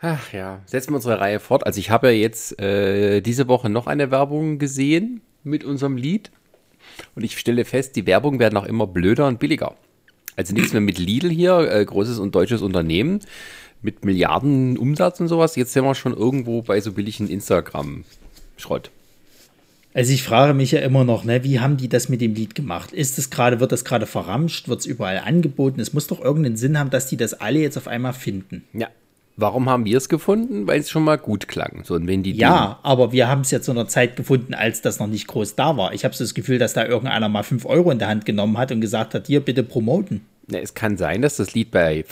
Ach ja, setzen wir unsere Reihe fort. Also ich habe ja jetzt äh, diese Woche noch eine Werbung gesehen mit unserem Lied. Und ich stelle fest, die Werbung werden auch immer blöder und billiger. Also nichts mehr mit Lidl hier, äh, großes und deutsches Unternehmen mit Milliarden Umsatz und sowas. Jetzt sind wir schon irgendwo bei so billigen Instagram-Schrott. Also ich frage mich ja immer noch, ne, wie haben die das mit dem Lied gemacht? Ist es gerade, wird das gerade verramscht, wird es überall angeboten? Es muss doch irgendeinen Sinn haben, dass die das alle jetzt auf einmal finden. Ja. Warum haben wir es gefunden? Weil es schon mal gut klang. So, und wenn die ja, aber wir haben es ja zu einer Zeit gefunden, als das noch nicht groß da war. Ich habe so das Gefühl, dass da irgendeiner mal 5 Euro in der Hand genommen hat und gesagt hat, hier bitte promoten. Na, es kann sein, dass das Lied bei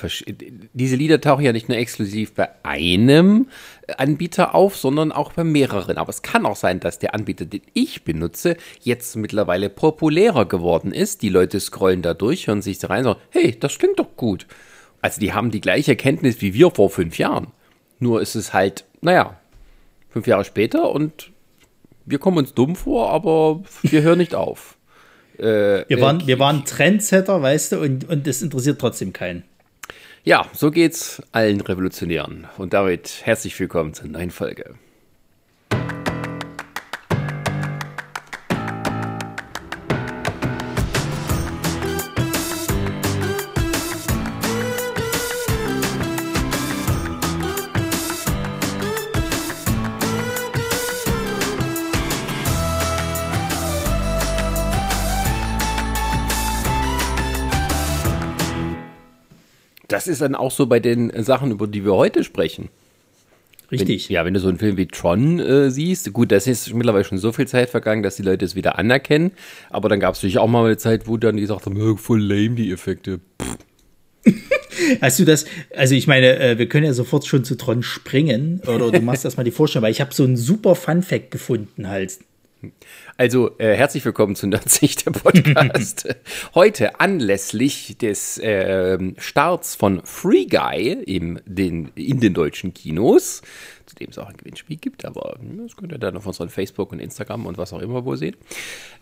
diese Lieder tauchen ja nicht nur exklusiv bei einem Anbieter auf, sondern auch bei mehreren. Aber es kann auch sein, dass der Anbieter, den ich benutze, jetzt mittlerweile populärer geworden ist. Die Leute scrollen da durch, hören sich da rein und sagen, hey, das klingt doch gut. Also die haben die gleiche Erkenntnis wie wir vor fünf Jahren. Nur ist es halt, naja, fünf Jahre später und wir kommen uns dumm vor, aber wir hören nicht auf. Äh, wir, waren, wir waren Trendsetter, weißt du, und, und das interessiert trotzdem keinen. Ja, so geht's allen Revolutionären. Und damit herzlich willkommen zur neuen Folge. Das ist dann auch so bei den Sachen, über die wir heute sprechen. Richtig. Wenn, ja, wenn du so einen Film wie Tron äh, siehst, gut, das ist mittlerweile schon so viel Zeit vergangen, dass die Leute es wieder anerkennen. Aber dann gab es natürlich auch mal eine Zeit, wo dann gesagt haben, voll lame die Effekte. Hast du das, also ich meine, äh, wir können ja sofort schon zu Tron springen, oder du machst erstmal die Vorstellung, weil ich habe so einen super Fun-Fact gefunden halt. Also äh, herzlich willkommen zu Nerdsicht, der Podcast. Heute anlässlich des äh, Starts von Free Guy im, den, in den deutschen Kinos, zu dem es auch ein Gewinnspiel gibt, aber hm, das könnt ihr dann auf unseren Facebook und Instagram und was auch immer wo sehen,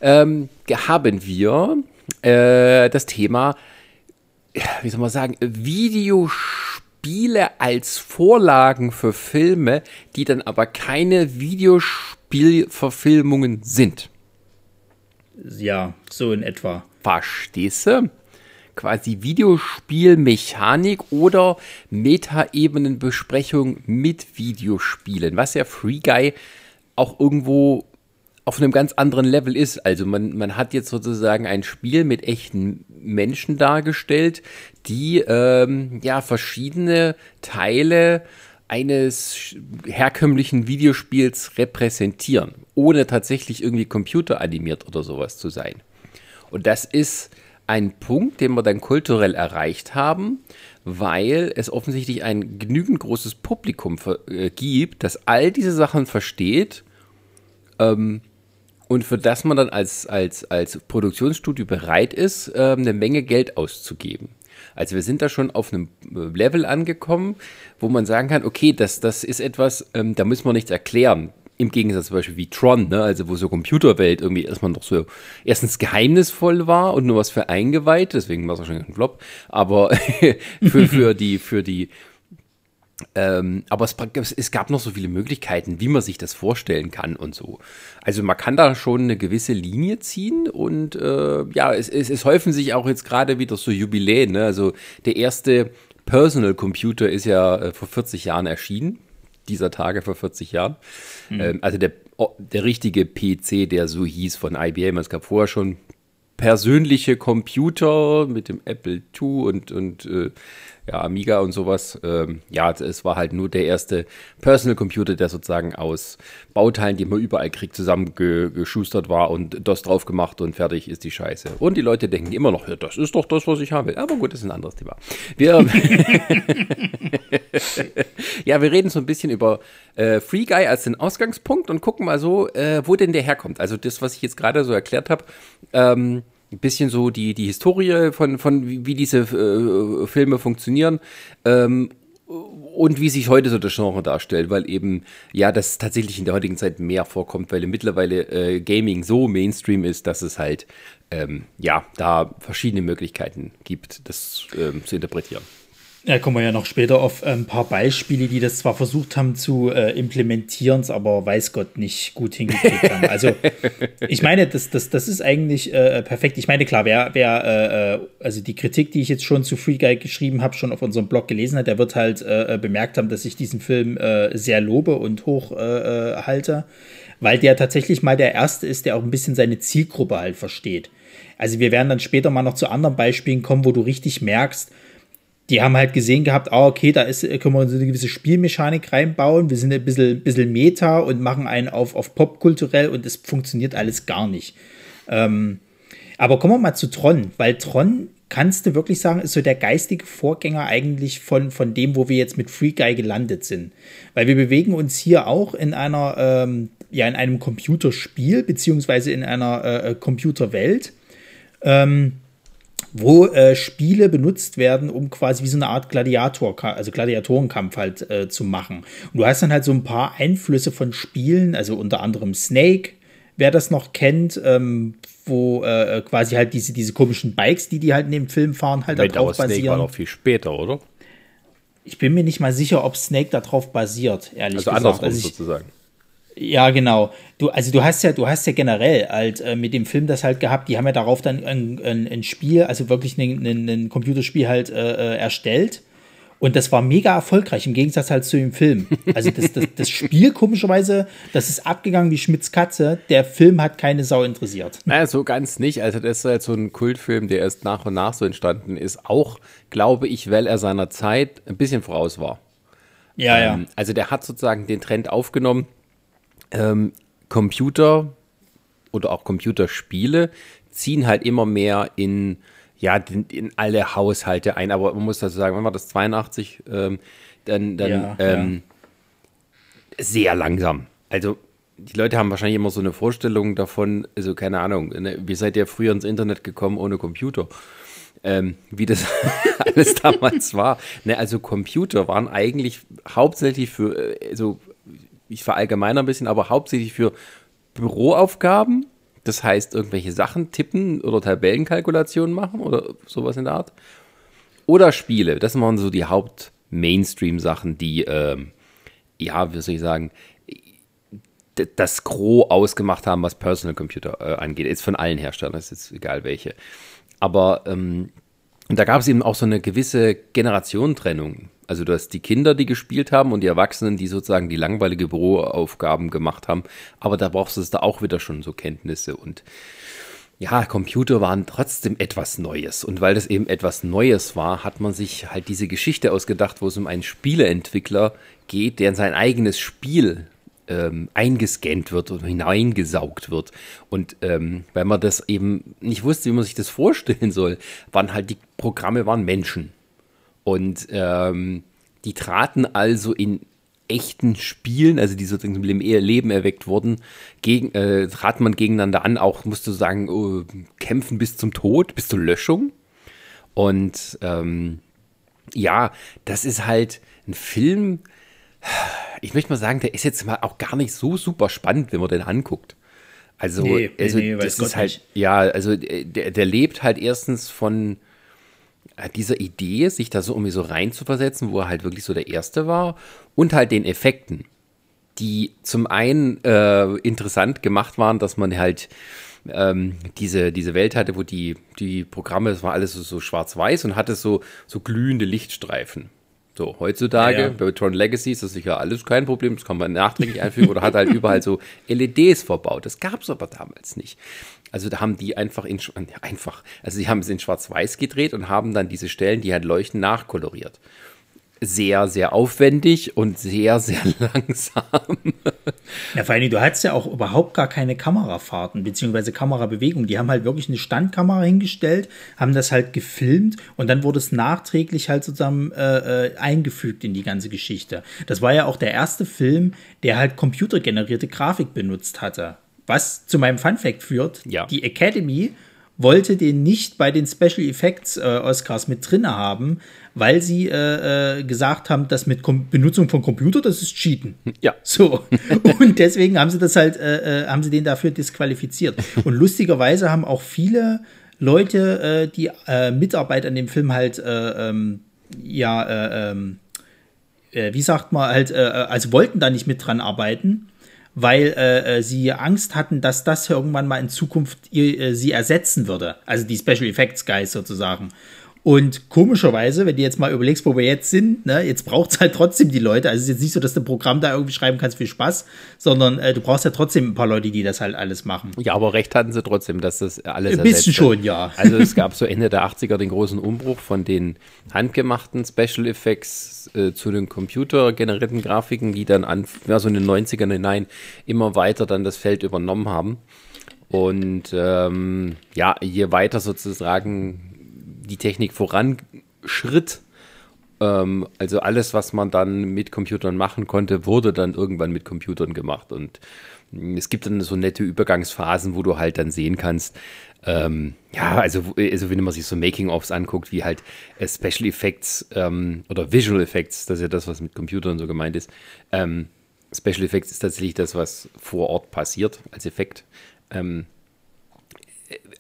ähm, haben wir äh, das Thema, wie soll man sagen, Videospiele als Vorlagen für Filme, die dann aber keine Videospiele Spielverfilmungen sind. Ja, so in etwa. Verstehst du? Quasi Videospielmechanik oder Metaebenenbesprechung mit Videospielen, was ja Free Guy auch irgendwo auf einem ganz anderen Level ist. Also man, man hat jetzt sozusagen ein Spiel mit echten Menschen dargestellt, die ähm, ja verschiedene Teile eines herkömmlichen Videospiels repräsentieren, ohne tatsächlich irgendwie computeranimiert oder sowas zu sein. Und das ist ein Punkt, den wir dann kulturell erreicht haben, weil es offensichtlich ein genügend großes Publikum äh, gibt, das all diese Sachen versteht ähm, und für das man dann als, als, als Produktionsstudio bereit ist, ähm, eine Menge Geld auszugeben. Also wir sind da schon auf einem äh, Level angekommen, wo man sagen kann, okay, das, das ist etwas, ähm, da müssen wir nichts erklären. Im Gegensatz zum Beispiel wie Tron, ne? also wo so Computerwelt irgendwie erstmal noch so erstens geheimnisvoll war und nur was für eingeweiht, deswegen war es wahrscheinlich ein Flop, aber für, für die, für die ähm, aber es, es, gab noch so viele Möglichkeiten, wie man sich das vorstellen kann und so. Also man kann da schon eine gewisse Linie ziehen und äh, ja, es, es, es, häufen sich auch jetzt gerade wieder so Jubiläen. Ne? Also der erste Personal Computer ist ja äh, vor 40 Jahren erschienen, dieser Tage vor 40 Jahren. Mhm. Ähm, also der, der richtige PC, der so hieß von IBM. Es gab vorher schon persönliche Computer mit dem Apple II und, und äh, ja, Amiga und sowas. Ähm, ja, es war halt nur der erste Personal Computer, der sozusagen aus Bauteilen, die man überall kriegt, zusammengeschustert war und DOS drauf gemacht und fertig ist die Scheiße. Und die Leute denken immer noch, ja, das ist doch das, was ich haben will. Aber gut, das ist ein anderes Thema. Wir, ja, wir reden so ein bisschen über äh, Free Guy als den Ausgangspunkt und gucken mal so, äh, wo denn der herkommt. Also das, was ich jetzt gerade so erklärt habe, ähm, ein bisschen so die, die Historie von, von wie, wie diese äh, Filme funktionieren ähm, und wie sich heute so das Genre darstellt, weil eben ja das tatsächlich in der heutigen Zeit mehr vorkommt, weil mittlerweile äh, Gaming so Mainstream ist, dass es halt ähm, ja da verschiedene Möglichkeiten gibt, das ähm, zu interpretieren. Ja, kommen wir ja noch später auf äh, ein paar Beispiele, die das zwar versucht haben zu äh, implementieren, aber weiß Gott nicht gut hingekriegt haben. Also ich meine, das, das, das ist eigentlich äh, perfekt. Ich meine, klar, wer, wer äh, äh also die Kritik, die ich jetzt schon zu Free Guy geschrieben habe, schon auf unserem Blog gelesen hat, der wird halt äh, bemerkt haben, dass ich diesen Film sehr lobe und hoch halte, weil der tatsächlich mal der erste ist, der auch ein bisschen seine Zielgruppe halt versteht. Also wir werden dann später mal noch zu anderen Beispielen kommen, wo du richtig merkst, die haben halt gesehen gehabt, ah, okay, da ist, können wir so eine gewisse Spielmechanik reinbauen, wir sind ein bisschen, bisschen Meta und machen einen auf, auf Popkulturell und es funktioniert alles gar nicht. Ähm, aber kommen wir mal zu Tron, weil Tron, kannst du wirklich sagen, ist so der geistige Vorgänger eigentlich von, von dem, wo wir jetzt mit Free Guy gelandet sind. Weil wir bewegen uns hier auch in einer, ähm, ja, in einem Computerspiel, beziehungsweise in einer äh, äh Computerwelt. Ähm, wo äh, Spiele benutzt werden, um quasi wie so eine Art Gladiator, also Gladiatorenkampf halt äh, zu machen. Und du hast dann halt so ein paar Einflüsse von Spielen, also unter anderem Snake, wer das noch kennt, ähm, wo äh, quasi halt diese, diese komischen Bikes, die die halt in dem Film fahren, halt Moment, darauf basieren. Snake war noch viel später, oder? Ich bin mir nicht mal sicher, ob Snake darauf basiert, ehrlich also gesagt. Andersrum also ich, sozusagen. Ja, genau. Du, also du hast ja, du hast ja generell halt äh, mit dem Film das halt gehabt, die haben ja darauf dann ein, ein, ein Spiel, also wirklich ein, ein, ein Computerspiel halt äh, äh, erstellt. Und das war mega erfolgreich, im Gegensatz halt zu dem Film. Also das, das, das Spiel, komischerweise, das ist abgegangen wie Schmitz Katze. Der Film hat keine Sau interessiert. Naja, so ganz nicht. Also das ist halt so ein Kultfilm, der erst nach und nach so entstanden ist. Auch, glaube ich, weil er seiner Zeit ein bisschen voraus war. Ja, ähm, ja. Also der hat sozusagen den Trend aufgenommen ähm, Computer oder auch Computerspiele ziehen halt immer mehr in, ja, in, in alle Haushalte ein. Aber man muss dazu sagen, wenn man das 82, ähm, dann, dann ja, ähm, ja. sehr langsam. Also die Leute haben wahrscheinlich immer so eine Vorstellung davon, also keine Ahnung, ne, wie seid ihr früher ins Internet gekommen ohne Computer? Ähm, wie das alles damals war. Ne, also Computer waren eigentlich hauptsächlich für äh, so ich verallgemeiner ein bisschen, aber hauptsächlich für Büroaufgaben. Das heißt, irgendwelche Sachen tippen oder Tabellenkalkulationen machen oder sowas in der Art. Oder Spiele. Das waren so die Haupt-Mainstream-Sachen, die, ähm, ja, wie soll ich sagen, das Gros ausgemacht haben, was Personal Computer äh, angeht. Ist von allen Herstellern, ist jetzt egal welche. Aber ähm, da gab es eben auch so eine gewisse Generationentrennung. Also du hast die Kinder, die gespielt haben und die Erwachsenen, die sozusagen die langweilige Büroaufgaben gemacht haben. Aber da brauchst du es da auch wieder schon so Kenntnisse und ja, Computer waren trotzdem etwas Neues. Und weil das eben etwas Neues war, hat man sich halt diese Geschichte ausgedacht, wo es um einen Spieleentwickler geht, der in sein eigenes Spiel ähm, eingescannt wird und hineingesaugt wird. Und ähm, weil man das eben nicht wusste, wie man sich das vorstellen soll, waren halt die Programme waren Menschen. Und ähm, die traten also in echten Spielen, also die sozusagen im Leben erweckt wurden, gegen, äh, trat man gegeneinander an, auch musst du sagen, oh, kämpfen bis zum Tod, bis zur Löschung. Und ähm, ja, das ist halt ein Film, ich möchte mal sagen, der ist jetzt mal auch gar nicht so super spannend, wenn man den anguckt. Also, nee, also nee, das ist halt, nicht. ja, also äh, der, der lebt halt erstens von, dieser Idee, sich da so irgendwie so rein zu versetzen, wo er halt wirklich so der Erste war und halt den Effekten, die zum einen äh, interessant gemacht waren, dass man halt ähm, diese, diese Welt hatte, wo die, die Programme, es war alles so, so schwarz-weiß und hatte so, so glühende Lichtstreifen. So, heutzutage, ja, ja. bei Tron Legacy ist das sicher alles kein Problem, das kann man nachträglich einfügen oder hat halt überall so LEDs verbaut. Das gab es aber damals nicht. Also da haben die einfach in einfach, also sie haben es in Schwarz-Weiß gedreht und haben dann diese Stellen, die halt leuchten, nachkoloriert. Sehr, sehr aufwendig und sehr, sehr langsam. Ja, vor allem, du hattest ja auch überhaupt gar keine Kamerafahrten beziehungsweise Kamerabewegungen. Die haben halt wirklich eine Standkamera hingestellt, haben das halt gefilmt und dann wurde es nachträglich halt sozusagen äh, äh eingefügt in die ganze Geschichte. Das war ja auch der erste Film, der halt computergenerierte Grafik benutzt hatte. Was zu meinem Fun Fact führt, ja. die Academy wollte den nicht bei den Special Effects äh, Oscars mit drin haben, weil sie äh, äh, gesagt haben, dass mit Kom Benutzung von Computer, das ist Cheaten. Ja. So. Und deswegen haben sie das halt, äh, äh, haben sie den dafür disqualifiziert. Und lustigerweise haben auch viele Leute, äh, die Mitarbeit an dem Film halt äh, ähm, ja, äh, ähm, äh, wie sagt man halt, äh, also wollten da nicht mit dran arbeiten, weil äh, sie Angst hatten, dass das irgendwann mal in Zukunft ihr, sie ersetzen würde. Also die Special Effects Guys sozusagen. Und komischerweise, wenn du jetzt mal überlegst, wo wir jetzt sind, ne, jetzt braucht es halt trotzdem die Leute. Also es ist jetzt nicht so, dass du ein Programm da irgendwie schreiben kannst für Spaß, sondern äh, du brauchst ja trotzdem ein paar Leute, die das halt alles machen. Ja, aber recht hatten sie trotzdem, dass das alles Ein bisschen schon, ja. Also es gab so Ende der 80er den großen Umbruch von den handgemachten Special Effects äh, zu den computergenerierten Grafiken, die dann an, ja, so in den 90ern hinein immer weiter dann das Feld übernommen haben. Und ähm, ja, je weiter sozusagen die Technik voranschritt. Ähm, also alles, was man dann mit Computern machen konnte, wurde dann irgendwann mit Computern gemacht. Und es gibt dann so nette Übergangsphasen, wo du halt dann sehen kannst, ähm, ja, also, also wenn man sich so Making-ofs anguckt, wie halt äh, Special Effects ähm, oder Visual Effects, das ist ja das, was mit Computern so gemeint ist. Ähm, Special Effects ist tatsächlich das, was vor Ort passiert als Effekt. Ähm,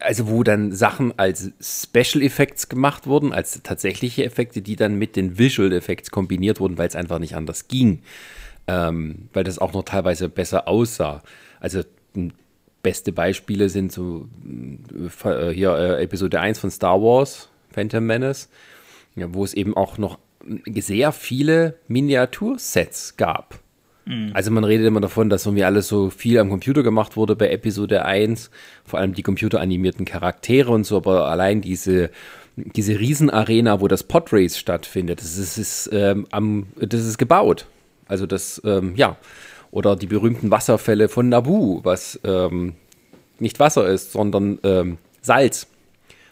also wo dann Sachen als Special Effects gemacht wurden, als tatsächliche Effekte, die dann mit den Visual Effects kombiniert wurden, weil es einfach nicht anders ging. Ähm, weil das auch noch teilweise besser aussah. Also beste Beispiele sind so äh, hier äh, Episode 1 von Star Wars, Phantom Menace, ja, wo es eben auch noch sehr viele Miniatursets gab. Mhm. Also man redet immer davon, dass irgendwie alles so viel am Computer gemacht wurde bei Episode 1, vor allem die computeranimierten Charaktere und so, aber allein diese, diese Riesenarena, wo das Podrace stattfindet, das ist, ist ähm, am, das ist gebaut. Also das, ähm, ja, oder die berühmten Wasserfälle von Nabu, was ähm, nicht Wasser ist, sondern ähm, Salz,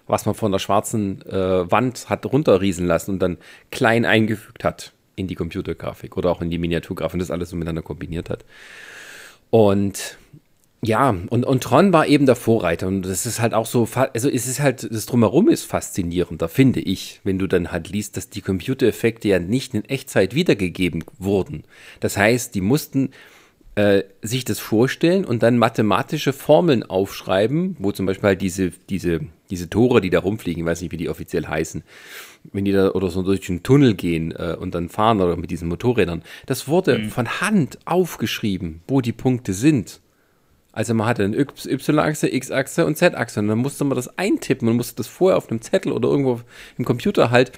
was man von der schwarzen äh, Wand hat runterriesen lassen und dann klein eingefügt hat in die Computergrafik oder auch in die Miniaturgrafik und das alles so miteinander kombiniert hat. Und ja, und, und Tron war eben der Vorreiter und das ist halt auch so, also es ist halt, das Drumherum ist faszinierender, finde ich, wenn du dann halt liest, dass die Computereffekte ja nicht in Echtzeit wiedergegeben wurden. Das heißt, die mussten äh, sich das vorstellen und dann mathematische Formeln aufschreiben, wo zum Beispiel halt diese, diese, diese Tore, die da rumfliegen, ich weiß nicht, wie die offiziell heißen, wenn die da oder so durch einen Tunnel gehen äh, und dann fahren oder mit diesen Motorrädern, das wurde mhm. von Hand aufgeschrieben, wo die Punkte sind. Also man hatte eine Y-Achse, X-Achse und Z-Achse und dann musste man das eintippen und musste das vorher auf einem Zettel oder irgendwo im Computer halt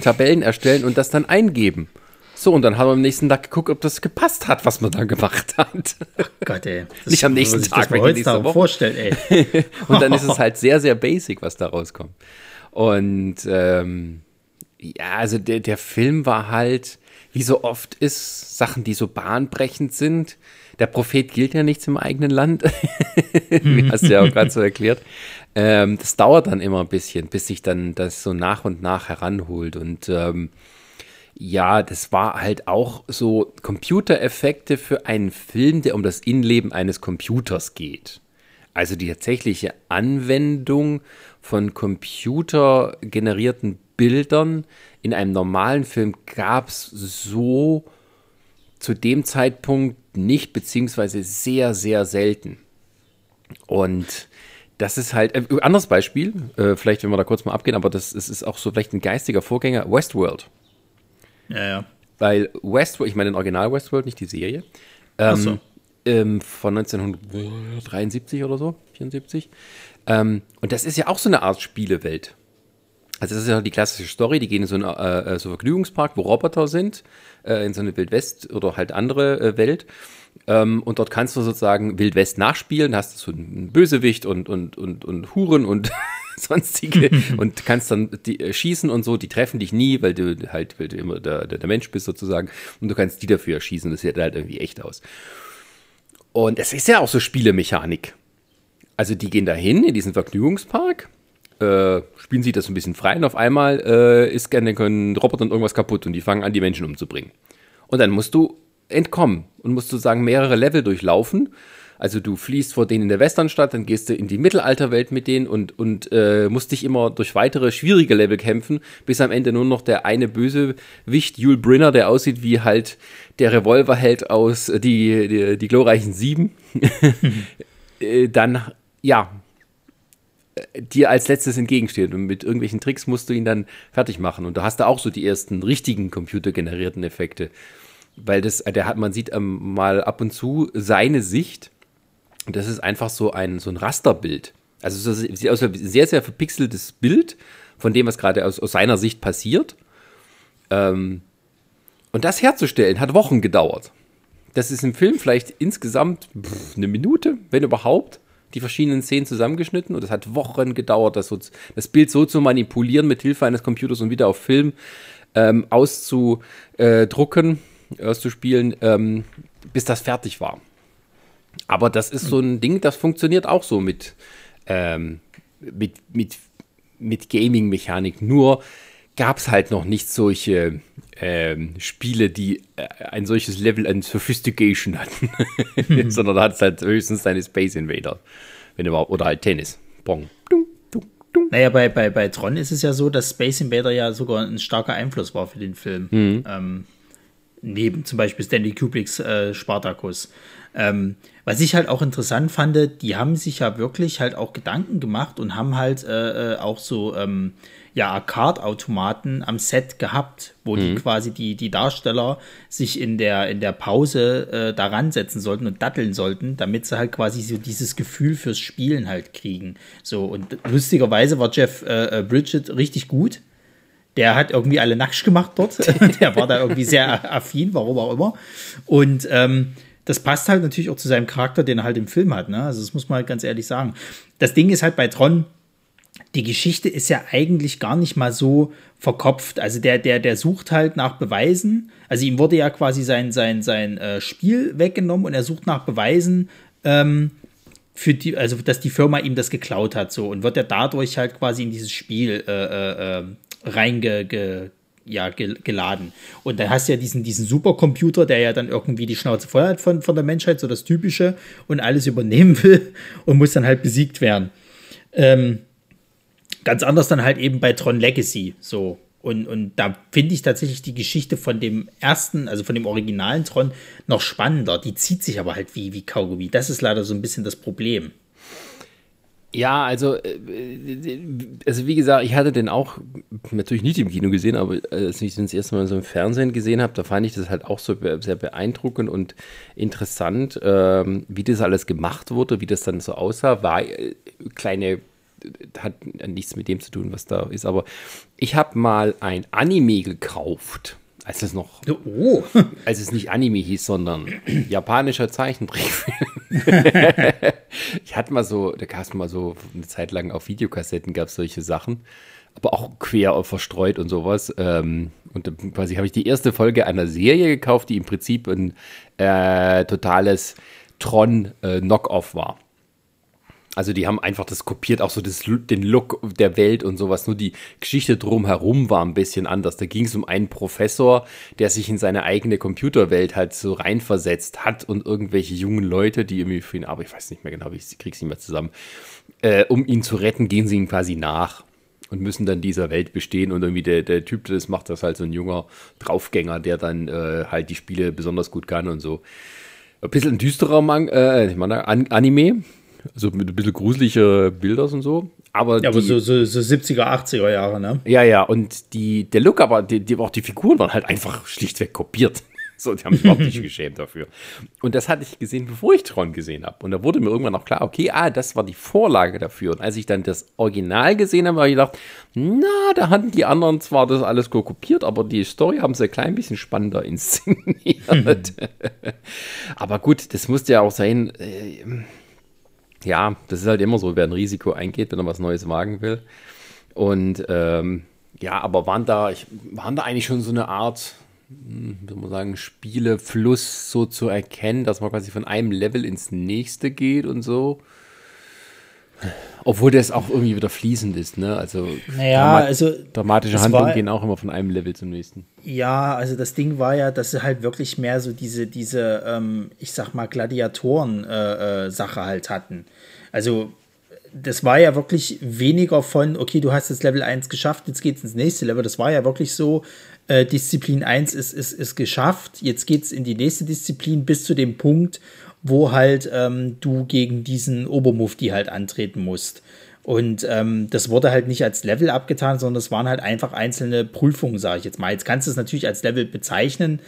Tabellen erstellen und das dann eingeben. So, und dann haben wir am nächsten Tag geguckt, ob das gepasst hat, was man da gemacht hat. Oh Gott, ey. Das Nicht am nächsten Tag, wenn ich das vorstellen, ey. und dann ist es halt sehr, sehr basic, was da rauskommt. Und ähm, ja, also der, der Film war halt, wie so oft ist, Sachen, die so bahnbrechend sind. Der Prophet gilt ja nichts im eigenen Land. wie hast du ja auch gerade so erklärt. Ähm, das dauert dann immer ein bisschen, bis sich dann das so nach und nach heranholt. Und ähm, ja, das war halt auch so Computereffekte für einen Film, der um das Innenleben eines Computers geht. Also die tatsächliche Anwendung von computergenerierten Bildern in einem normalen Film gab es so zu dem Zeitpunkt nicht, beziehungsweise sehr, sehr selten. Und das ist halt, äh, anderes Beispiel, äh, vielleicht wenn wir da kurz mal abgehen, aber das, das ist auch so vielleicht ein geistiger Vorgänger, Westworld. Ja, ja. Weil Westworld, ich meine den Original Westworld, nicht die Serie, ähm, so. ähm, von 1973 oder so, 74. Ähm, und das ist ja auch so eine Art Spielewelt. Also das ist ja die klassische Story, die gehen in so einen äh, äh, so Vergnügungspark, wo Roboter sind, äh, in so eine Wildwest oder halt andere äh, Welt. Ähm, und dort kannst du sozusagen Wildwest nachspielen, hast du so einen Bösewicht und, und, und, und Huren und sonstige und kannst dann die, äh, schießen und so, die treffen dich nie, weil du halt, weil du immer der, der, der Mensch bist sozusagen und du kannst die dafür erschießen, das sieht halt irgendwie echt aus. Und es ist ja auch so Spielemechanik. Also die gehen dahin in diesen Vergnügungspark, äh, spielen sich das ein bisschen frei und auf einmal äh, ist gerne können Roboter dann irgendwas kaputt und die fangen an, die Menschen umzubringen. Und dann musst du entkommen und musst sozusagen mehrere Level durchlaufen also du fließt vor denen in der Westernstadt, dann gehst du in die Mittelalterwelt mit denen und, und äh, musst dich immer durch weitere schwierige Level kämpfen, bis am Ende nur noch der eine Bösewicht, Yul Brynner, der aussieht wie halt der Revolverheld aus äh, die, die, die glorreichen Sieben, äh, dann, ja, äh, dir als letztes entgegensteht. Und mit irgendwelchen Tricks musst du ihn dann fertig machen. Und da hast du auch so die ersten richtigen computergenerierten Effekte. Weil das, der hat, man sieht ähm, mal ab und zu seine Sicht. Und das ist einfach so ein, so ein Rasterbild. Also es sieht aus wie ein sehr, sehr verpixeltes Bild von dem, was gerade aus, aus seiner Sicht passiert. Ähm, und das herzustellen hat Wochen gedauert. Das ist im Film vielleicht insgesamt pff, eine Minute, wenn überhaupt, die verschiedenen Szenen zusammengeschnitten. Und es hat Wochen gedauert, das, so, das Bild so zu manipulieren mit Hilfe eines Computers und wieder auf Film ähm, auszudrucken, auszuspielen, ähm, bis das fertig war. Aber das ist so ein Ding, das funktioniert auch so mit, ähm, mit, mit, mit Gaming-Mechanik. Nur gab es halt noch nicht solche ähm, Spiele, die äh, ein solches Level an Sophistication hatten, hm. sondern da hat es halt höchstens seine Space Invader, wenn überhaupt, oder halt Tennis, Bong. Naja, bei, bei, bei Tron ist es ja so, dass Space Invader ja sogar ein starker Einfluss war für den Film. Mhm. Ähm, neben zum Beispiel Stanley Kubricks äh, Spartacus. Ähm, was ich halt auch interessant fand, die haben sich ja wirklich halt auch Gedanken gemacht und haben halt äh, äh auch so ähm, ja, Arcade-Automaten am Set gehabt, wo mhm. die quasi die, die Darsteller sich in der, in der Pause äh, daran setzen sollten und datteln sollten, damit sie halt quasi so dieses Gefühl fürs Spielen halt kriegen. So, und lustigerweise war Jeff äh, äh Bridget richtig gut. Der hat irgendwie alle nackt gemacht dort. der war da irgendwie sehr affin, warum auch immer. Und ähm, das passt halt natürlich auch zu seinem Charakter, den er halt im Film hat. Ne? Also das muss man halt ganz ehrlich sagen. Das Ding ist halt bei Tron, die Geschichte ist ja eigentlich gar nicht mal so verkopft. Also der, der, der sucht halt nach Beweisen. Also ihm wurde ja quasi sein, sein, sein äh, Spiel weggenommen und er sucht nach Beweisen, ähm, für die, also dass die Firma ihm das geklaut hat, so und wird er dadurch halt quasi in dieses Spiel äh, äh, äh reinge, ja. Und dann hast du ja diesen, diesen Supercomputer, der ja dann irgendwie die Schnauze voll hat von, von der Menschheit, so das Typische, und alles übernehmen will und muss dann halt besiegt werden. Ähm, ganz anders dann halt eben bei Tron Legacy. So. Und, und da finde ich tatsächlich die Geschichte von dem ersten, also von dem originalen Tron, noch spannender. Die zieht sich aber halt wie, wie Kaugummi. Das ist leider so ein bisschen das Problem. Ja, also, äh, also wie gesagt, ich hatte den auch natürlich nicht im Kino gesehen, aber als ich den das erste Mal so im Fernsehen gesehen habe, da fand ich das halt auch so sehr beeindruckend und interessant, ähm, wie das alles gemacht wurde, wie das dann so aussah. War äh, kleine hat nichts mit dem zu tun, was da ist. Aber ich habe mal ein Anime gekauft, als es noch, oh. als es nicht Anime hieß, sondern japanischer Zeichentrickfilm. ich hatte mal so, da gab es mal so eine Zeit lang auf Videokassetten gab es solche Sachen, aber auch quer verstreut und sowas. Ähm, und quasi habe ich die erste Folge einer Serie gekauft, die im Prinzip ein äh, totales Tron-Knock-Off äh, war. Also die haben einfach das kopiert, auch so das, den Look der Welt und sowas. Nur die Geschichte drumherum war ein bisschen anders. Da ging es um einen Professor, der sich in seine eigene Computerwelt halt so reinversetzt hat und irgendwelche jungen Leute, die irgendwie für ihn, aber ich weiß nicht mehr genau, ich krieg's nicht mehr zusammen, äh, um ihn zu retten, gehen sie ihm quasi nach und müssen dann dieser Welt bestehen und irgendwie der, der Typ, der das macht, das halt so ein junger Draufgänger, der dann äh, halt die Spiele besonders gut kann und so. Ein bisschen ein düsterer Mang äh, Anime, also mit ein bisschen gruselige Bilder und so. Aber, ja, aber so, so, so 70er, 80er Jahre, ne? Ja, ja, und die, der Look, aber die, die, auch die Figuren waren halt einfach schlichtweg kopiert. So, die haben sich überhaupt nicht geschämt dafür. Und das hatte ich gesehen, bevor ich Tron gesehen habe. Und da wurde mir irgendwann auch klar, okay, ah, das war die Vorlage dafür. Und als ich dann das Original gesehen habe, habe ich gedacht, na, da hatten die anderen zwar das alles kopiert, aber die Story haben sie ein klein bisschen spannender inszeniert. aber gut, das musste ja auch sein. Äh, ja, das ist halt immer so, wer ein Risiko eingeht, wenn er was Neues wagen will. Und ähm, ja, aber waren da, ich, waren da eigentlich schon so eine Art, hm, wie soll man sagen, Spielefluss so zu erkennen, dass man quasi von einem Level ins nächste geht und so? Obwohl das auch irgendwie wieder fließend ist, ne? Also, naja, Dramat also dramatische Handlungen gehen auch immer von einem Level zum nächsten. Ja, also das Ding war ja, dass sie halt wirklich mehr so diese, diese, ähm, ich sag mal, Gladiatoren-Sache äh, äh, halt hatten. Also das war ja wirklich weniger von, okay, du hast jetzt Level 1 geschafft, jetzt geht's ins nächste Level. Das war ja wirklich so, äh, Disziplin 1 ist, ist, ist geschafft, jetzt geht's in die nächste Disziplin bis zu dem Punkt, wo halt ähm, du gegen diesen Obermufti halt antreten musst. Und ähm, das wurde halt nicht als Level abgetan, sondern es waren halt einfach einzelne Prüfungen, sage ich jetzt mal. Jetzt kannst du es natürlich als Level bezeichnen,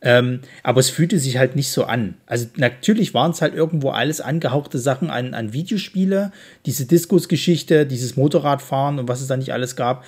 ähm, aber es fühlte sich halt nicht so an. Also natürlich waren es halt irgendwo alles angehauchte Sachen an, an Videospiele, diese Diskusgeschichte, dieses Motorradfahren und was es da nicht alles gab.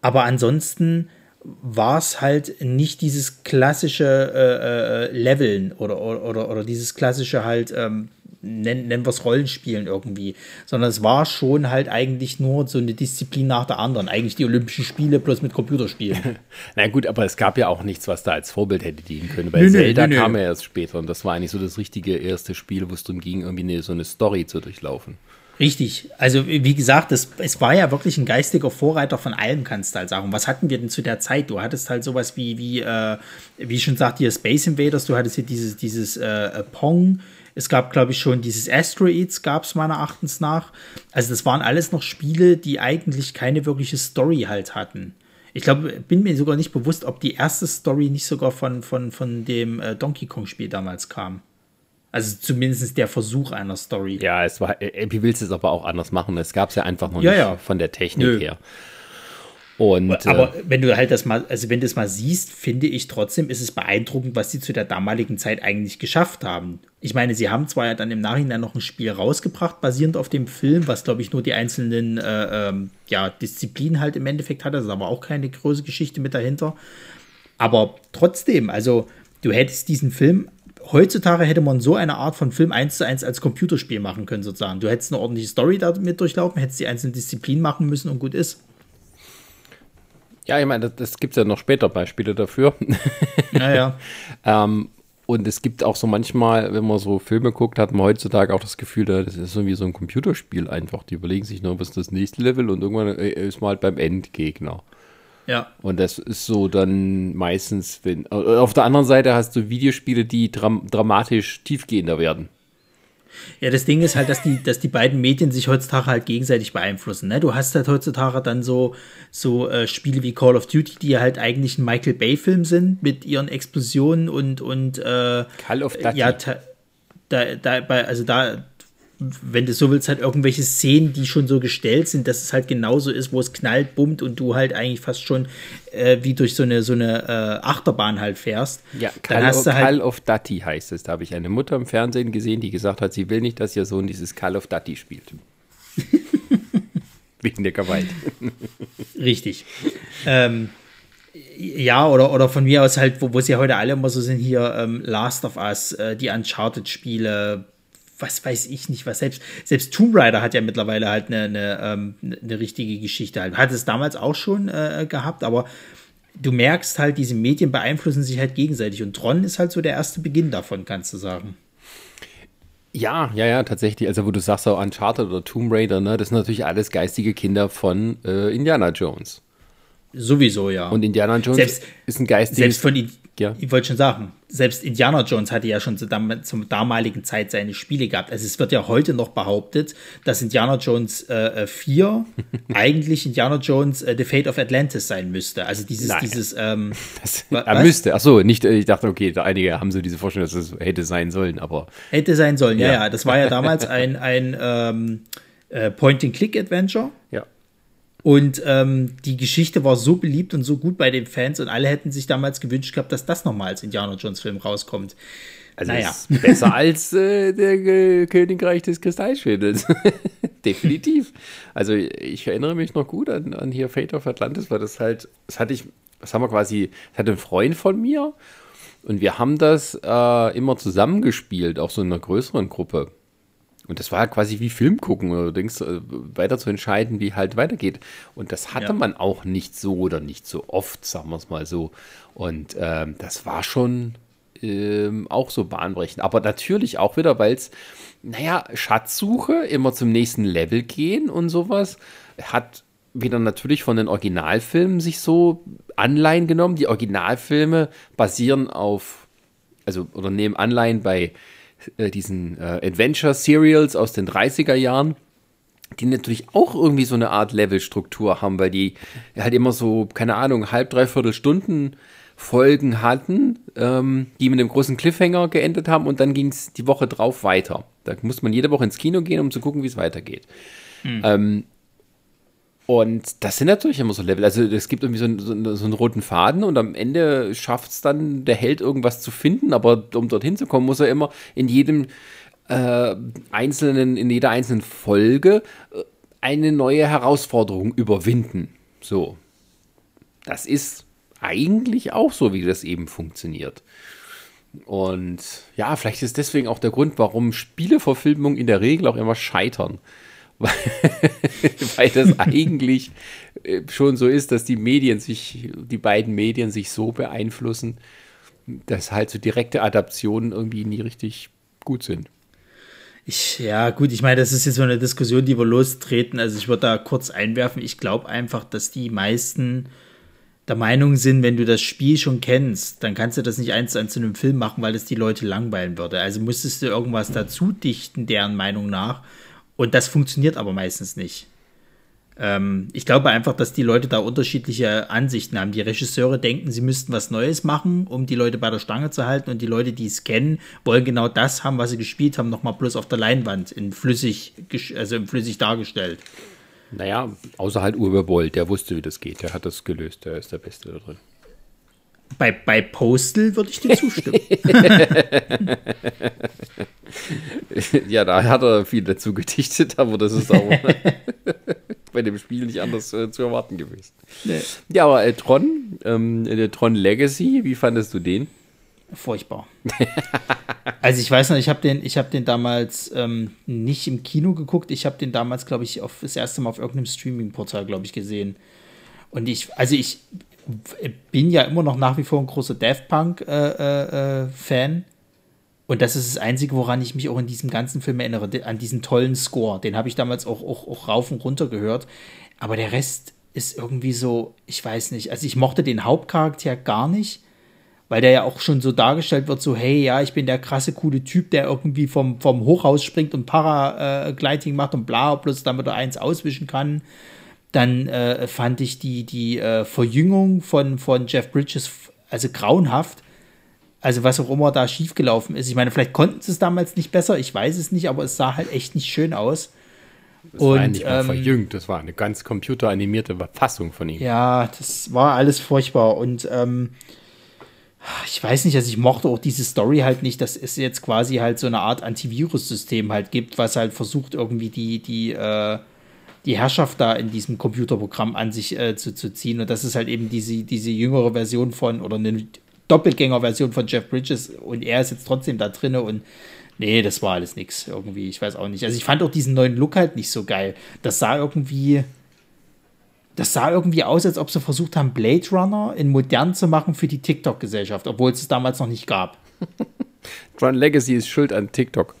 Aber ansonsten war es halt nicht dieses klassische äh, äh, Leveln oder, oder, oder dieses klassische halt, ähm, nennen, nennen wir es Rollenspielen irgendwie, sondern es war schon halt eigentlich nur so eine Disziplin nach der anderen. Eigentlich die Olympischen Spiele plus mit Computerspielen. Na gut, aber es gab ja auch nichts, was da als Vorbild hätte dienen können. Bei nö, Zelda nö, nö. kam ja erst später und das war eigentlich so das richtige erste Spiel, wo es darum ging, irgendwie eine, so eine Story zu durchlaufen. Richtig. Also, wie gesagt, das, es war ja wirklich ein geistiger Vorreiter von allem, kannst du halt sagen. Was hatten wir denn zu der Zeit? Du hattest halt sowas wie, wie, äh, wie schon sagt, hier Space Invaders, du hattest hier dieses, dieses äh, Pong, es gab, glaube ich, schon dieses Asteroids, gab es meiner Erachtens nach. Also das waren alles noch Spiele, die eigentlich keine wirkliche Story halt hatten. Ich glaube, bin mir sogar nicht bewusst, ob die erste Story nicht sogar von, von, von dem äh, Donkey Kong-Spiel damals kam. Also zumindest der Versuch einer Story. Ja, es war, wie willst du es aber auch anders machen? Es gab es ja einfach noch ja, nicht ja. von der Technik Nö. her. Und, aber äh, wenn du halt das mal, also wenn du das mal siehst, finde ich trotzdem, ist es beeindruckend, was sie zu der damaligen Zeit eigentlich geschafft haben. Ich meine, sie haben zwar ja dann im Nachhinein noch ein Spiel rausgebracht, basierend auf dem Film, was glaube ich nur die einzelnen äh, ähm, ja, Disziplinen halt im Endeffekt hatte, das ist aber auch keine große Geschichte mit dahinter. Aber trotzdem, also du hättest diesen Film heutzutage hätte man so eine Art von Film eins zu eins als Computerspiel machen können, sozusagen. Du hättest eine ordentliche Story damit durchlaufen, hättest die einzelnen Disziplinen machen müssen und gut ist. Ja, ich meine, das, gibt es ja noch später Beispiele dafür. Ja, ja. ähm, und es gibt auch so manchmal, wenn man so Filme guckt, hat man heutzutage auch das Gefühl, das ist irgendwie so ein Computerspiel einfach. Die überlegen sich noch, was ist das nächste Level und irgendwann äh, ist man halt beim Endgegner. Ja. Und das ist so dann meistens, wenn. Äh, auf der anderen Seite hast du Videospiele, die dram dramatisch tiefgehender werden. Ja, das Ding ist halt, dass die, dass die beiden Medien sich heutzutage halt gegenseitig beeinflussen. Ne? Du hast halt heutzutage dann so, so äh, Spiele wie Call of Duty, die halt eigentlich ein Michael Bay-Film sind mit ihren Explosionen und, und äh, Call of Duty. Ja, da, da, also da wenn du so willst, halt irgendwelche Szenen, die schon so gestellt sind, dass es halt genauso ist, wo es knallt, bummt und du halt eigentlich fast schon äh, wie durch so eine, so eine äh, Achterbahn halt fährst. Ja, Call, of, halt Call of Duty heißt es. Da habe ich eine Mutter im Fernsehen gesehen, die gesagt hat, sie will nicht, dass ihr Sohn dieses Call of Duty spielt. Wegen der Gewalt. Richtig. ähm, ja, oder, oder von mir aus halt, wo, wo sie heute alle immer so sind, hier ähm, Last of Us, äh, die Uncharted-Spiele, was weiß ich nicht, was selbst, selbst Tomb Raider hat ja mittlerweile halt eine, eine, ähm, eine richtige Geschichte halt. Hat es damals auch schon äh, gehabt, aber du merkst halt, diese Medien beeinflussen sich halt gegenseitig und Tron ist halt so der erste Beginn davon, kannst du sagen. Ja, ja, ja, tatsächlich. Also, wo du sagst, so Uncharted oder Tomb Raider, ne, das sind natürlich alles geistige Kinder von äh, Indiana Jones. Sowieso, ja. Und Indiana Jones selbst, ist ein geistiges. Selbst von, ja. Ich wollte schon sagen, selbst Indiana Jones hatte ja schon zur, zum damaligen Zeit seine Spiele gehabt. Also es wird ja heute noch behauptet, dass Indiana Jones äh, 4 äh, eigentlich Indiana Jones äh, The Fate of Atlantis sein müsste. Also dieses, Nein. dieses, ähm, das, er müsste, ach so, nicht, ich dachte, okay, einige haben so diese Vorstellung, dass es hätte sein sollen, aber. Hätte sein sollen, ja, ja. ja. Das war ja damals ein, ein ähm, äh, Point-and-Click-Adventure. Ja. Und ähm, die Geschichte war so beliebt und so gut bei den Fans und alle hätten sich damals gewünscht gehabt, dass das nochmal als Indiana Jones Film rauskommt. Also naja. besser als äh, der äh, Königreich des Kristallschädels. Definitiv. Also ich erinnere mich noch gut an, an hier Fate of Atlantis, weil das halt, das hatte ich, das haben wir quasi, das hatte ein Freund von mir und wir haben das äh, immer zusammengespielt, auch so in einer größeren Gruppe. Und das war quasi wie Film gucken oder denkst, äh, weiter zu entscheiden, wie halt weitergeht. Und das hatte ja. man auch nicht so oder nicht so oft, sagen wir es mal so. Und ähm, das war schon ähm, auch so bahnbrechend. Aber natürlich auch wieder, weil es, naja, Schatzsuche, immer zum nächsten Level gehen und sowas, hat wieder natürlich von den Originalfilmen sich so Anleihen genommen. Die Originalfilme basieren auf, also oder nehmen Anleihen bei äh, diesen äh, Adventure-Serials aus den 30er Jahren, die natürlich auch irgendwie so eine Art Levelstruktur haben, weil die halt immer so, keine Ahnung, halb, dreiviertel Stunden Folgen hatten, ähm, die mit einem großen Cliffhanger geendet haben und dann ging es die Woche drauf weiter. Da muss man jede Woche ins Kino gehen, um zu gucken, wie es weitergeht. Mhm. Ähm, Und das sind natürlich immer so Level. Also es gibt irgendwie so einen, so, einen roten Faden und am Ende schafft es dann der Held irgendwas zu finden, aber um dorthin zu kommen, muss er immer in jedem äh, einzelnen, in jeder einzelnen Folge äh, eine neue Herausforderung überwinden. So. Das ist eigentlich auch so, wie das eben funktioniert. Und ja, vielleicht ist deswegen auch der Grund, warum Spieleverfilmungen in der Regel auch immer scheitern. Weil das eigentlich äh, schon so ist, dass die Medien sich, die beiden Medien sich so beeinflussen, dass halt so direkte Adaptionen irgendwie nie richtig gut sind. Ich, ja, gut, ich meine, das ist jetzt so eine Diskussion, die wir lostreten. Also ich würde da kurz einwerfen. Ich glaube einfach, dass die meisten der Meinung sind, wenn du das Spiel schon kennst, dann kannst du das nicht eins zu eins zu einem Film machen, weil es die Leute langweilen würde. Also musstest du irgendwas dazu dichten, deren Meinung nach. Und das funktioniert aber meistens nicht. Ähm, ich glaube einfach, dass die Leute da unterschiedliche Ansichten haben. Die Regisseure denken, sie müssten was Neues machen, um die Leute bei der Stange zu halten. Und die Leute, die es kennen, wollen genau das haben, was sie gespielt haben, nochmal bloß auf der Leinwand in flüssig, also in flüssig dargestellt. Naja, außer halt Uwe Boll, der wusste, wie das geht. Der hat das gelöst. Der ist der Beste da drin. Bei, bei Postal würde ich dir zustimmen. ja, da hat er viel dazu gedichtet, aber das ist auch bei dem Spiel nicht anders äh, zu erwarten gewesen. Nee. Ja, aber äh, Tron, ähm, der Tron Legacy, wie fandest du den? Furchtbar. also ich weiß noch, ich habe den, hab den damals ähm, nicht im Kino geguckt. Ich habe den damals, glaube ich, auf, das erste Mal auf irgendeinem Streaming-Portal, glaube ich, gesehen. Und ich, also ich bin ja immer noch nach wie vor ein großer Daft Punk-Fan. Äh, äh, und das ist das Einzige, woran ich mich auch in diesem ganzen Film erinnere, an diesen tollen Score. Den habe ich damals auch, auch, auch rauf und runter gehört. Aber der Rest ist irgendwie so, ich weiß nicht. Also ich mochte den Hauptcharakter gar nicht weil der ja auch schon so dargestellt wird, so, hey, ja, ich bin der krasse, coole Typ, der irgendwie vom, vom Hochhaus springt und Paragliding macht und bla, bloß damit er eins auswischen kann. Dann äh, fand ich die, die äh, Verjüngung von, von Jeff Bridges also grauenhaft. Also was auch immer da schiefgelaufen ist. Ich meine, vielleicht konnten sie es damals nicht besser, ich weiß es nicht, aber es sah halt echt nicht schön aus. Das und, war nicht mal ähm, verjüngt, das war eine ganz computeranimierte Fassung von ihm. Ja, das war alles furchtbar. Und ähm, ich weiß nicht, also ich mochte auch diese Story halt nicht, dass es jetzt quasi halt so eine Art Antivirus-System halt gibt, was halt versucht, irgendwie die, die, äh, die Herrschaft da in diesem Computerprogramm an sich äh, zu, zu ziehen. Und das ist halt eben diese, diese jüngere Version von, oder eine Doppelgänger-Version von Jeff Bridges und er ist jetzt trotzdem da drinne und nee, das war alles nix irgendwie. Ich weiß auch nicht. Also ich fand auch diesen neuen Look halt nicht so geil. Das sah irgendwie das sah irgendwie aus, als ob sie versucht haben, Blade Runner in modern zu machen für die TikTok-Gesellschaft, obwohl es es damals noch nicht gab. Tron Legacy ist schuld an TikTok.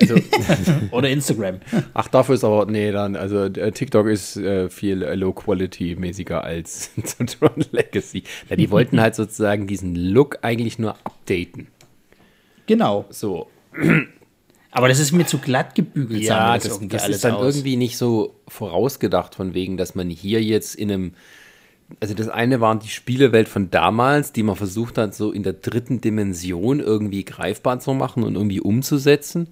Also, Oder Instagram. Ach, dafür ist aber, nee, dann, also äh, TikTok ist äh, viel Low-Quality-mäßiger als Tron Legacy. Ja, die wollten halt sozusagen diesen Look eigentlich nur updaten. Genau. So. Aber das ist mir zu glatt gebügelt. Ja, das, das, das ist dann aus. irgendwie nicht so vorausgedacht, von wegen, dass man hier jetzt in einem. Also das eine waren die Spielewelt von damals, die man versucht hat, so in der dritten Dimension irgendwie greifbar zu machen und irgendwie umzusetzen.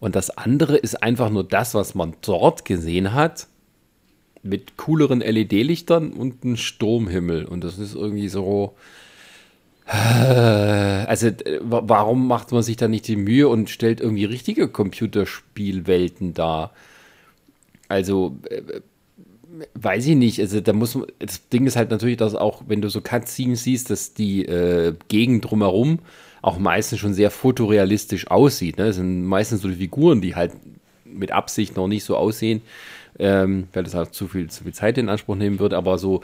Und das andere ist einfach nur das, was man dort gesehen hat, mit cooleren LED-Lichtern und einem Sturmhimmel. Und das ist irgendwie so, also warum macht man sich da nicht die Mühe und stellt irgendwie richtige Computerspielwelten dar? Also äh, weiß ich nicht. Also da muss das Ding ist halt natürlich, dass auch wenn du so Cutscenes siehst, dass die äh, Gegend drumherum auch meistens schon sehr fotorealistisch aussieht. Ne? Das sind meistens so die Figuren, die halt mit Absicht noch nicht so aussehen, ähm, weil das halt zu viel, zu viel Zeit in Anspruch nehmen würde. Aber so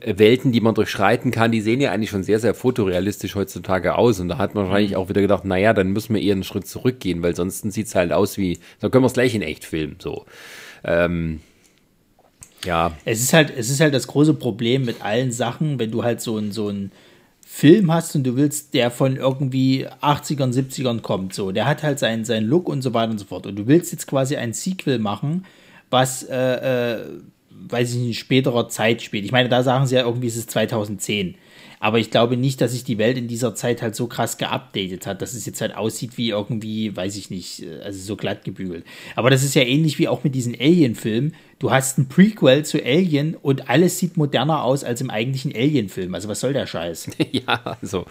äh, Welten, die man durchschreiten kann, die sehen ja eigentlich schon sehr, sehr fotorealistisch heutzutage aus. Und da hat man wahrscheinlich mhm. auch wieder gedacht, naja, dann müssen wir eher einen Schritt zurückgehen, weil sonst sieht es halt aus wie, dann können wir es gleich in echt filmen. So. Ähm, ja. Es ist halt, es ist halt das große Problem mit allen Sachen, wenn du halt so ein, so ein Film hast und du willst, der von irgendwie 80ern, 70ern kommt, so, der hat halt seinen, seinen Look und so weiter und so fort. Und du willst jetzt quasi ein Sequel machen, was, äh, äh, weiß ich nicht, in späterer Zeit spielt. Ich meine, da sagen sie ja irgendwie, es ist 2010. Aber ich glaube nicht, dass sich die Welt in dieser Zeit halt so krass geupdatet hat, dass es jetzt halt aussieht wie irgendwie, weiß ich nicht, äh, also so glatt gebügelt. Aber das ist ja ähnlich wie auch mit diesen Alien-Filmen. Du hast ein Prequel zu Alien und alles sieht moderner aus als im eigentlichen Alien-Film. Also was soll der Scheiß? ja, also,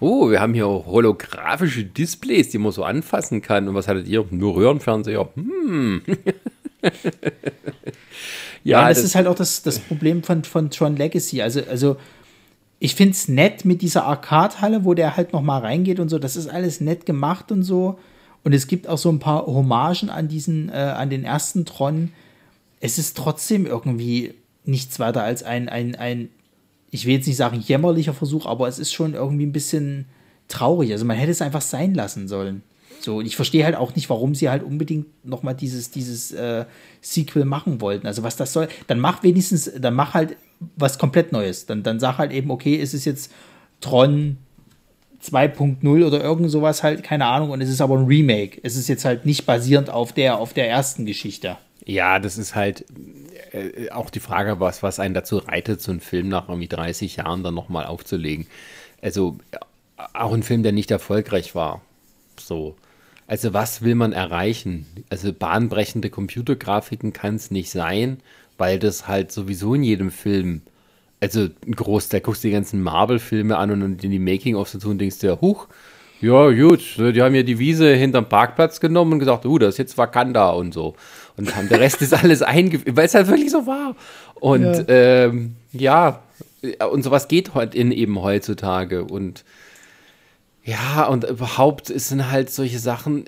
oh, wir haben hier holographische Displays, die man so anfassen kann. Und was hattet ihr? Nur Röhrenfernseher. Hm. ja, ja, das, das, ist halt auch das, das Problem von, von Tron Legacy. Also, also ich finde es nett mit dieser Arcade-Halle, wo der halt noch mal reingeht und so. Das ist alles nett gemacht und so. Und es gibt auch so ein paar Hommagen an diesen, äh, an den ersten Tron. Es ist trotzdem irgendwie nichts weiter als ein, ein, ein, ich will jetzt nicht sagen jämmerlicher Versuch, aber es ist schon irgendwie ein bisschen traurig. Also man hätte es einfach sein lassen sollen. So, und ich verstehe halt auch nicht, warum sie halt unbedingt nochmal dieses, dieses äh, Sequel machen wollten. Also was das soll, dann mach wenigstens, dann mach halt was komplett Neues. Dann, dann sag halt eben, okay, ist es jetzt Tron 2.0 oder irgend sowas halt, keine Ahnung, und es ist aber ein Remake. Es ist jetzt halt nicht basierend auf der, auf der ersten Geschichte. Ja, das ist halt äh, auch die Frage, was, was einen dazu reitet, so einen Film nach irgendwie 30 Jahren dann nochmal aufzulegen. Also auch ein Film, der nicht erfolgreich war. So. Also was will man erreichen? Also bahnbrechende Computergrafiken kann es nicht sein, weil das halt sowieso in jedem Film, also ein Großteil, guckst du die ganzen Marvel-Filme an und in die Making-ofs dazu und denkst dir, huch, ja gut, die haben ja die Wiese hinterm Parkplatz genommen und gesagt, uh, das ist jetzt Wakanda und so. Und haben der Rest ist alles eingeführt, weil es halt wirklich so war. Und ja. Ähm, ja, und sowas geht heute in eben heutzutage und ja, und überhaupt sind halt solche Sachen,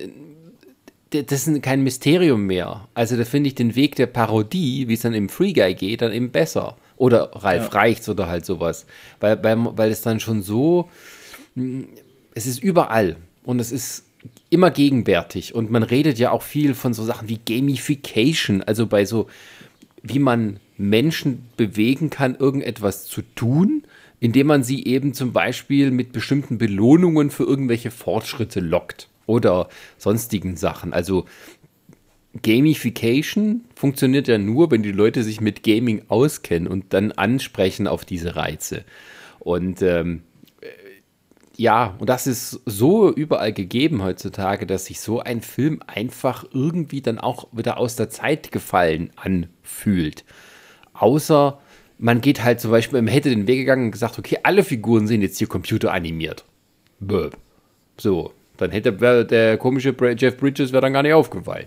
das ist kein Mysterium mehr. Also da finde ich den Weg der Parodie, wie es dann im Free Guy geht, dann eben besser. Oder Ralf ja. Reichts oder halt sowas. Weil, weil, weil es dann schon so, es ist überall und es ist immer gegenwärtig. Und man redet ja auch viel von so Sachen wie Gamification, also bei so, wie man Menschen bewegen kann, irgendetwas zu tun indem man sie eben zum Beispiel mit bestimmten Belohnungen für irgendwelche Fortschritte lockt oder sonstigen Sachen. Also Gamification funktioniert ja nur, wenn die Leute sich mit Gaming auskennen und dann ansprechen auf diese Reize. Und ähm, äh, ja, und das ist so überall gegeben heutzutage, dass sich so ein Film einfach irgendwie dann auch wieder aus der Zeit gefallen anfühlt. Außer man geht halt zum Beispiel, man hätte den Weg gegangen und gesagt, okay, alle Figuren sind jetzt hier computeranimiert. Böb. So, dann hätte der komische Jeff Bridges wäre dann gar nicht aufgefallen.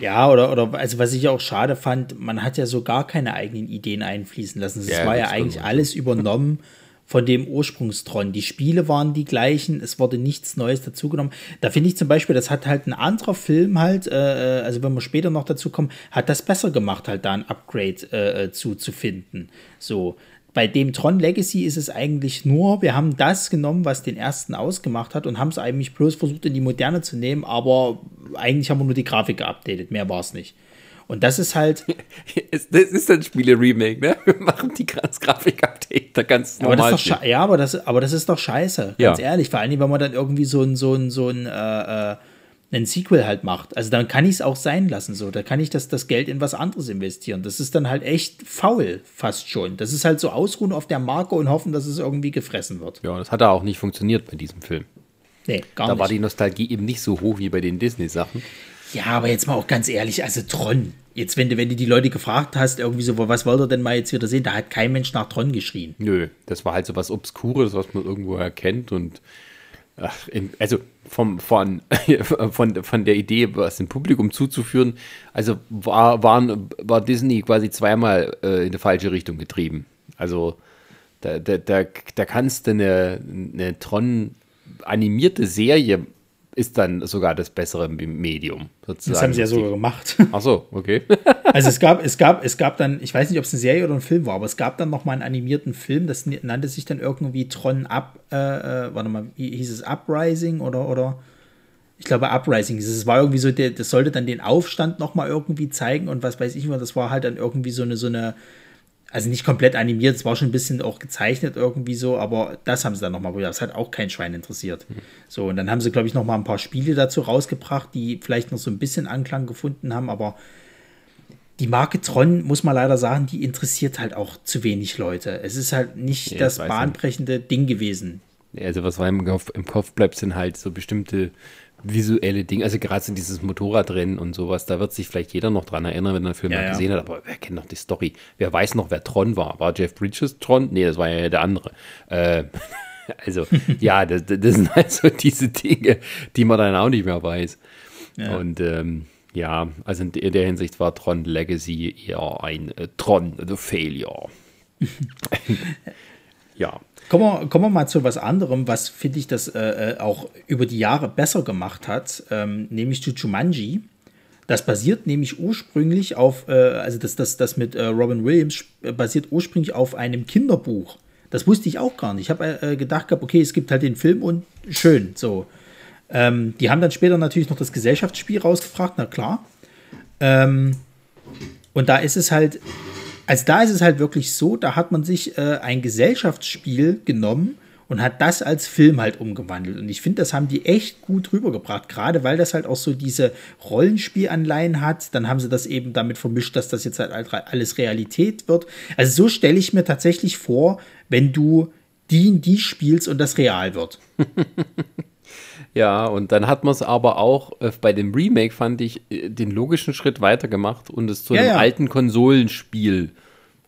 Ja, oder, oder, also was ich auch schade fand, man hat ja so gar keine eigenen Ideen einfließen lassen. Es ja, war ja eigentlich alles übernommen von dem Ursprungstron. Die Spiele waren die gleichen, es wurde nichts Neues dazugenommen. Da finde ich zum Beispiel, das hat halt ein anderer Film halt, äh, äh, also wenn wir später noch dazu kommen, hat das besser gemacht, halt da ein Upgrade äh, äh zu, zu finden. So. Bei dem Tron Legacy ist es eigentlich nur, wir haben das genommen, was den ersten ausgemacht hat und haben es eigentlich bloß versucht in die Moderne zu nehmen, aber eigentlich haben wir nur die Grafik geupdatet, mehr war es nicht. Und das ist halt. das ist ein Spiele-Remake, ne? Wir machen die Grafik-Update da ganz normal. Aber das ist doch ja, aber das, aber das ist doch scheiße, ganz ja. ehrlich. Vor allem, wenn man dann irgendwie so ein, so ein, so ein, äh, äh ein Sequel halt macht. Also dann kann ich es auch sein lassen. So, da kann ich das, das Geld in was anderes investieren. Das ist dann halt echt faul, fast schon. Das ist halt so ausruhen auf der Marke und hoffen, dass es irgendwie gefressen wird. Ja, das hat auch nicht funktioniert bei diesem Film. Nee, gar da nicht. Da war die Nostalgie eben nicht so hoch wie bei den Disney-Sachen. Ja, aber jetzt mal auch ganz ehrlich, also Tron. Jetzt, wenn du, wenn du die Leute gefragt hast, irgendwie so, was wollt ihr denn mal jetzt wieder sehen, da hat kein Mensch nach Tron geschrien. Nö, das war halt so was Obskures, was man irgendwo erkennt und ach, also vom, von, von, von der Idee, was dem Publikum zuzuführen, also war, waren, war Disney quasi zweimal äh, in die falsche Richtung getrieben. Also da, da, da, da kannst du eine, eine Tron animierte Serie ist dann sogar das bessere Medium. Sozusagen. Das haben sie ja sogar gemacht. Ach so, okay. also es gab, es gab, es gab dann, ich weiß nicht, ob es eine Serie oder ein Film war, aber es gab dann noch mal einen animierten Film, das nannte sich dann irgendwie Tron Up, äh, äh, warte mal, wie hieß es Uprising oder, oder ich glaube Uprising. Es war irgendwie so, der, das sollte dann den Aufstand noch mal irgendwie zeigen und was weiß ich immer, das war halt dann irgendwie so eine, so eine also nicht komplett animiert, es war schon ein bisschen auch gezeichnet irgendwie so, aber das haben sie dann nochmal rüber. Das hat auch kein Schwein interessiert. Mhm. So, und dann haben sie, glaube ich, nochmal ein paar Spiele dazu rausgebracht, die vielleicht noch so ein bisschen Anklang gefunden haben, aber die Marke Tron, muss man leider sagen, die interessiert halt auch zu wenig Leute. Es ist halt nicht ja, das bahnbrechende nicht. Ding gewesen. Also was war im Kopf, im Kopf bleibt, sind halt so bestimmte visuelle Dinge, also gerade so dieses Motorradrennen und sowas, da wird sich vielleicht jeder noch dran erinnern, wenn er den Film ja, mal gesehen ja. hat, aber wer kennt noch die Story? Wer weiß noch, wer Tron war? War Jeff Bridges Tron? Nee, das war ja der andere. Äh, also, ja, das, das, sind halt so diese Dinge, die man dann auch nicht mehr weiß. Ja. Und ähm, ja, also in der Hinsicht war Tron Legacy eher ein äh, Tron The Failure. ja. Kommen wir, kommen wir mal zu was anderem, was finde ich das äh, äh, auch über die Jahre besser gemacht hat, ähm, nämlich zu Jumanji. Das basiert nämlich ursprünglich auf, äh, also das, das, das mit äh, Robin Williams basiert ursprünglich auf einem Kinderbuch. Das wusste ich auch gar nicht. Ich habe äh, gedacht gehabt, okay, es gibt halt den Film und schön, so. Ähm, die haben dann später natürlich noch das Gesellschaftsspiel rausgefragt, na klar. Ähm, und da ist es halt, also da ist es halt wirklich so, da hat man sich äh, ein Gesellschaftsspiel genommen und hat das als Film halt umgewandelt. Und ich finde, das haben die echt gut rübergebracht, gerade weil das halt auch so diese Rollenspielanleihen hat. Dann haben sie das eben damit vermischt, dass das jetzt halt alles Realität wird. Also so stelle ich mir tatsächlich vor, wenn du die, die spielst und das real wird. Ja, und dann hat man es aber auch äh, bei dem Remake, fand ich, äh, den logischen Schritt weitergemacht und es zu ja, einem ja. alten Konsolenspiel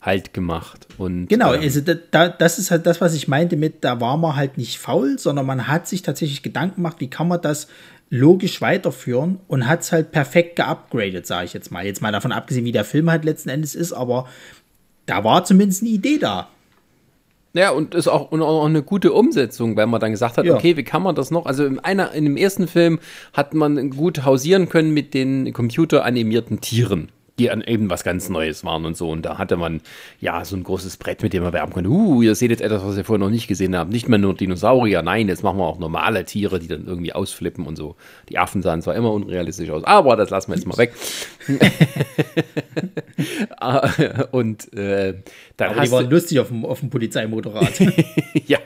halt gemacht. Und, genau, ähm, also da, das ist halt das, was ich meinte mit, da war man halt nicht faul, sondern man hat sich tatsächlich Gedanken gemacht, wie kann man das logisch weiterführen und hat es halt perfekt geupgradet, sage ich jetzt mal. Jetzt mal davon abgesehen, wie der Film halt letzten Endes ist, aber da war zumindest eine Idee da. Ja, und ist auch, und auch eine gute Umsetzung, weil man dann gesagt hat, ja. okay, wie kann man das noch? Also in einer, in dem ersten Film hat man gut hausieren können mit den computeranimierten Tieren die an eben was ganz Neues waren und so. Und da hatte man ja so ein großes Brett, mit dem man werben konnte. Uh, ihr seht jetzt etwas, was ihr vorher noch nicht gesehen habt. Nicht mehr nur Dinosaurier, nein, jetzt machen wir auch normale Tiere, die dann irgendwie ausflippen und so. Die Affen sahen zwar immer unrealistisch aus, aber das lassen wir jetzt mal weg. Und äh, dann aber die waren lustig auf dem, auf dem Polizeimotorrad. ja.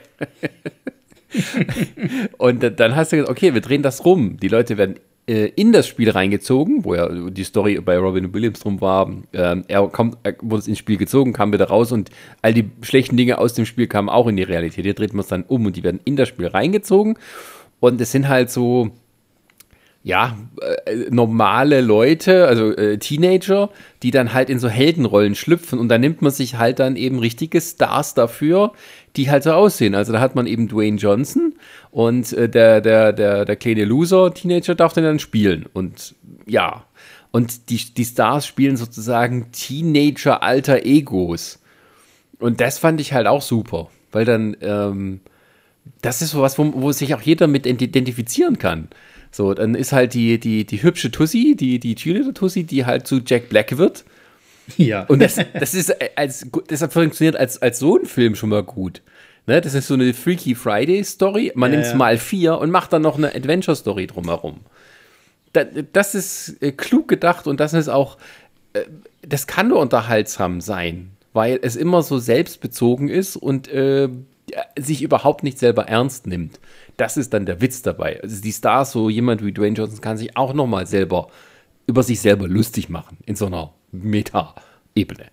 und dann hast du gesagt, okay, wir drehen das rum. Die Leute werden in das Spiel reingezogen, wo ja die Story bei Robin Williams drum war. Ähm, er, kommt, er wurde ins Spiel gezogen, kam wieder raus und all die schlechten Dinge aus dem Spiel kamen auch in die Realität. Hier dreht man es dann um und die werden in das Spiel reingezogen. Und es sind halt so, ja, äh, normale Leute, also äh, Teenager, die dann halt in so Heldenrollen schlüpfen und da nimmt man sich halt dann eben richtige Stars dafür, die halt so aussehen. Also da hat man eben Dwayne Johnson und äh, der, der, der, der kleine Loser-Teenager darf den dann spielen. Und ja, und die, die Stars spielen sozusagen Teenager-alter Egos. Und das fand ich halt auch super, weil dann, ähm, das ist sowas, wo, wo sich auch jeder mit identifizieren kann. So, dann ist halt die, die, die hübsche Tussi, die, die Cheerleader-Tussi, die halt zu Jack Black wird. Ja. Und das, das ist äh, als, deshalb funktioniert als, als so ein Film schon mal gut. Ne, das ist so eine Freaky Friday-Story. Man ja, nimmt es ja. mal vier und macht dann noch eine Adventure-Story drumherum. Da, das ist äh, klug gedacht und das ist auch, äh, das kann nur unterhaltsam sein, weil es immer so selbstbezogen ist und äh, sich überhaupt nicht selber ernst nimmt. Das ist dann der Witz dabei. Also die Stars, so jemand wie Dwayne Johnson, kann sich auch noch mal selber über sich selber lustig machen in so einer Meta-Ebene.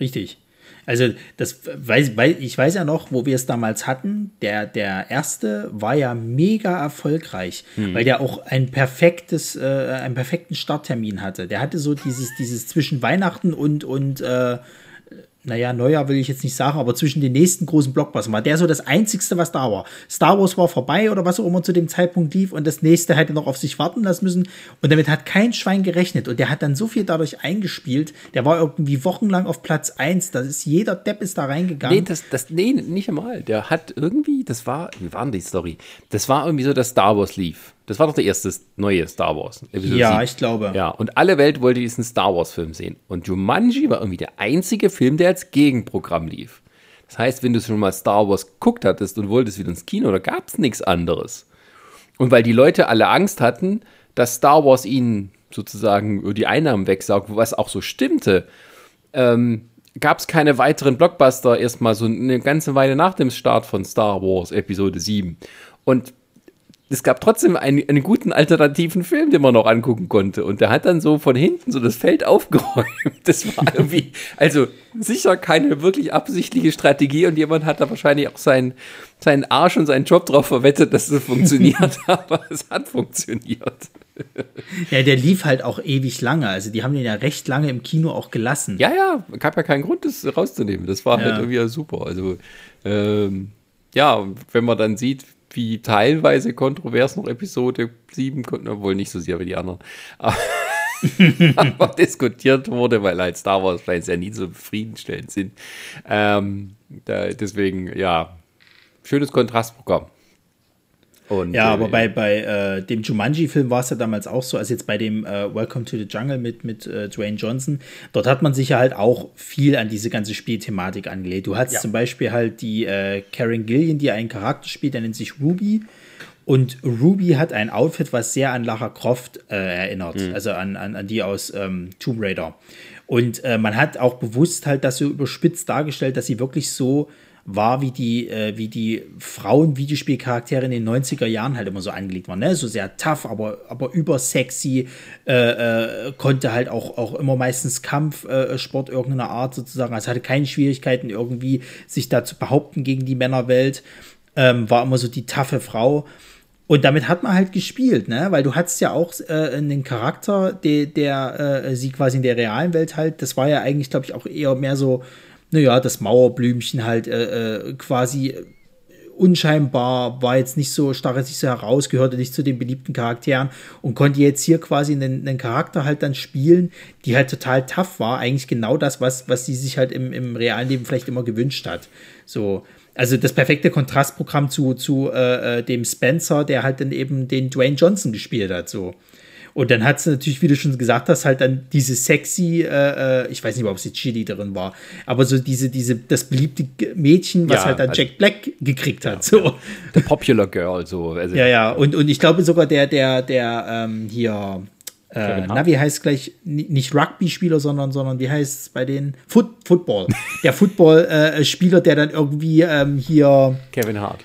Richtig. Also das weiß, weiß, ich weiß ja noch, wo wir es damals hatten. Der, der erste war ja mega erfolgreich, hm. weil der auch ein perfektes, äh, einen perfekten Starttermin hatte. Der hatte so dieses, dieses zwischen Weihnachten und, und äh, naja, Neujahr will ich jetzt nicht sagen, aber zwischen den nächsten großen Blockbustern war der so das einzigste, was da war. Star Wars war vorbei oder was auch immer zu dem Zeitpunkt lief und das nächste hätte noch auf sich warten lassen müssen und damit hat kein Schwein gerechnet und der hat dann so viel dadurch eingespielt, der war irgendwie wochenlang auf Platz 1, da ist jeder Depp ist da reingegangen. Nee, das, das, nee, nicht einmal, der hat irgendwie, das war, wie war denn die Story? Das war irgendwie so, dass Star Wars lief das war doch der erste neue Star Wars. Episode ja, 7. ich glaube. Ja, und alle Welt wollte diesen Star Wars-Film sehen. Und Jumanji war irgendwie der einzige Film, der als Gegenprogramm lief. Das heißt, wenn du schon mal Star Wars geguckt hattest und wolltest wieder ins Kino, da gab es nichts anderes. Und weil die Leute alle Angst hatten, dass Star Wars ihnen sozusagen die Einnahmen wegsaugt, was auch so stimmte, ähm, gab es keine weiteren Blockbuster erstmal so eine ganze Weile nach dem Start von Star Wars Episode 7. Und es gab trotzdem einen, einen guten alternativen Film, den man noch angucken konnte. Und der hat dann so von hinten so das Feld aufgeräumt. Das war irgendwie, also sicher keine wirklich absichtliche Strategie und jemand hat da wahrscheinlich auch seinen, seinen Arsch und seinen Job drauf verwettet, dass es funktioniert, aber es hat funktioniert. Ja, der lief halt auch ewig lange. Also die haben den ja recht lange im Kino auch gelassen. Ja, ja, gab ja keinen Grund, das rauszunehmen. Das war halt ja. halt irgendwie super. Also ähm, ja, wenn man dann sieht, wie teilweise kontrovers noch Episode 7, obwohl nicht so sehr wie die anderen, aber diskutiert wurde, weil halt Star Wars-Fans ja nie so befriedenstellend sind. Ähm, da, deswegen, ja, schönes Kontrastprogramm. Und, ja, aber äh, bei, bei äh, dem Jumanji-Film war es ja damals auch so, also jetzt bei dem äh, Welcome to the Jungle mit, mit äh, Dwayne Johnson, dort hat man sich ja halt auch viel an diese ganze Spielthematik angelegt. Du hattest ja. zum Beispiel halt die äh, Karen Gillian, die einen Charakter spielt, der nennt sich Ruby. Und Ruby hat ein Outfit, was sehr an Lara Croft erinnert, mhm. also an, an, an die aus ähm, Tomb Raider. Und man hat auch bewusst halt das so überspitzt dargestellt, dass sie wirklich so war, wie die, äh, wie die Frauen-Videospielcharaktere in den 90er Jahren halt immer so angelegt waren. Ne? So sehr tough, aber, aber übersexy, äh, äh, konnte halt auch, auch immer meistens Kampfsport äh, irgendeiner Art sozusagen. Also hatte keine Schwierigkeiten irgendwie, sich da zu behaupten gegen die Männerwelt. Ähm, war immer so die taffe Frau. Und damit hat man halt gespielt, ne? Weil du hattest ja auch äh, einen Charakter, der, der äh, sie quasi in der realen Welt halt, das war ja eigentlich, glaube ich, auch eher mehr so naja, das Mauerblümchen halt äh, äh, quasi unscheinbar, war jetzt nicht so, jetzt nicht so heraus, gehörte nicht zu den beliebten Charakteren und konnte jetzt hier quasi einen, einen, Charakter halt dann spielen, die halt total tough war. Eigentlich genau das, was, was sie sich halt im, im realen Leben vielleicht immer gewünscht hat. So. Also das perfekte Kontrastprogramm zu, zu äh, äh dem Spencer, der halt dann eben den Dwayne Johnson gespielt hat. So. Und dann hat sie natürlich, wie du schon gesagt hast, halt dann diese sexy, äh, äh ich weiß nicht, ob sie Cheerleaderin war, aber so diese, diese, das beliebte Mädchen, was ja, halt dann also, Jack Black gekriegt hat. Ja, so. The Popular Girl, so. Also. Ja, ja, und, und ich glaube sogar der, der, der, ähm, hier, äh, na, wie heißt gleich, nicht Rugby-Spieler, sondern, sondern wie heißt es bei den Foot, Football. der Football-Spieler, äh, der dann irgendwie ähm, hier. Kevin Hart.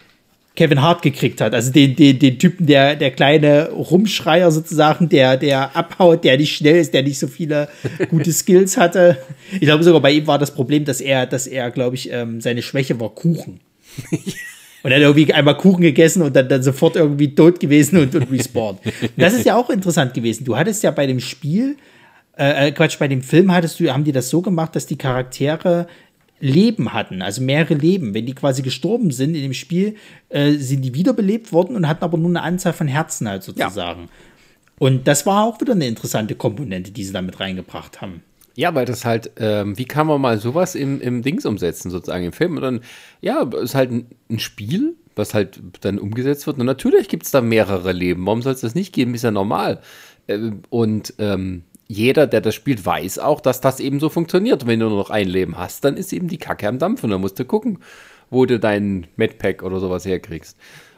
Kevin Hart gekriegt hat. Also den, den, den Typen, der, der kleine Rumschreier sozusagen, der, der abhaut, der nicht schnell ist, der nicht so viele gute Skills hatte. Ich glaube sogar bei ihm war das Problem, dass er, dass er, glaube ich, ähm, seine Schwäche war Kuchen. Und er hat irgendwie einmal Kuchen gegessen und dann, dann sofort irgendwie tot gewesen und, und respawned. das ist ja auch interessant gewesen. Du hattest ja bei dem Spiel, äh, äh, Quatsch, bei dem Film hattest du, haben die das so gemacht, dass die Charaktere Leben hatten, also mehrere Leben. Wenn die quasi gestorben sind in dem Spiel, äh, sind die wiederbelebt worden und hatten aber nur eine Anzahl von Herzen halt sozusagen. Ja. Und das war auch wieder eine interessante Komponente, die sie da mit reingebracht haben. Ja, weil das halt, ähm, wie kann man mal sowas im, im Dings umsetzen, sozusagen im Film? Und dann, ja, ist halt ein, ein Spiel, was halt dann umgesetzt wird. Und natürlich gibt es da mehrere Leben. Warum soll es das nicht geben? Ist ja normal. Äh, und ähm, jeder, der das spielt, weiß auch, dass das eben so funktioniert. Wenn du nur noch ein Leben hast, dann ist eben die Kacke am Dampf und dann musst du gucken, wo du deinen Medpack oder sowas herkriegst.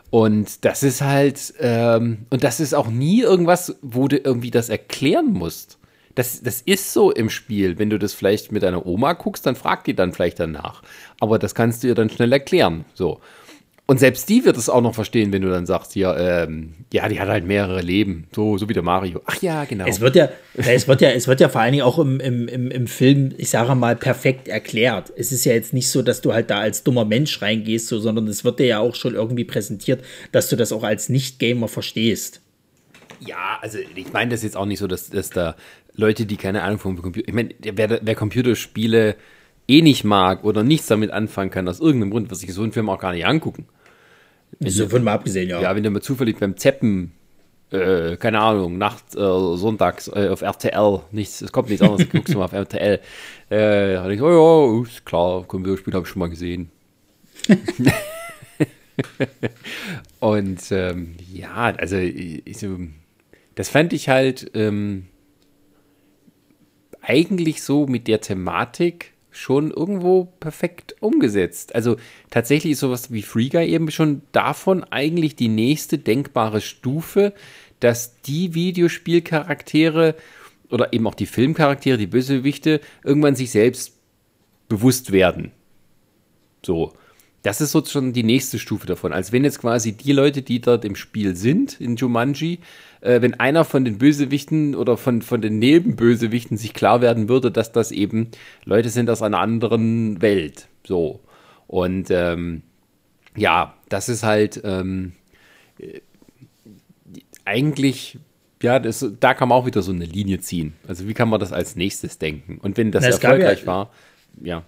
Und das ist halt, ähm, und das ist auch nie irgendwas, wo du irgendwie das erklären musst. Das, das ist so im Spiel. Wenn du das vielleicht mit deiner Oma guckst, dann fragt die dann vielleicht danach. Aber das kannst du ihr dann schnell erklären. So. Und selbst die wird es auch noch verstehen, wenn du dann sagst, ja, ähm, ja, die hat halt mehrere Leben, so, so wie der Mario. Ach ja, genau. Es wird ja, es wird ja, es wird ja vor allen Dingen auch im, im, im, im Film, ich sage mal, perfekt erklärt. Es ist ja jetzt nicht so, dass du halt da als dummer Mensch reingehst, so, sondern es wird dir ja auch schon irgendwie präsentiert, dass du das auch als Nicht-Gamer verstehst. Ja, also ich meine das jetzt auch nicht so, dass, dass da Leute, die keine Ahnung vom Computer, ich meine, wer, wer Computerspiele eh nicht mag oder nichts damit anfangen kann, aus irgendeinem Grund, wird sich so einen Film auch gar nicht angucken. So von mal abgesehen, ja. Ja, wenn du mal zufällig beim Zeppen, äh, keine Ahnung, nachts, äh, sonntags äh, auf RTL, nichts, es kommt nichts anderes, guckst du mal auf RTL, äh, da ich, oh ja, ist klar, Computerspiel habe ich schon mal gesehen. Und ähm, ja, also ich, so, das fand ich halt ähm, eigentlich so mit der Thematik schon irgendwo perfekt umgesetzt. Also tatsächlich ist sowas wie Free Guy eben schon davon eigentlich die nächste denkbare Stufe, dass die Videospielcharaktere oder eben auch die Filmcharaktere, die Bösewichte, irgendwann sich selbst bewusst werden. So. Das ist so schon die nächste Stufe davon. Als wenn jetzt quasi die Leute, die dort im Spiel sind, in Jumanji, äh, wenn einer von den Bösewichten oder von, von den Nebenbösewichten sich klar werden würde, dass das eben Leute sind aus einer anderen Welt. So. Und ähm, ja, das ist halt ähm, äh, eigentlich, ja, das, da kann man auch wieder so eine Linie ziehen. Also wie kann man das als nächstes denken? Und wenn das Na, erfolgreich ja, war, ja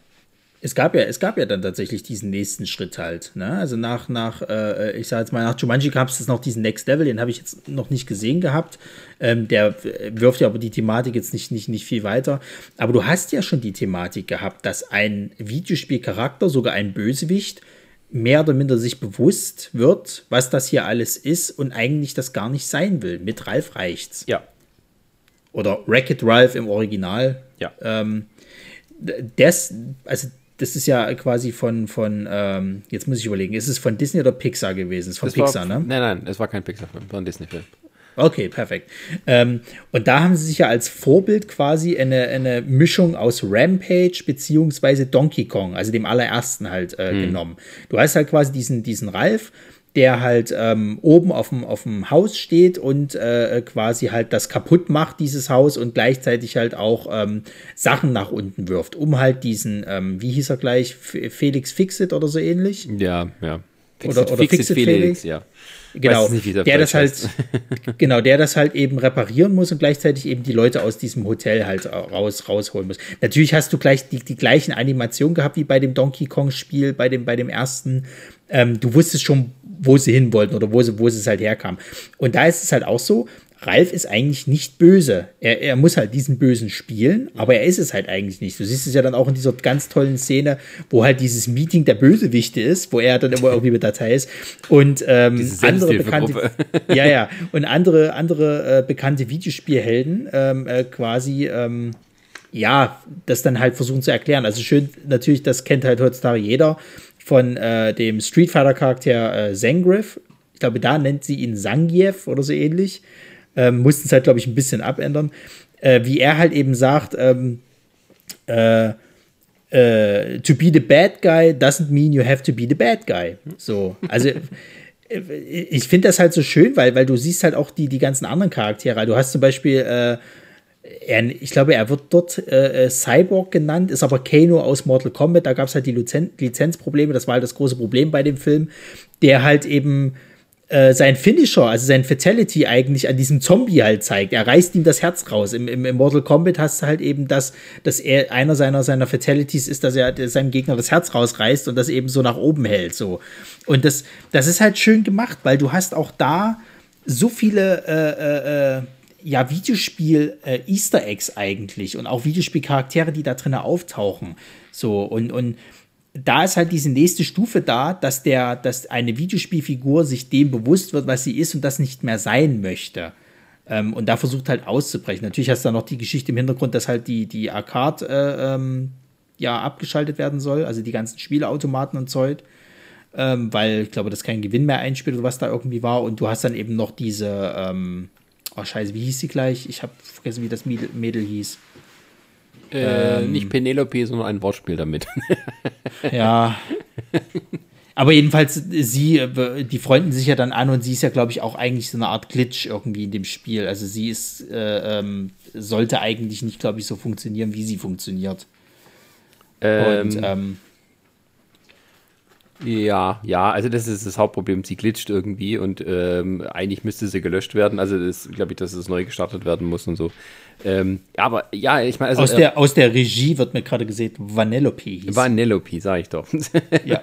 es gab ja, es gab ja dann tatsächlich diesen nächsten Schritt halt. Ne? Also nach, nach, äh, ich sag jetzt mal, nach Jumanji gab es noch diesen Next Level, den habe ich jetzt noch nicht gesehen gehabt. Ähm, der wirft ja aber die Thematik jetzt nicht, nicht, nicht viel weiter. Aber du hast ja schon die Thematik gehabt, dass ein Videospielcharakter, sogar ein Bösewicht, mehr oder minder sich bewusst wird, was das hier alles ist und eigentlich das gar nicht sein will. Mit Ralf reicht's. Ja. Oder Racket Ralph im Original. Ja. Ähm, das, also das ist ja quasi von, von ähm, jetzt muss ich überlegen, ist es von Disney oder Pixar gewesen? Es ist von das Pixar, war, ne? Nein, nein, es war kein Pixar-Film, war ein Disney-Film. Okay, perfekt. Ähm, und da haben sie sich ja als Vorbild quasi eine, eine Mischung aus Rampage beziehungsweise Donkey Kong, also dem allerersten halt äh, hm. genommen. Du hast halt quasi diesen, diesen Ralf, der halt ähm, oben auf dem, auf dem Haus steht und äh, quasi halt das kaputt macht, dieses Haus, und gleichzeitig halt auch ähm, Sachen nach unten wirft, um halt diesen, ähm, wie hieß er gleich, Felix Fixit oder so ähnlich? Ja, ja. Fixit, oder, oder Fixit, Fixit Felix, Felix, ja. Genau, nicht, der, der das halt, genau, der das halt eben reparieren muss und gleichzeitig eben die Leute aus diesem Hotel halt raus, rausholen muss. Natürlich hast du gleich die, die gleichen Animationen gehabt wie bei dem Donkey Kong Spiel, bei dem, bei dem ersten. Ähm, du wusstest schon, wo sie hin wollten oder wo, sie, wo es halt herkam. Und da ist es halt auch so, Ralf ist eigentlich nicht böse. Er, er muss halt diesen Bösen spielen, aber er ist es halt eigentlich nicht. Du siehst es ja dann auch in dieser ganz tollen Szene, wo halt dieses Meeting der Bösewichte ist, wo er dann immer irgendwie mit Datei ist. Und ähm, andere bekannte, ja, ja, und andere, andere äh, bekannte Videospielhelden ähm, äh, quasi ähm, ja, das dann halt versuchen zu erklären. Also schön, natürlich, das kennt halt heutzutage jeder von äh, dem Street Fighter Charakter äh, Zangief. Ich glaube, da nennt sie ihn Zangief oder so ähnlich. Ähm, mussten es halt, glaube ich, ein bisschen abändern. Äh, wie er halt eben sagt, ähm, äh, äh, to be the bad guy doesn't mean you have to be the bad guy. So, also ich finde das halt so schön, weil, weil du siehst halt auch die, die ganzen anderen Charaktere. Du hast zum Beispiel äh, er, ich glaube, er wird dort äh, äh, Cyborg genannt, ist aber Kano aus Mortal Kombat. Da gab es halt die Lizen Lizenzprobleme, das war halt das große Problem bei dem Film, der halt eben äh, sein Finisher, also sein Fatality eigentlich an diesem Zombie halt zeigt. Er reißt ihm das Herz raus. Im, im, im Mortal Kombat hast du halt eben das, dass er einer seiner, seiner Fatalities ist, dass er seinem Gegner das Herz rausreißt und das eben so nach oben hält. So. Und das, das ist halt schön gemacht, weil du hast auch da so viele äh, äh, äh ja, Videospiel äh, Easter Eggs eigentlich und auch Videospielcharaktere, die da drin auftauchen. So, und, und da ist halt diese nächste Stufe da, dass der, dass eine Videospielfigur sich dem bewusst wird, was sie ist und das nicht mehr sein möchte. Ähm, und da versucht halt auszubrechen. Natürlich hast du da noch die Geschichte im Hintergrund, dass halt die, die Arcade äh, ähm, ja abgeschaltet werden soll, also die ganzen Spieleautomaten und Zeug. Ähm, weil ich glaube, das kein Gewinn mehr einspielt oder was da irgendwie war. Und du hast dann eben noch diese, ähm, Oh, scheiße, wie hieß sie gleich? Ich habe vergessen, wie das Mädel, Mädel hieß. Äh, ähm, nicht Penelope, sondern ein Wortspiel damit. ja. Aber jedenfalls, sie, äh, die freunden sich ja dann an und sie ist ja, glaube ich, auch eigentlich so eine Art Glitch irgendwie in dem Spiel. Also sie ist, äh, ähm, sollte eigentlich nicht, glaube ich, so funktionieren, wie sie funktioniert. Ähm, und, ähm, ja, ja, also das ist das Hauptproblem. Sie glitscht irgendwie und ähm, eigentlich müsste sie gelöscht werden. Also das glaube ich, dass es neu gestartet werden muss und so. Ähm, aber ja, ich meine, also, aus, der, äh, aus der Regie wird mir gerade gesehen, Vanellope hieß. Vanellope, sag ich doch. Ja.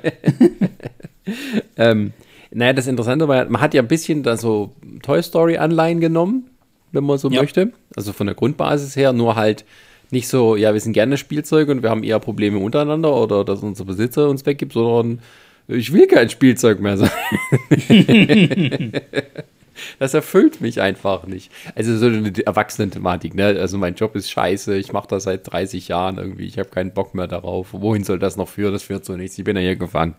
ähm, naja, das Interessante war, man hat ja ein bisschen da so Toy Story Anleihen genommen, wenn man so ja. möchte. Also von der Grundbasis her, nur halt nicht so, ja, wir sind gerne Spielzeug und wir haben eher Probleme untereinander oder dass unser Besitzer uns weggibt, sondern ich will kein Spielzeug mehr sein. das erfüllt mich einfach nicht. Also so eine Erwachsenen-Thematik, ne? Also mein Job ist scheiße, ich mache das seit 30 Jahren irgendwie, ich habe keinen Bock mehr darauf. Wohin soll das noch führen? Das führt so nichts, ich bin ja hier gefangen.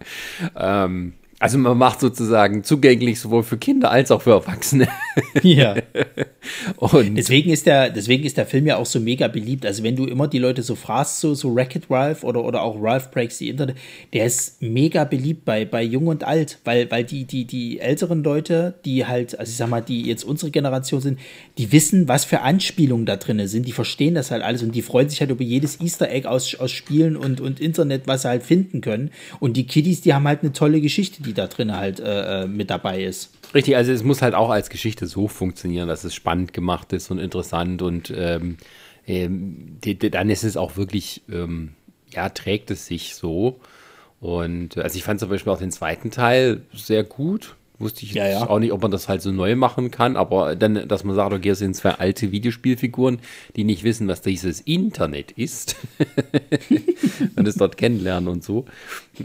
Ähm, also man macht sozusagen zugänglich sowohl für Kinder als auch für Erwachsene. Ja. Und deswegen ist der, deswegen ist der Film ja auch so mega beliebt. Also wenn du immer die Leute so fragst, so, so Racket Ralph oder, oder auch Ralph Breaks the Internet, der ist mega beliebt bei, bei Jung und Alt, weil, weil die, die, die älteren Leute, die halt, also ich sag mal, die jetzt unsere Generation sind, die wissen, was für Anspielungen da drin sind. Die verstehen das halt alles und die freuen sich halt über jedes Easter Egg aus, aus Spielen und, und Internet, was sie halt finden können. Und die Kiddies, die haben halt eine tolle Geschichte, die da drin halt äh, äh mit dabei ist. Richtig, also es muss halt auch als Geschichte so funktionieren, dass es spannend gemacht ist und interessant und ähm, ähm, die, die, dann ist es auch wirklich, ähm, ja, trägt es sich so. Und also ich fand zum Beispiel auch den zweiten Teil sehr gut. Wusste ich ja, ja. auch nicht, ob man das halt so neu machen kann, aber dann, dass man sagt, okay, es sind zwei alte Videospielfiguren, die nicht wissen, was dieses Internet ist und es dort kennenlernen und so.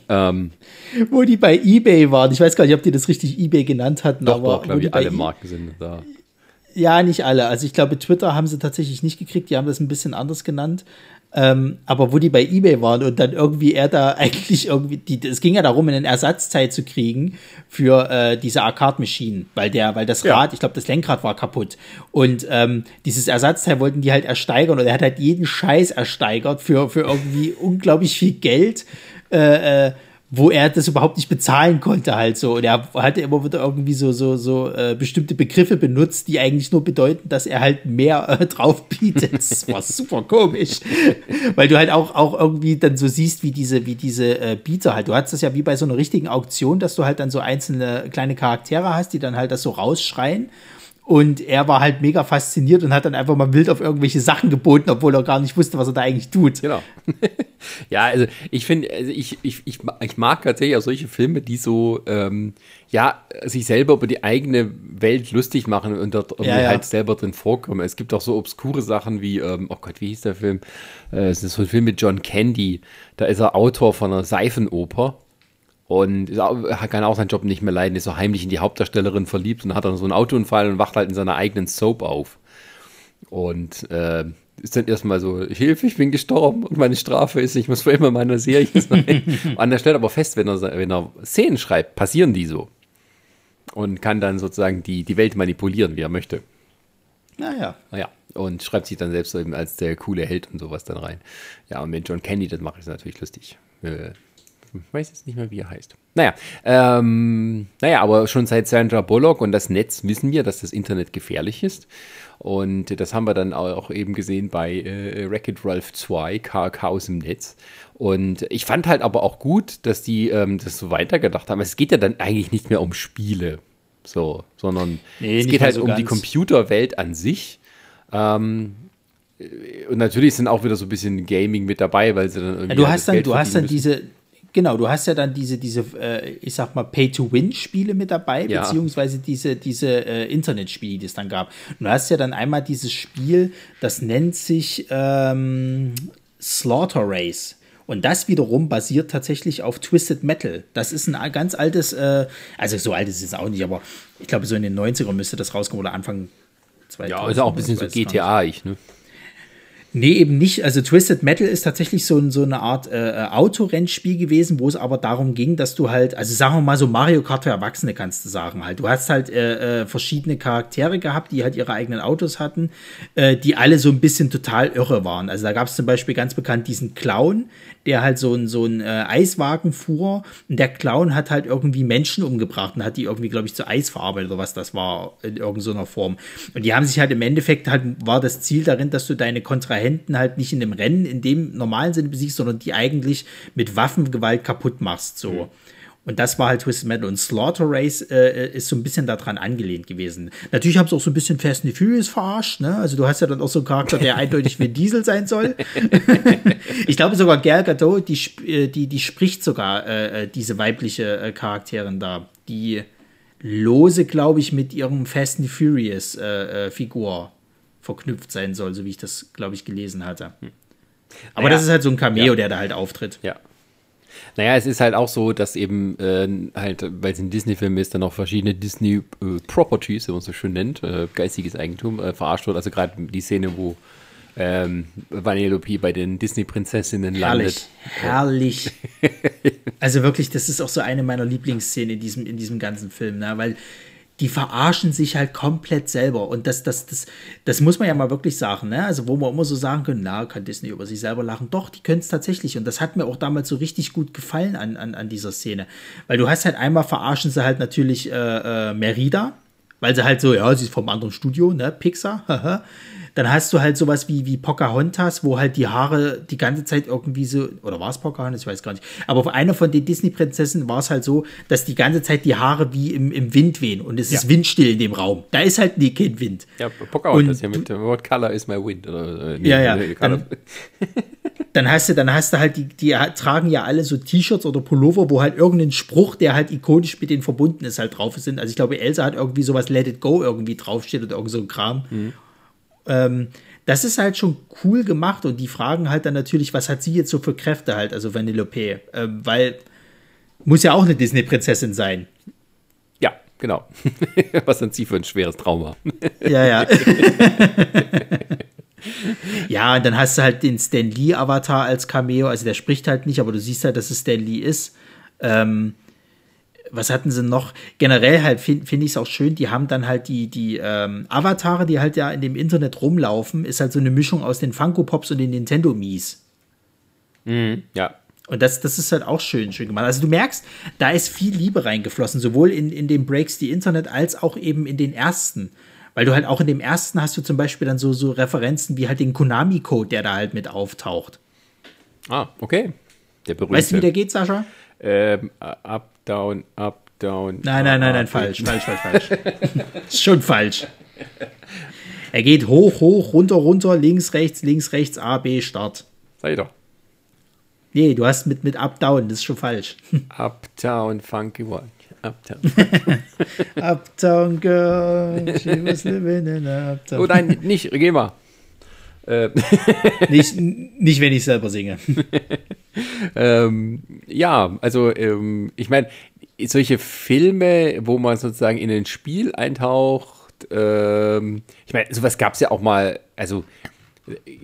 Ähm, wo die bei Ebay waren, ich weiß gar nicht, ob die das richtig Ebay genannt hatten, doch, aber doch, glaube ich, alle Marken sind da. Ja, nicht alle. Also ich glaube, Twitter haben sie tatsächlich nicht gekriegt, die haben das ein bisschen anders genannt. Ähm, aber wo die bei eBay waren und dann irgendwie er da eigentlich irgendwie, die, es ging ja darum, einen Ersatzteil zu kriegen für äh, diese Arcade-Maschinen, weil der, weil das Rad, ja. ich glaube, das Lenkrad war kaputt. Und ähm, dieses Ersatzteil wollten die halt ersteigern und er hat halt jeden Scheiß ersteigert für, für irgendwie unglaublich viel Geld. Äh, äh, wo er das überhaupt nicht bezahlen konnte halt so. Und er hatte immer wieder irgendwie so, so, so äh, bestimmte Begriffe benutzt, die eigentlich nur bedeuten, dass er halt mehr äh, drauf bietet. Das war super komisch. Weil du halt auch, auch irgendwie dann so siehst, wie diese, wie diese äh, Bieter halt. Du hast das ja wie bei so einer richtigen Auktion, dass du halt dann so einzelne kleine Charaktere hast, die dann halt das so rausschreien. Und er war halt mega fasziniert und hat dann einfach mal wild auf irgendwelche Sachen geboten, obwohl er gar nicht wusste, was er da eigentlich tut. Genau. ja, also ich finde, also ich, ich, ich, ich mag tatsächlich auch solche Filme, die so, ähm, ja, sich selber über die eigene Welt lustig machen und dort ja, ja. halt selber drin vorkommen. Es gibt auch so obskure Sachen wie, ähm, oh Gott, wie hieß der Film? Äh, es ist so ein Film mit John Candy. Da ist er Autor von einer Seifenoper und kann auch seinen Job nicht mehr leiden, ist so heimlich in die Hauptdarstellerin verliebt und hat dann so einen Autounfall und wacht halt in seiner eigenen Soap auf. Und äh, ist dann erstmal so, Hilfe, ich bin gestorben und meine Strafe ist, ich muss für immer in meiner Serie sein. und er stellt aber fest, wenn er, wenn er Szenen schreibt, passieren die so. Und kann dann sozusagen die, die Welt manipulieren, wie er möchte. Naja. Naja. Und schreibt sich dann selbst eben als der coole Held und sowas dann rein. Ja, und mit John Candy, das mache ich natürlich lustig. Äh, ich weiß jetzt nicht mehr, wie er heißt. Naja, ähm, naja, aber schon seit Sandra Bullock und das Netz wissen wir, dass das Internet gefährlich ist. Und das haben wir dann auch eben gesehen bei äh, Wreck-It Ralph 2, Chaos im Netz. Und ich fand halt aber auch gut, dass die ähm, das so weitergedacht haben. Es geht ja dann eigentlich nicht mehr um Spiele, so, sondern nee, es geht halt so um ganz. die Computerwelt an sich. Ähm, und natürlich sind auch wieder so ein bisschen Gaming mit dabei, weil sie dann irgendwie. Ja, du hast dann, du hast dann diese, Genau, du hast ja dann diese, diese äh, ich sag mal, Pay-to-Win-Spiele mit dabei, ja. beziehungsweise diese, diese äh, Internetspiele, die es dann gab. Und du hast ja dann einmal dieses Spiel, das nennt sich ähm, Slaughter Race. Und das wiederum basiert tatsächlich auf Twisted Metal. Das ist ein ganz altes, äh, also so alt ist es auch nicht, aber ich glaube, so in den 90ern müsste das rauskommen oder Anfang 2000. Ja, ist auch ein bisschen so GTA-ich, ne? Nee, eben nicht. Also Twisted Metal ist tatsächlich so, so eine Art äh, äh, Autorennspiel gewesen, wo es aber darum ging, dass du halt, also sagen wir mal so Mario Kart für Erwachsene kannst du sagen halt. Du hast halt äh, äh, verschiedene Charaktere gehabt, die halt ihre eigenen Autos hatten, äh, die alle so ein bisschen total irre waren. Also da gab es zum Beispiel ganz bekannt diesen Clown, der halt so ein, so ein äh, Eiswagen fuhr und der Clown hat halt irgendwie Menschen umgebracht und hat die irgendwie, glaube ich, zu Eis verarbeitet oder was das war in irgendeiner Form. Und die haben sich halt im Endeffekt halt, war das Ziel darin, dass du deine Kontrahenten halt nicht in dem Rennen in dem normalen Sinne besiegst, sondern die eigentlich mit Waffengewalt kaputt machst, so. Mhm. Und das war halt Twisted Metal. Und Slaughter Race äh, ist so ein bisschen daran angelehnt gewesen. Natürlich haben sie auch so ein bisschen Fast and Furious verarscht. Ne? Also du hast ja dann auch so einen Charakter, der eindeutig wie Diesel sein soll. ich glaube sogar Gal Gadot, die, äh, die, die spricht sogar äh, äh, diese weibliche äh, Charakterin da. Die lose, glaube ich, mit ihrem Fast and Furious äh, Figur verknüpft sein soll, so wie ich das, glaube ich, gelesen hatte. Hm. Aber naja, das ist halt so ein Cameo, ja. der da halt auftritt. Ja, naja, es ist halt auch so, dass eben äh, halt, weil es ein Disney-Film ist, dann auch verschiedene Disney-Properties, äh, wie man so schön nennt, äh, geistiges Eigentum, äh, verarscht wird. Also gerade die Szene, wo ähm, Vanellope bei den Disney-Prinzessinnen landet. Herrlich. also wirklich, das ist auch so eine meiner Lieblingsszenen in diesem, in diesem ganzen Film, ne? weil die verarschen sich halt komplett selber. Und das, das, das, das muss man ja mal wirklich sagen, ne? Also, wo man immer so sagen können, na, kann Disney über sich selber lachen. Doch, die können es tatsächlich. Und das hat mir auch damals so richtig gut gefallen an, an, an dieser Szene. Weil du hast halt einmal verarschen sie halt natürlich äh, äh, Merida, weil sie halt so, ja, sie ist vom anderen Studio, ne? Pixar, Dann hast du halt sowas wie, wie Pocahontas, wo halt die Haare die ganze Zeit irgendwie so, oder war es Pocahontas? Ich weiß gar nicht. Aber auf einer von den Disney-Prinzessinnen war es halt so, dass die ganze Zeit die Haare wie im, im Wind wehen und es ja. ist windstill in dem Raum. Da ist halt nie kein Wind. Ja, Pocahontas ja mit dem Wort Color is my wind. Oder, äh, nee, ja, ja. Dann, dann, hast du, dann hast du halt, die, die tragen ja alle so T-Shirts oder Pullover, wo halt irgendein Spruch, der halt ikonisch mit denen verbunden ist, halt drauf sind. Also ich glaube, Elsa hat irgendwie sowas Let It Go irgendwie draufsteht oder irgend so ein Kram. Mhm. Ähm, das ist halt schon cool gemacht und die fragen halt dann natürlich, was hat sie jetzt so für Kräfte halt, also Vanellope, ähm, weil muss ja auch eine Disney-Prinzessin sein. Ja, genau. was sind sie für ein schweres Trauma? ja, ja. ja, und dann hast du halt den Stan Lee-Avatar als Cameo, also der spricht halt nicht, aber du siehst halt, dass es Stan Lee ist. Ähm, was hatten sie noch? Generell halt finde find ich es auch schön, die haben dann halt die, die ähm, Avatare, die halt ja in dem Internet rumlaufen, ist halt so eine Mischung aus den Funko Pops und den Nintendo Mies. Mhm, ja. Und das, das ist halt auch schön, schön gemacht. Also du merkst, da ist viel Liebe reingeflossen, sowohl in, in den Breaks die Internet als auch eben in den ersten. Weil du halt auch in dem ersten hast du zum Beispiel dann so, so Referenzen wie halt den Konami-Code, der da halt mit auftaucht. Ah, okay. Der berühmte. Weißt du, wie der geht, Sascha? Ähm, up, down, up, down. Nein, nein, nein, nein, falsch, falsch, falsch, falsch. ist schon falsch. Er geht hoch, hoch, runter, runter, links, rechts, links, rechts, A, B, Start. Sei doch. Nee, du hast mit, mit Up, Down, das ist schon falsch. Uptown, Funky One. Uptown. uptown Girl, she was living in Uptown. Oh nein, nicht, geh mal. Äh. nicht, nicht, wenn ich selber singe. Ähm, ja, also ähm, ich meine, solche Filme, wo man sozusagen in ein Spiel eintaucht, ähm, ich meine, sowas gab es ja auch mal, also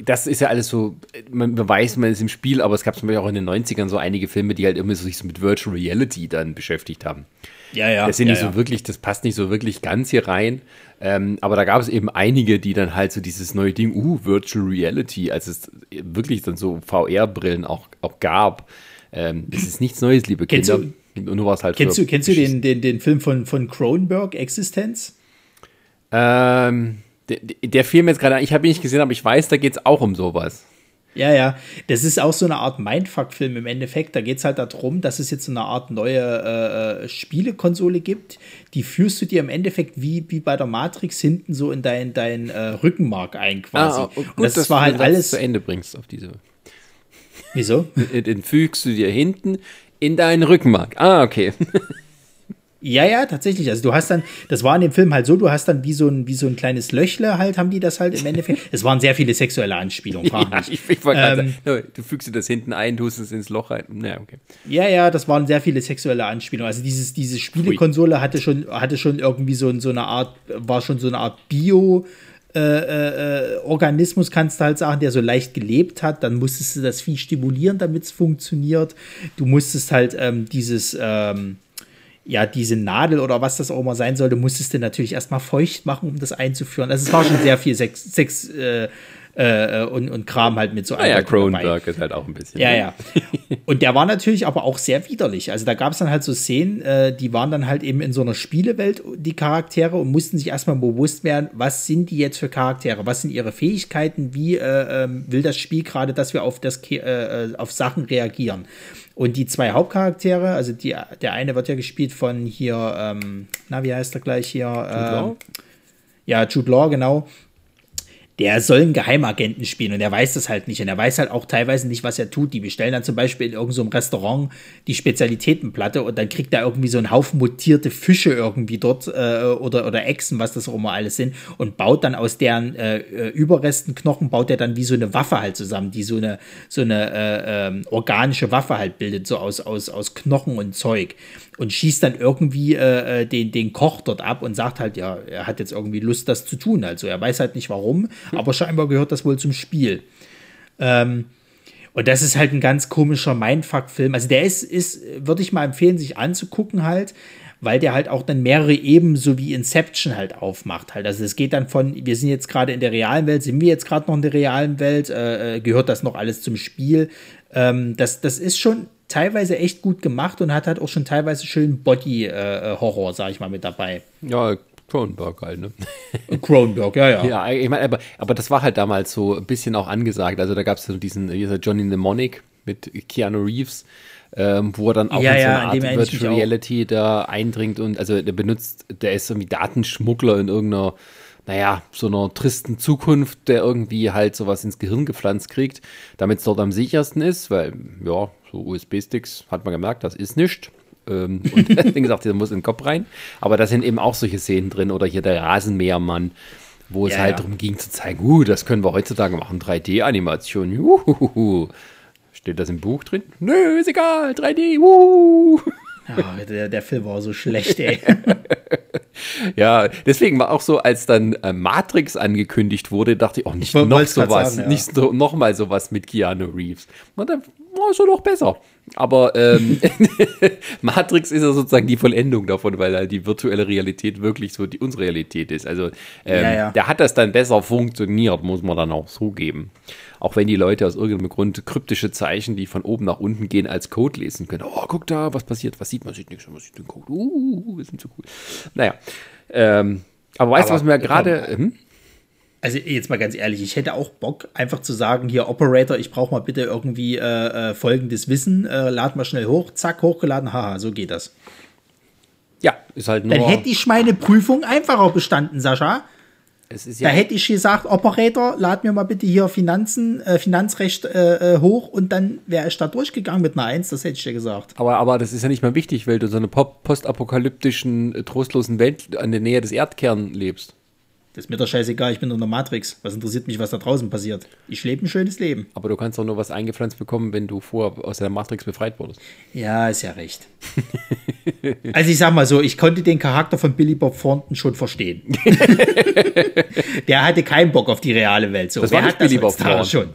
das ist ja alles so, man, weiß, man ist im Spiel, aber es gab zum Beispiel auch in den 90ern so einige Filme, die halt immer so sich so mit Virtual Reality dann beschäftigt haben. Ja, ja. Das sind ja, nicht ja. so wirklich, das passt nicht so wirklich ganz hier rein. Ähm, aber da gab es eben einige, die dann halt so dieses neue Ding, uh, Virtual Reality, als es wirklich dann so VR-Brillen auch, auch gab. Ähm, das ist nichts Neues, liebe kennst Kinder. Du, nur was halt kennst du, kennst du den, den, den Film von, von Cronenberg, Existenz? Ähm, der, der Film jetzt gerade, ich habe ihn nicht gesehen, aber ich weiß, da geht es auch um sowas. Ja, ja, das ist auch so eine Art Mindfuck-Film im Endeffekt. Da geht es halt darum, dass es jetzt so eine Art neue äh, äh, Spielekonsole gibt. Die führst du dir im Endeffekt wie, wie bei der Matrix hinten so in dein, dein äh, Rückenmark ein quasi. Ah, gut, Und das, das war halt alles zu Ende bringst auf diese. Wieso? Den fügst du dir hinten in deinen Rückenmark. Ah, okay. Ja, ja, tatsächlich. Also du hast dann, das war in dem Film halt so, du hast dann wie so ein, wie so ein kleines Löchle halt, haben die das halt im Endeffekt. Es waren sehr viele sexuelle Anspielungen, frag ja, Ich, ich ähm, sagen, du fügst dir das hinten ein, tust es ins Loch rein. Naja, okay. Ja, ja, das waren sehr viele sexuelle Anspielungen. Also dieses, diese Spielekonsole hatte schon, hatte schon irgendwie so, so eine Art, war schon so eine Art Bio- äh, äh, Organismus, kannst du halt sagen, der so leicht gelebt hat. Dann musstest du das Vieh stimulieren, damit es funktioniert. Du musstest halt ähm, dieses, ähm, ja, diese Nadel oder was das auch immer sein sollte, musstest du natürlich erstmal feucht machen, um das einzuführen. Also es war schon sehr viel Sex, Sex äh, äh, und, und Kram halt mit so einem. Ja, Cronenberg ist halt auch ein bisschen. Ja, ne? ja. Und der war natürlich aber auch sehr widerlich. Also da gab es dann halt so Szenen, äh, die waren dann halt eben in so einer Spielewelt, die Charaktere, und mussten sich erstmal bewusst werden, was sind die jetzt für Charaktere, was sind ihre Fähigkeiten, wie äh, ähm, will das Spiel gerade, dass wir auf, das, äh, äh, auf Sachen reagieren. Und die zwei Hauptcharaktere, also die, der eine wird ja gespielt von hier, ähm, na, wie heißt er gleich hier? Jude Law? Äh, ja, Jude Law, genau der soll einen Geheimagenten spielen und er weiß das halt nicht. Und er weiß halt auch teilweise nicht, was er tut. Die bestellen dann zum Beispiel in irgendeinem so Restaurant die Spezialitätenplatte und dann kriegt er irgendwie so einen Haufen mutierte Fische irgendwie dort äh, oder, oder Echsen, was das auch immer alles sind, und baut dann aus deren äh, äh Überresten Knochen, baut er dann wie so eine Waffe halt zusammen, die so eine, so eine äh, ähm, organische Waffe halt bildet, so aus, aus, aus Knochen und Zeug und schießt dann irgendwie äh, äh, den, den Koch dort ab und sagt halt, ja, er hat jetzt irgendwie Lust, das zu tun. Also er weiß halt nicht warum, hm. aber scheinbar gehört das wohl zum Spiel. Ähm, und das ist halt ein ganz komischer Mindfuck-Film. Also der ist, ist würde ich mal empfehlen, sich anzugucken halt, weil der halt auch dann mehrere Ebenen so wie Inception halt aufmacht. Halt. Also es geht dann von, wir sind jetzt gerade in der realen Welt, sind wir jetzt gerade noch in der realen Welt, äh, äh, gehört das noch alles zum Spiel? Ähm, das, das ist schon teilweise echt gut gemacht und hat halt auch schon teilweise schön Body-Horror, äh, sag ich mal, mit dabei. Ja, Cronenberg halt, ne? Cronenberg, ja, ja. Ja, ich meine, aber, aber das war halt damals so ein bisschen auch angesagt. Also da gab es so diesen, dieser Johnny Mnemonic mit Keanu Reeves, ähm, wo er dann auch ja, in so ja, eine Art Virtual Reality da eindringt und also der benutzt, der ist irgendwie Datenschmuggler in irgendeiner, naja, so einer tristen Zukunft, der irgendwie halt sowas ins Gehirn gepflanzt kriegt, damit es dort am sichersten ist, weil, ja, so USB-Sticks hat man gemerkt, das ist nichts. Ähm, und deswegen gesagt, der muss in den Kopf rein. Aber da sind eben auch solche Szenen drin oder hier der Rasenmähermann, wo es Ja, halt ja. darum ging zu zeigen, uh, das können wir heutzutage machen, 3D-Animation. Juhuhuhu. Steht das im Buch drin? Nö, ist egal, 3D. Uh. Ja, der, der Film war so schlecht, ey. Ja, deswegen war auch so, als dann äh, Matrix angekündigt wurde, dachte ich, oh, nicht wollte noch sowas, sagen, ja. nicht so, noch mal sowas mit Keanu Reeves. Und dann war es schon noch besser. Aber ähm, Matrix ist ja sozusagen die Vollendung davon, weil halt die virtuelle Realität wirklich so die unsere Realität ist. Also ähm, Ja, ja. da hat das dann besser funktioniert, muss man dann auch zugeben. Auch wenn die Leute aus irgendeinem Grund kryptische Zeichen, die von oben nach unten gehen, als Code lesen können. Oh, guck da, was passiert, was sieht man, sieht nichts, was sieht den Code. Uh, wir sind so cool. Naja, ähm, aber weißt du, was mir gerade. Hm? Also jetzt mal ganz ehrlich, ich hätte auch Bock, einfach zu sagen, hier Operator, ich brauche mal bitte irgendwie äh, äh, folgendes Wissen, äh, lad mal schnell hoch, zack, hochgeladen, haha, so geht das. Ja, ist halt nur. Dann hätte ich meine Prüfung einfacher bestanden, Sascha. es ist Da ja, hätte ich gesagt, Operator, lad mir mal bitte hier Finanzen, äh, Finanzrecht äh, äh, hoch und dann wäre ich da durchgegangen mit einer Eins, das hätte ich dir gesagt. aber, aber das ist ja nicht mal wichtig, weil du so eine postapokalyptischen, äh, trostlosen Welt an der Nähe des Erdkerns lebst. Das ist mir doch scheißegal, ich bin in der Matrix. Was interessiert mich, was da draußen passiert? Ich lebe ein schönes Leben. Aber du kannst doch nur was eingepflanzt bekommen, wenn du vorher aus der Matrix befreit wurdest. Ja, ist ja recht. also ich sag mal so, ich konnte den Charakter von Billy Bob Thornton schon verstehen. Der hatte keinen Bock auf die reale Welt. So. Das Wer war nicht Billy Bob Thornton. schon?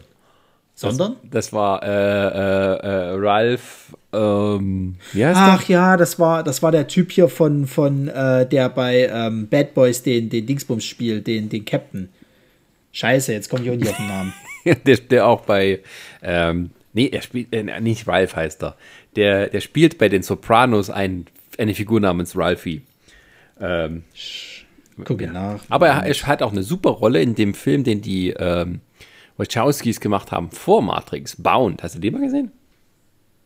Sondern? Das war äh, äh, äh, Ralph, ähm, wie heißt der? Ach ja, das war, das war der Typ hier von, von äh, der bei ähm, Bad Boys den, den Dingsbums spielt, den, den Captain. Scheiße, jetzt komme ich auch nicht auf den Namen. der, der auch bei, ähm, nee, er spielt, äh, nicht Ralph heißt er. Der, der spielt bei den Sopranos ein, eine Figur namens Ralphie. Ähm, Gucke nach. aber er, er hat auch eine super Rolle in dem Film, den die ähm, Wachowskis gemacht haben vor Matrix. Bound. Hast du den mal gesehen?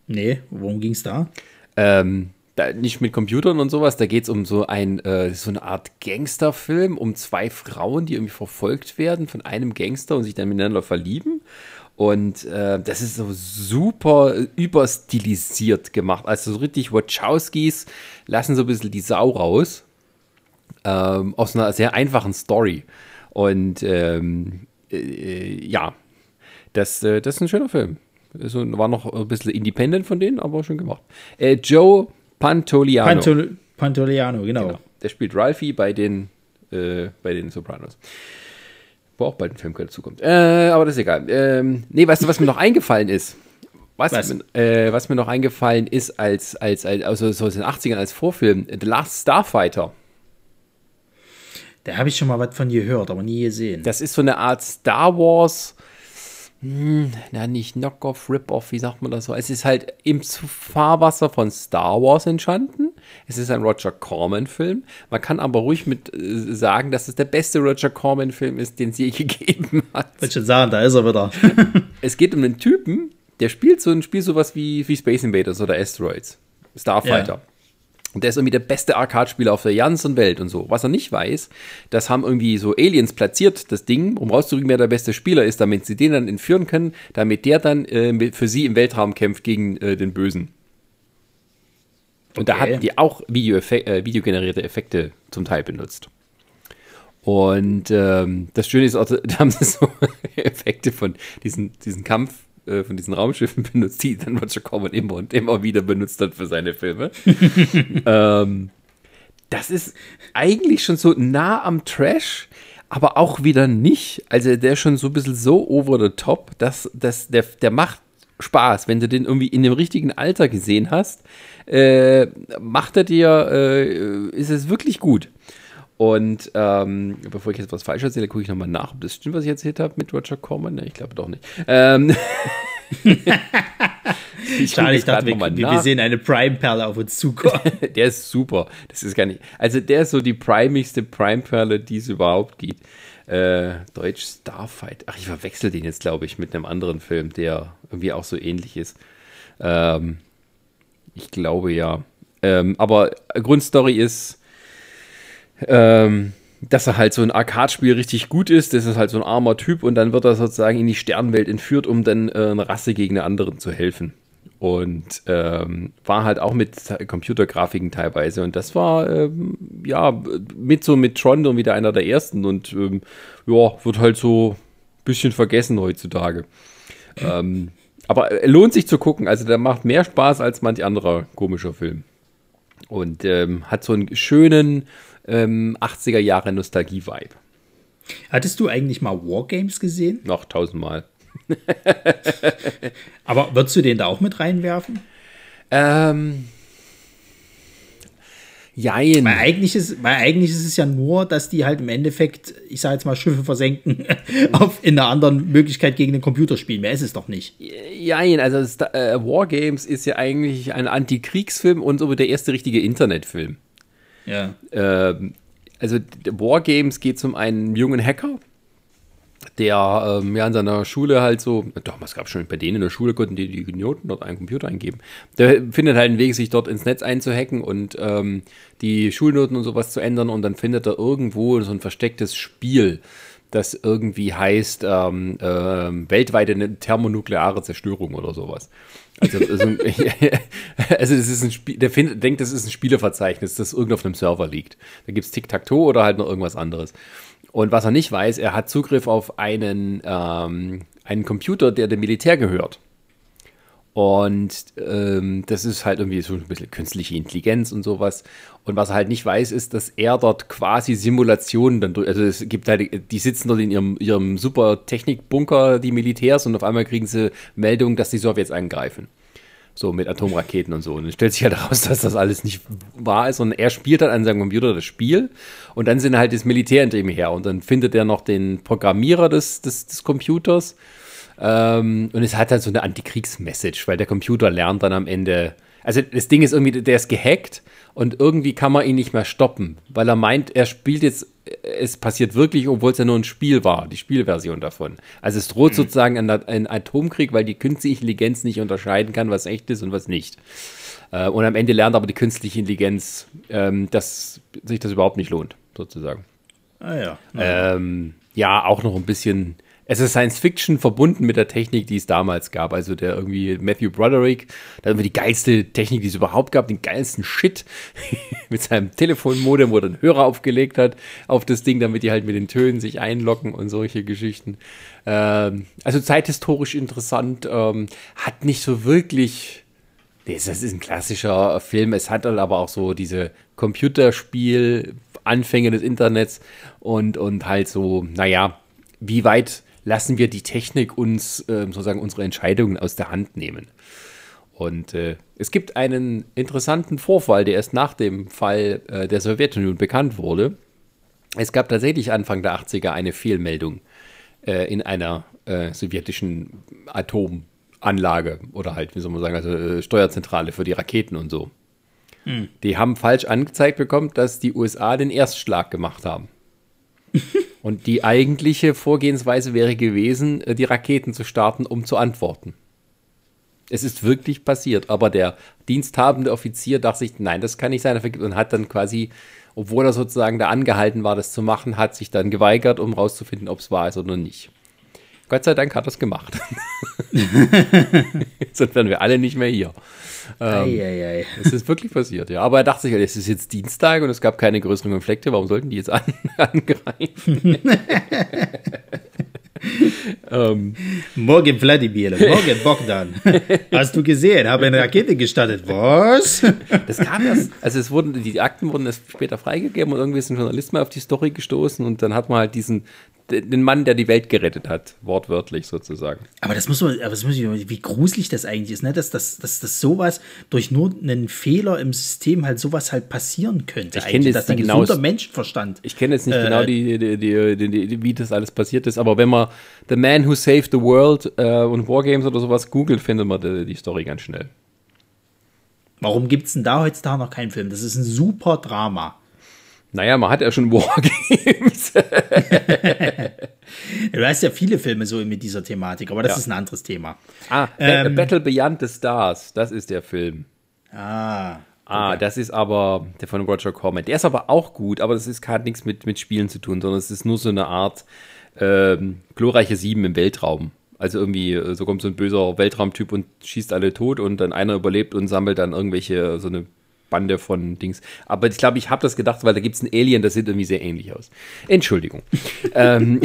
Nee, worum ging's da? Ähm, da, nicht mit Computern und sowas, da geht es um so ein, äh, so eine Art Gangsterfilm, um zwei Frauen, die irgendwie verfolgt werden von einem Gangster und sich dann miteinander verlieben. Und äh, das ist so super überstilisiert gemacht. Also so richtig Wachowskis lassen so ein bisschen die Sau raus. Ähm, aus einer sehr einfachen Story. Und ähm, äh, ja, das, äh, das ist ein schöner Film. So, war noch ein bisschen independent von denen, aber schön gemacht. Äh, Joe Pantoliano. Pantol Pantoliano, genau. Genau. Der spielt Ralphie bei den, äh, bei den Sopranos. Wo auch bald ein Film dazukommt. Äh, aber das ist egal. Ähm, nee, weißt du, was mir noch eingefallen ist? Was, Was? Mir, äh, was mir noch eingefallen ist als, als, als also so aus den 80ern als Vorfilm, The Last Starfighter. Da habe ich schon mal was von gehört, aber nie gesehen. Das ist so eine Art Star Wars, hm, na nicht Knockoff, Rip-Off, wie sagt man das so? Es ist halt im Fahrwasser von Star Wars entstanden. Es ist ein Roger Corman-Film. Man kann aber ruhig mit äh, sagen, dass es der beste Roger Corman-Film ist, den es je gegeben hat. Wollte schon sagen, da ist er wieder. Es geht um einen Typen, der spielt so ein Spiel sowas wie, wie Space Invaders oder Asteroids. Starfighter. Ja. Und der ist irgendwie der beste Arcade-Spieler auf der ganzen Welt und so. Was er nicht weiß, das haben irgendwie so Aliens platziert, das Ding, um rauszukriegen, wer der beste Spieler ist, damit sie den dann entführen können, damit der dann äh, für sie im Weltraum kämpft gegen äh, den Bösen. Und da Okay. hatten die auch Videoeffe äh, videogenerierte Effekte zum Teil benutzt. Und ähm, das Schöne ist auch, da haben sie so Effekte von diesen, diesen Kampf, äh, von diesen Raumschiffen benutzt, die dann Roger Corman immer und immer wieder benutzt hat für seine Filme. ähm, das ist eigentlich schon so nah am Trash, aber auch wieder nicht. Also der ist schon so ein bisschen so over the top, dass, dass der, der macht Spaß, wenn du den irgendwie in dem richtigen Alter gesehen hast. Äh, macht er dir, äh, ist es wirklich gut. Und ähm, bevor ich jetzt was falsch erzähle, gucke ich nochmal nach, ob das stimmt, was ich erzählt habe mit Roger Corman. Ne, ich glaube doch nicht. Ähm, ich, Schade, ich dachte, wir, wir, sehen eine Prime-Perle auf uns zukommen. der ist super. Das ist gar nicht. Also der ist so die primigste Prime-Perle, die es überhaupt gibt. Äh, Deutsch Starfight. Ach, ich verwechsel den jetzt, glaube ich, mit einem anderen Film, der irgendwie auch so ähnlich ist. Ähm, ich glaube ja. Ähm, aber Grundstory ist, ähm, dass er halt so ein Arcade-Spiel richtig gut ist. Das ist halt so ein armer Typ und dann wird er sozusagen in die Sternenwelt entführt, um dann äh, eine Rasse gegen eine andere zu helfen. Und ähm, war halt auch mit Computergrafiken teilweise. Und das war ähm, ja mit so mit Tron dann wieder einer der ersten und ähm, ja, wird halt so ein bisschen vergessen heutzutage. Ähm, aber lohnt sich zu gucken. Also der macht mehr Spaß als manch anderer komischer Film. Und ähm, hat so einen schönen ähm, 80er Jahre Nostalgie-Vibe. Hattest du eigentlich mal Wargames gesehen? Noch tausendmal. Aber würdest du den da auch mit reinwerfen? Ähm. Jein. Weil eigentlich, ist, weil eigentlich ist es ja nur, dass die halt im Endeffekt, ich sage jetzt mal, Schiffe versenken, auf, in einer anderen Möglichkeit gegen den Computer spielen. Mehr ist es doch nicht. Jein, also äh, Wargames ist ja eigentlich ein Antikriegsfilm und so der erste richtige Internetfilm. Ja. Ähm, also Wargames geht zum einen jungen Hacker, der ähm, ja in seiner Schule halt so, gab es schon bei denen in der Schule, konnten die die Noten dort einen Computer eingeben. Der findet halt einen Weg, sich dort ins Netz einzuhacken und ähm, die Schulnoten und sowas zu ändern und dann findet er irgendwo so ein verstecktes Spiel, das irgendwie heißt ähm, äh, weltweite ne-, thermonukleare Zerstörung oder sowas. Also, also, also das ist ein Spiel, der find, denkt, das ist ein Spieleverzeichnis, das irgendwo auf einem Server liegt. Da gibt es Tic-Tac-Toe oder halt noch irgendwas anderes. Und was er nicht weiß, er hat Zugriff auf einen, ähm, einen Computer, der dem Militär gehört. Und ähm, das ist halt irgendwie so ein bisschen künstliche Intelligenz und sowas. Und was er halt nicht weiß, ist, dass er dort quasi Simulationen dann durch, also es gibt halt, die sitzen dort in ihrem, ihrem super Technikbunker, die Militärs, und auf einmal kriegen sie Meldung, dass die Sowjets angreifen. So mit Atomraketen und so. Und dann stellt sich halt heraus, dass das alles nicht wahr ist. Und er spielt halt an seinem Computer das Spiel. Und dann sind halt das Militär hinter ihm her. Und dann findet er noch den Programmierer des, des, des Computers. Ähm, und es hat halt so eine Antikriegsmessage, weil der Computer lernt dann am Ende. Also das Ding ist irgendwie, der ist gehackt und irgendwie kann man ihn nicht mehr stoppen, weil er meint, er spielt jetzt, es passiert wirklich, obwohl es ja nur ein Spiel war, die Spielversion davon. Also es droht mhm. sozusagen ein, ein, Atomkrieg, weil die künstliche Intelligenz nicht unterscheiden kann, was echt ist und was nicht. Äh, und am Ende lernt aber die künstliche Intelligenz, ähm, dass sich das überhaupt nicht lohnt, sozusagen. Ah ja. Ähm, ja, auch noch ein bisschen es ist Science Fiction verbunden mit der Technik, die es damals gab. Also der irgendwie Matthew Broderick, da haben wir die geilste Technik, die es überhaupt gab, den geilsten Shit mit seinem Telefonmodem, wo er einen Hörer aufgelegt hat auf das Ding, damit die halt mit den Tönen sich einlocken und solche Geschichten. Ähm, also zeithistorisch interessant, ähm, hat nicht so wirklich das ist ein klassischer Film. Es hat dann aber auch so diese Computerspiel-Anfänge des Internets und, und halt so, naja, wie weit lassen wir die Technik uns äh, sozusagen unsere Entscheidungen aus der Hand nehmen. Und äh, es gibt einen interessanten Vorfall, der erst nach dem Fall äh, der Sowjetunion bekannt wurde. Es gab tatsächlich Anfang der 80er eine Fehlmeldung äh, in einer äh, sowjetischen Atomanlage oder halt, wie soll man sagen, also äh, Steuerzentrale für die Raketen und so. Hm. Die haben falsch angezeigt bekommen, dass die USA den Erstschlag gemacht haben. Und die eigentliche Vorgehensweise wäre gewesen, äh, die Raketen zu starten, um zu antworten. Es ist wirklich passiert, aber der diensthabende Offizier dachte sich, nein, das kann nicht sein, und hat dann quasi, obwohl er sozusagen da angehalten war, das zu machen, hat sich dann geweigert, um rauszufinden, ob es wahr ist oder nicht. Gott sei Dank hat er es gemacht. Sonst wären wir alle nicht mehr hier. Ähm, Es ist wirklich passiert, ja. Aber er dachte sich, es ist jetzt Dienstag und es gab keine größeren Konflikte, warum sollten die jetzt an, angreifen? ähm, morgen Vladimir, morgen Bogdan. Hast du gesehen? Habe eine Rakete gestartet. Was? Das kam erst, also es wurden, die Akten wurden erst später freigegeben und irgendwie ist ein Journalist mal auf die Story gestoßen und dann hat man halt diesen den Mann, der die Welt gerettet hat, wortwörtlich sozusagen. Aber das muss man, aber das muss ich, wie gruselig das eigentlich ist, ne? dass, dass, dass, dass sowas durch nur einen Fehler im System halt sowas halt passieren könnte. Ich kenne jetzt ein genau, Menschenverstand. Ich kenne jetzt nicht äh, genau die, die, die, wie das alles passiert ist, aber wenn man The Man Who Saved the World äh, und Wargames oder sowas googelt, findet man die, die Story ganz schnell. Warum gibt es denn da heutzutage noch keinen Film? Das ist ein super Drama. Naja, man hat ja schon Wargames. du hast ja viele Filme so mit dieser Thematik, aber das ja. ist ein anderes Thema. Ah, ähm, Battle Beyond the Stars, das ist der Film. Ah. Ah, das ist aber der von Roger Corman. Der ist aber auch gut, aber das ist hat nichts mit, mit Spielen zu tun, sondern es ist nur so eine Art ähm, glorreiche Sieben im Weltraum. Also irgendwie, äh, so kommt so ein böser Weltraumtyp und schießt alle tot und dann einer überlebt und sammelt dann irgendwelche, so eine Bande von Dings. Aber ich glaube, ich habe das gedacht, weil da gibt es einen Alien, das sieht irgendwie sehr ähnlich aus. Entschuldigung. ähm.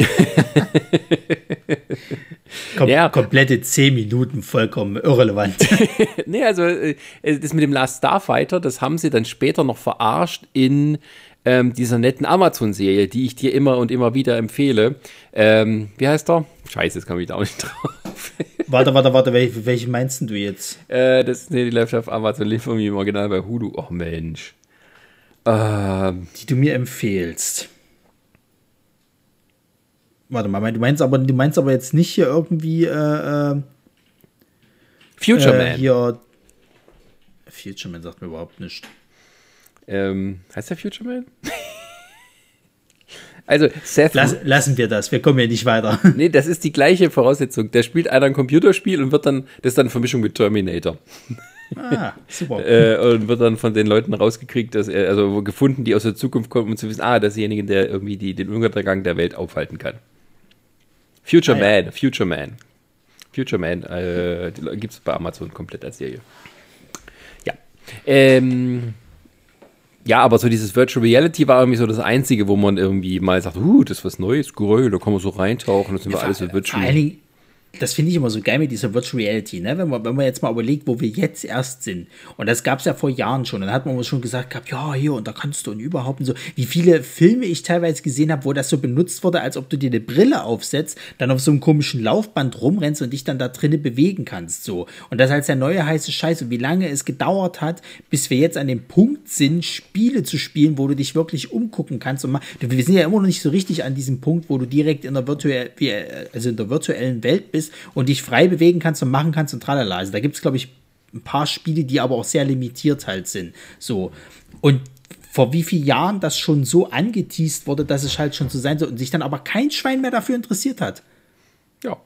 Kom ja. Komplette zehn Minuten vollkommen irrelevant. nee, also äh, das mit dem Last Starfighter, das haben sie dann später noch verarscht in ähm, dieser netten Amazon-Serie, die ich dir immer und immer wieder empfehle. Ähm, wie heißt er? Scheiße, jetzt komme ich da auch nicht drauf. Warte, warte, warte, welche, welche meinst du jetzt? Äh, das, nee, die läuft auf Amazon, lief irgendwie im Original bei Hulu. Oh Mensch. Ähm, die du mir empfehlst. Warte mal, du meinst aber, du meinst aber jetzt nicht hier irgendwie äh, äh, Future äh, Man. Hier, Future Man sagt mir überhaupt nichts. Ähm, heißt der Future Man? Also, Seth. Lass, lassen wir das, wir kommen ja nicht weiter. nee, das ist die gleiche Voraussetzung. Der spielt einer ein Computerspiel und wird dann, das ist dann eine Vermischung mit Terminator. Ah, super. äh, und wird dann von den Leuten rausgekriegt, dass er, also gefunden, die aus der Zukunft kommen, um zu wissen, ah, das ist derjenige, der irgendwie die, den Untergang der Welt aufhalten kann. Future ah, Man, ja. Future Man. Future Man, äh, gibt es bei Amazon komplett als Serie. Ja. Ähm, ja, aber so dieses Virtual Reality war irgendwie so das Einzige, wo man irgendwie mal sagt, uh, das ist was Neues, cool, da kann man so reintauchen, das sind wir alles so Virtual. Vor allen Dingen, das finde ich immer so geil mit dieser Virtual Reality, ne? wenn, man, wenn man jetzt mal überlegt, wo wir jetzt erst sind. Und das gab es ja vor Jahren schon. Dann hat man schon gesagt gehabt, ja, hier und da kannst du und überhaupt und so. Wie viele Filme ich teilweise gesehen habe, wo das so benutzt wurde, als ob du dir eine Brille aufsetzt, dann auf so einem komischen Laufband rumrennst und dich dann da drinnen bewegen kannst. So. Und das als der neue heiße Scheiß. Und wie lange es gedauert hat, bis wir jetzt an dem Punkt sind, Spiele zu spielen, wo du dich wirklich umgucken kannst. Und wir sind ja immer noch nicht so richtig an diesem Punkt, wo du direkt in der, virtuell, also in der virtuellen Welt bist und dich frei bewegen kannst und machen kannst und tralala. Also da gibt es, glaube ich, ein paar Spiele, die aber auch sehr limitiert halt sind. So. Und vor wie vielen Jahren das schon so angeteased wurde, dass es halt schon so sein soll und sich dann aber kein Schwein mehr dafür interessiert hat. Ja.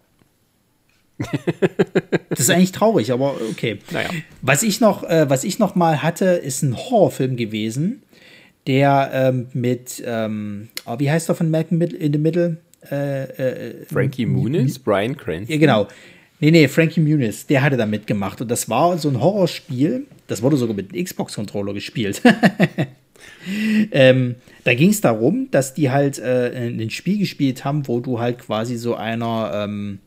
das ist eigentlich traurig, aber okay. Naja. Was ich noch, äh, was ich noch mal hatte, ist ein Horrorfilm gewesen, der ähm, mit, ähm, oh, wie heißt er von Malcolm in the Middle? Äh, äh, Frankie Muniz, Brian Cranston. Ja, genau. Nee, nee, Frankie Muniz, der hatte da mitgemacht. Und das war so ein Horrorspiel. Das wurde sogar mit einem Xbox-Controller gespielt. ähm, da ging es darum, dass die halt äh, ein Spiel gespielt haben, wo du halt quasi so einer, ähm,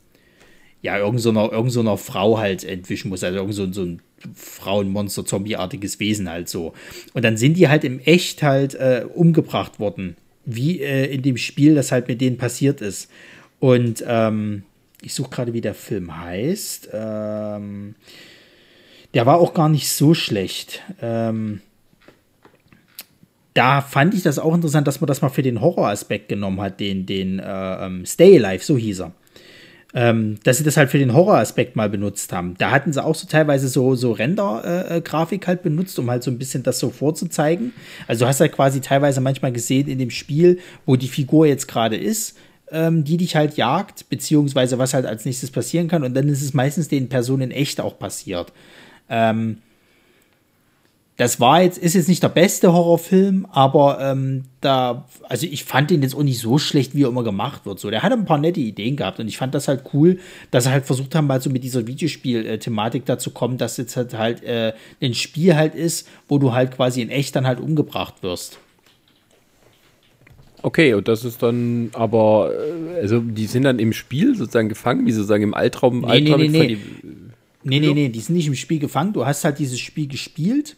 ja, irgend so irgend so einer Frau halt entwischen musst. Also irgend so, so ein Frauenmonster, Zombie-artiges Wesen halt so. Und dann sind die halt im Echt halt äh, umgebracht worden wie äh, in dem Spiel das halt mit denen passiert ist. Und ähm, ich suche gerade, wie der Film heißt. Ähm, der war auch gar nicht so schlecht. Ähm, da fand ich das auch interessant, dass man das mal für den Horroraspekt genommen hat, den, den äh, ähm, Stay Alive, so hieß er ähm, dass sie das halt für den Horroraspekt mal benutzt haben. Da hatten sie auch so teilweise so, so Render-Grafik äh, halt benutzt, um halt so ein bisschen das so vorzuzeigen. Also du hast halt quasi teilweise manchmal gesehen in dem Spiel, wo die Figur jetzt gerade ist, ähm, die dich halt jagt, beziehungsweise was halt als nächstes passieren kann. Und dann ist es meistens den Personen echt auch passiert. Ähm, das war jetzt, ist jetzt nicht der beste Horrorfilm, aber ähm, da, also ich fand ihn jetzt auch nicht so schlecht, wie er immer gemacht wird. So, der hat ein paar nette Ideen gehabt und ich fand das halt cool, dass sie halt versucht haben, mal so mit dieser Videospiel-Thematik dazu kommen, dass jetzt halt halt äh, ein Spiel halt ist, wo du halt quasi in echt dann halt umgebracht wirst. Okay, und das ist dann aber, äh, also die sind dann im Spiel sozusagen gefangen, wie sozusagen im Altraum. Nee, Altraum nee, nee, nee. nee, nee, nee, die sind nicht im Spiel gefangen. Du hast halt dieses Spiel gespielt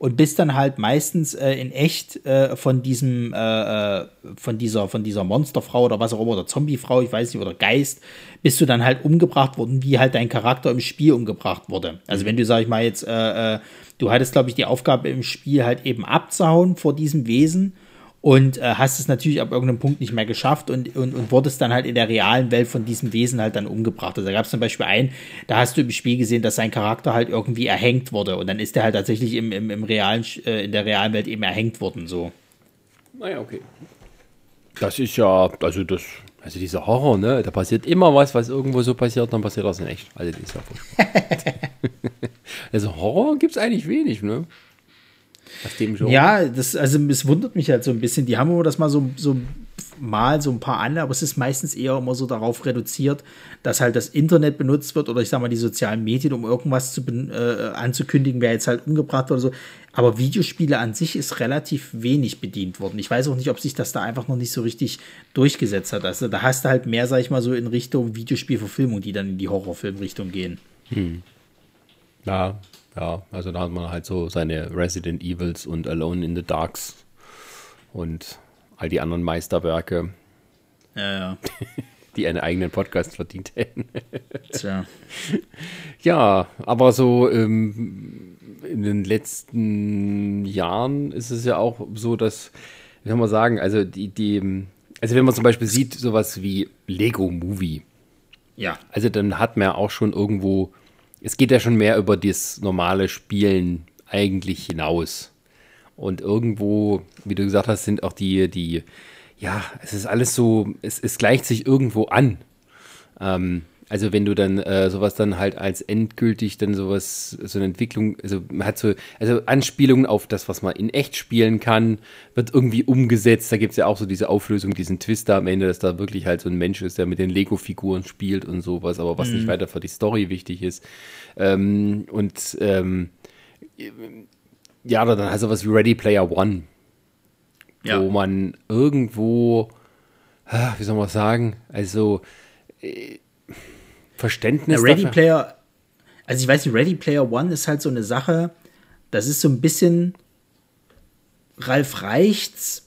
und bist dann halt meistens äh, in echt äh, von diesem, äh, äh, von dieser, von dieser Monsterfrau oder was auch immer, oder Zombiefrau, ich weiß nicht, oder Geist, bist du dann halt umgebracht worden, wie halt dein Charakter im Spiel umgebracht wurde. Also wenn du, sag ich mal, jetzt, äh, äh, du hattest, glaube ich, die Aufgabe im Spiel halt eben abzuhauen vor diesem Wesen und äh, hast es natürlich ab irgendeinem Punkt nicht mehr geschafft und, und, und wurdest dann halt in der realen Welt von diesem Wesen halt dann umgebracht. Also da gab es zum Beispiel einen, da hast du im Spiel gesehen, dass sein Charakter halt irgendwie erhängt wurde und dann ist er halt tatsächlich im, im, im realen, äh, in der realen Welt eben erhängt worden, so. Naja, okay. Das ist ja, also das, also dieser Horror, ne, da passiert immer was, was irgendwo so passiert, dann passiert das in echt. Also das ist ja furchtbar. also Horror gibt es eigentlich wenig, ne? Ja, das, also es wundert mich halt so ein bisschen. Die haben immer das mal so, so mal so ein paar andere, aber es ist meistens eher immer so darauf reduziert, dass halt das Internet benutzt wird oder ich sag mal die sozialen Medien, um irgendwas zu, äh, anzukündigen, wer jetzt halt umgebracht wird oder so. Aber Videospiele an sich ist relativ wenig bedient worden. Ich weiß auch nicht, ob sich das da einfach noch nicht so richtig durchgesetzt hat. Also da hast du halt mehr, sag ich mal, so in Richtung Videospielverfilmung, die dann in die Horrorfilmrichtung gehen. Hm. Ja, ja, also da hat man halt so seine Resident Evils und Alone in the Darks und all die anderen Meisterwerke. Ja, ja. die einen eigenen Podcast verdient hätten. Tja. Ja, aber so ähm, in den letzten Jahren ist es ja auch so, dass, wie soll man sagen, also die, die, also wenn man zum Beispiel sieht, sowas wie Lego Movie. Ja. Also dann hat man ja auch schon irgendwo es geht ja schon mehr über das normale Spielen eigentlich hinaus. Und irgendwo, wie du gesagt hast, sind auch die, die, ja, es ist alles so, es, es gleicht sich irgendwo an. Ähm, also wenn du dann äh, sowas dann halt als endgültig dann sowas, so eine Entwicklung, also man hat so, also Anspielungen auf das, was man in echt spielen kann, wird irgendwie umgesetzt. Da gibt es ja auch so diese Auflösung, diesen Twister am Ende, dass da wirklich halt so ein Mensch ist, der mit den Lego-Figuren spielt und sowas, aber was mhm. nicht weiter für die Story wichtig ist. Ähm, und ähm, ja, dann halt sowas wie Ready Player One. Ja. Wo man irgendwo, ah, wie soll man sagen, also Verständnis. Ready dafür? Player, also ich weiß nicht, Ready Player One ist halt so eine Sache, das ist so ein bisschen Ralf Reichts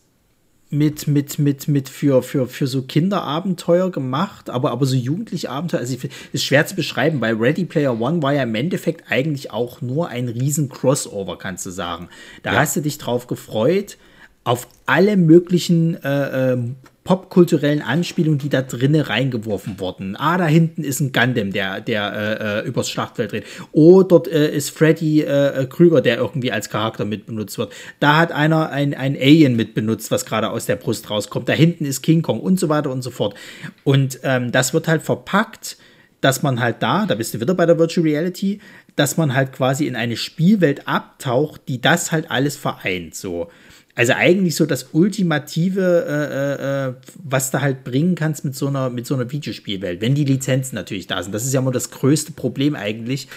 mit, mit, mit, mit für, für, für so Kinderabenteuer gemacht, aber, aber so jugendliche Abenteuer, also ich, ist schwer zu beschreiben, weil Ready Player One war ja im Endeffekt eigentlich auch nur ein riesen Crossover, kannst du sagen. Da ja. hast du dich drauf gefreut, auf alle möglichen äh, äh, popkulturellen Anspielungen, die da drinnen reingeworfen wurden. Ah, da hinten ist ein Gundam, der, der äh, äh, übers Schlachtfeld dreht. Oh, dort äh, ist Freddy äh, äh, Krüger, der irgendwie als Charakter mit benutzt wird. Da hat einer ein, ein Alien mit benutzt, was gerade aus der Brust rauskommt. Da hinten ist King Kong und so weiter und so fort. Und ähm, das wird halt verpackt, dass man halt da, da bist du wieder bei der Virtual Reality, dass man halt quasi in eine Spielwelt abtaucht, die das halt alles vereint. So. Also eigentlich so das ultimative, äh, äh, was du halt bringen kannst mit so einer mit so einer Videospielwelt, wenn die Lizenzen natürlich da sind. Das ist ja immer das größte Problem eigentlich,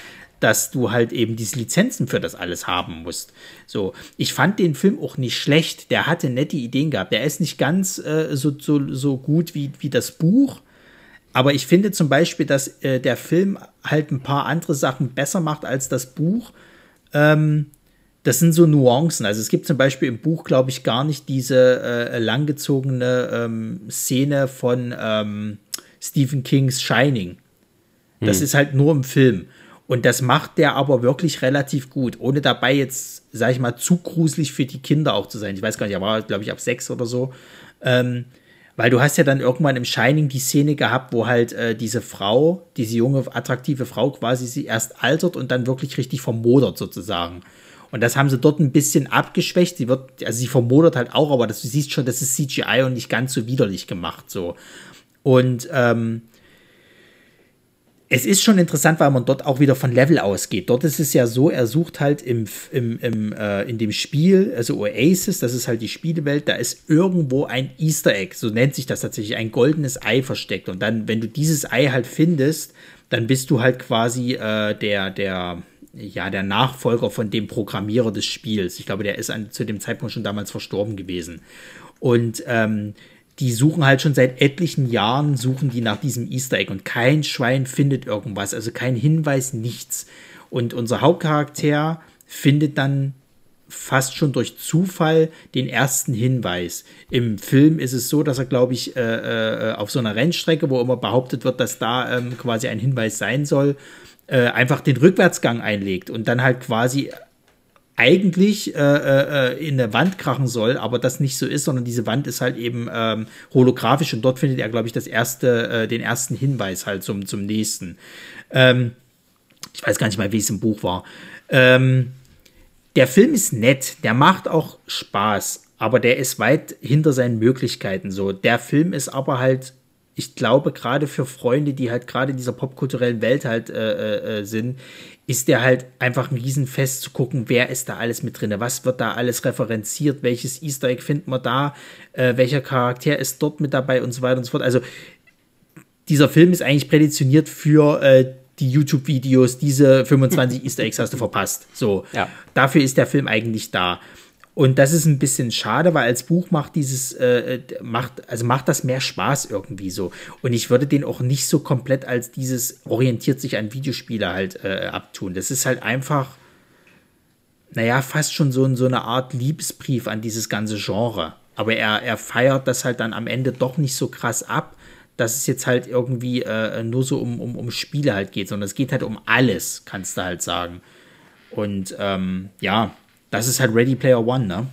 dass du halt eben diese Lizenzen für das alles haben musst. So, ich fand den Film auch nicht schlecht. Der hatte nette Ideen gehabt. Der ist nicht ganz äh, so, so, so gut wie, wie das Buch. Aber ich finde zum Beispiel, dass äh, der Film halt ein paar andere Sachen besser macht als das Buch. Ähm, das sind so Nuancen. Also es gibt zum Beispiel im Buch, glaube ich, gar nicht diese äh, langgezogene ähm, Szene von ähm, Stephen Kings Shining. Das hm. ist halt nur im Film. Und das macht der aber wirklich relativ gut, ohne dabei jetzt, sag ich mal, zu gruselig für die Kinder auch zu sein. Ich weiß gar nicht, er war, glaube ich, ab sechs oder so. Ähm, weil du hast ja dann irgendwann im Shining die Szene gehabt, wo halt äh, diese Frau, diese junge, attraktive Frau quasi sie erst altert und dann wirklich richtig vermodert sozusagen. Und das haben sie dort ein bisschen abgeschwächt. Sie wird, also sie vermodert halt auch, aber das, du siehst schon, das ist CGI und nicht ganz so widerlich gemacht, so. Und, ähm, es ist schon interessant, weil man dort auch wieder von Level ausgeht. Dort ist es ja so, er sucht halt im, im, im, äh, in dem Spiel, also Oasis, das ist halt die Spielewelt, da ist irgendwo ein Easter Egg, so nennt sich das tatsächlich, ein goldenes Ei versteckt. Und dann, wenn du dieses Ei halt findest, dann bist du halt quasi äh, der, der, ja, der Nachfolger von dem Programmierer des Spiels. Ich glaube, der ist an, zu dem Zeitpunkt schon damals verstorben gewesen. Und ähm, die suchen halt schon seit etlichen Jahren, suchen die nach diesem Easter Egg und kein Schwein findet irgendwas, also kein Hinweis, nichts. Und unser Hauptcharakter findet dann fast schon durch Zufall den ersten Hinweis. Im Film ist es so, dass er, glaube ich, äh, äh, auf so einer Rennstrecke, wo immer behauptet wird, dass da ähm, quasi ein Hinweis sein soll, äh, einfach den Rückwärtsgang einlegt und dann halt quasi eigentlich äh, äh, in eine Wand krachen soll, aber das nicht so ist, sondern diese Wand ist halt eben ähm, holographisch und dort findet er, glaube ich, das erste, äh, den ersten Hinweis halt zum, zum nächsten. Ähm, ich weiß gar nicht mal, wie es im Buch war. Ähm, der Film ist nett, der macht auch Spaß, aber der ist weit hinter seinen Möglichkeiten so. Der Film ist aber halt, ich glaube, gerade für Freunde, die halt gerade in dieser popkulturellen Welt halt äh, äh, sind, ist der halt einfach ein Riesenfest zu gucken, wer ist da alles mit drin, was wird da alles referenziert, welches Easter Egg findet man da, äh, welcher Charakter ist dort mit dabei und so weiter und so fort. Also dieser Film ist eigentlich prädestiniert für äh, die YouTube-Videos, diese 25 Easter Eggs hast du verpasst. So, ja. dafür ist der Film eigentlich da. Und das ist ein bisschen schade, weil als Buch macht dieses, äh, macht, also macht das mehr Spaß irgendwie so. Und ich würde den auch nicht so komplett als dieses orientiert sich an Videospiele halt äh, abtun. Das ist halt einfach, naja, fast schon so, so eine Art Liebesbrief an dieses ganze Genre. Aber er, er feiert das halt dann am Ende doch nicht so krass ab, dass es jetzt halt irgendwie äh, nur so um, um, um Spiele halt geht, sondern es geht halt um alles, kannst du halt sagen. Und ähm, ja, das ist halt Ready Player One, ne?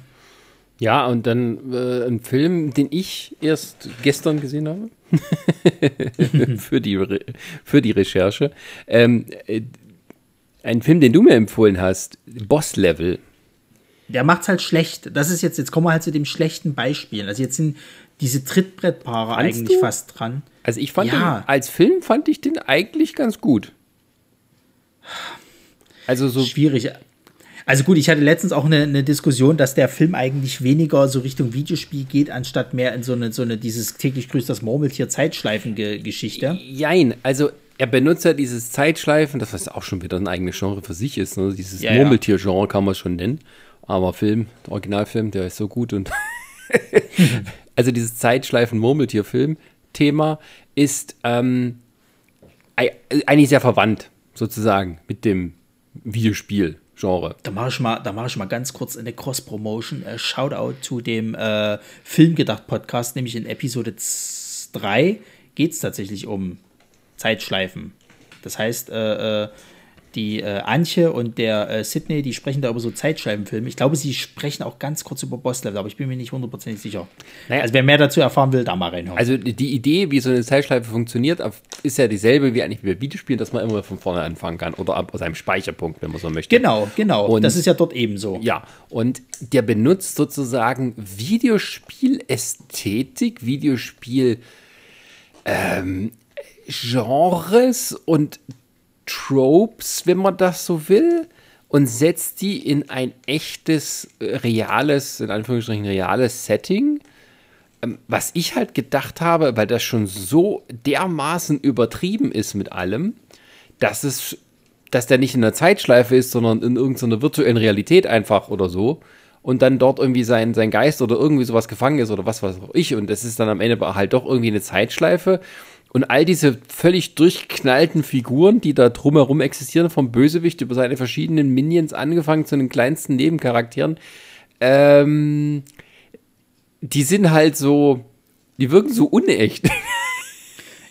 Ja, und dann äh, ein Film, den ich erst gestern gesehen habe. für, die für die Recherche. Ähm, äh, ein Film, den du mir empfohlen hast, Boss Level. Der macht's halt schlecht. Das ist jetzt, jetzt kommen wir halt zu dem schlechten Beispiel. Also jetzt sind diese Trittbrettpaare Fandst eigentlich du? fast dran. Also ich fand ja. den, als Film fand ich den eigentlich ganz gut. Also so schwierig. Also gut, ich hatte letztens auch eine, eine, Diskussion, dass der Film eigentlich weniger so Richtung Videospiel geht, anstatt mehr in so eine, so eine dieses täglich grüßt das Murmeltier Zeitschleifen-Geschichte. Jein, also er benutzt ja dieses Zeitschleifen, das was auch schon wieder ein eigenes Genre für sich ist, ne? dieses ja, Murmeltier-Genre kann man schon nennen. Aber Film, Originalfilm, der ist so gut und also dieses Zeitschleifen-Murmeltier-Film-Thema ist ähm, eigentlich sehr verwandt, sozusagen, mit dem Videospiel. Genre. Da mache ich mal, da mache ich mal ganz kurz eine Cross-Promotion. Äh, Shoutout zu dem äh, Filmgedacht-Podcast, nämlich in Episode 3 geht es tatsächlich um Zeitschleifen. Das heißt, äh, äh die äh, Antje und der äh, Sydney, die sprechen da über so Zeitscheibenfilme. Ich glaube, sie sprechen auch ganz kurz über Boss-Level, aber ich bin mir nicht hundertprozentig sicher. Naja, also wer mehr dazu erfahren will, da mal reinhauen. Also die Idee, wie so eine Zeitschleife funktioniert, ist ja dieselbe wie eigentlich bei Videospielen, dass man immer von vorne anfangen kann oder ab aus einem Speicherpunkt, wenn man so möchte. Genau, genau. Und das ist ja dort ebenso. Ja, und der benutzt sozusagen Videospielästhetik, Videospiel ähm, Genres und Tropes, wenn man das so will, und setzt die in ein echtes, äh, reales, in Anführungsstrichen reales Setting. Ähm, was ich halt gedacht habe, weil das schon so dermaßen übertrieben ist mit allem, dass es, dass der nicht in der Zeitschleife ist, sondern in irgendeiner virtuellen Realität einfach oder so. Und dann dort irgendwie sein, sein Geist oder irgendwie sowas gefangen ist oder was weiß ich. Und das ist dann am Ende halt doch irgendwie eine Zeitschleife. Und all diese völlig durchknallten Figuren, die da drumherum existieren, vom Bösewicht über seine verschiedenen Minions angefangen zu den kleinsten Nebencharakteren, ähm, die sind halt so, die wirken so unecht.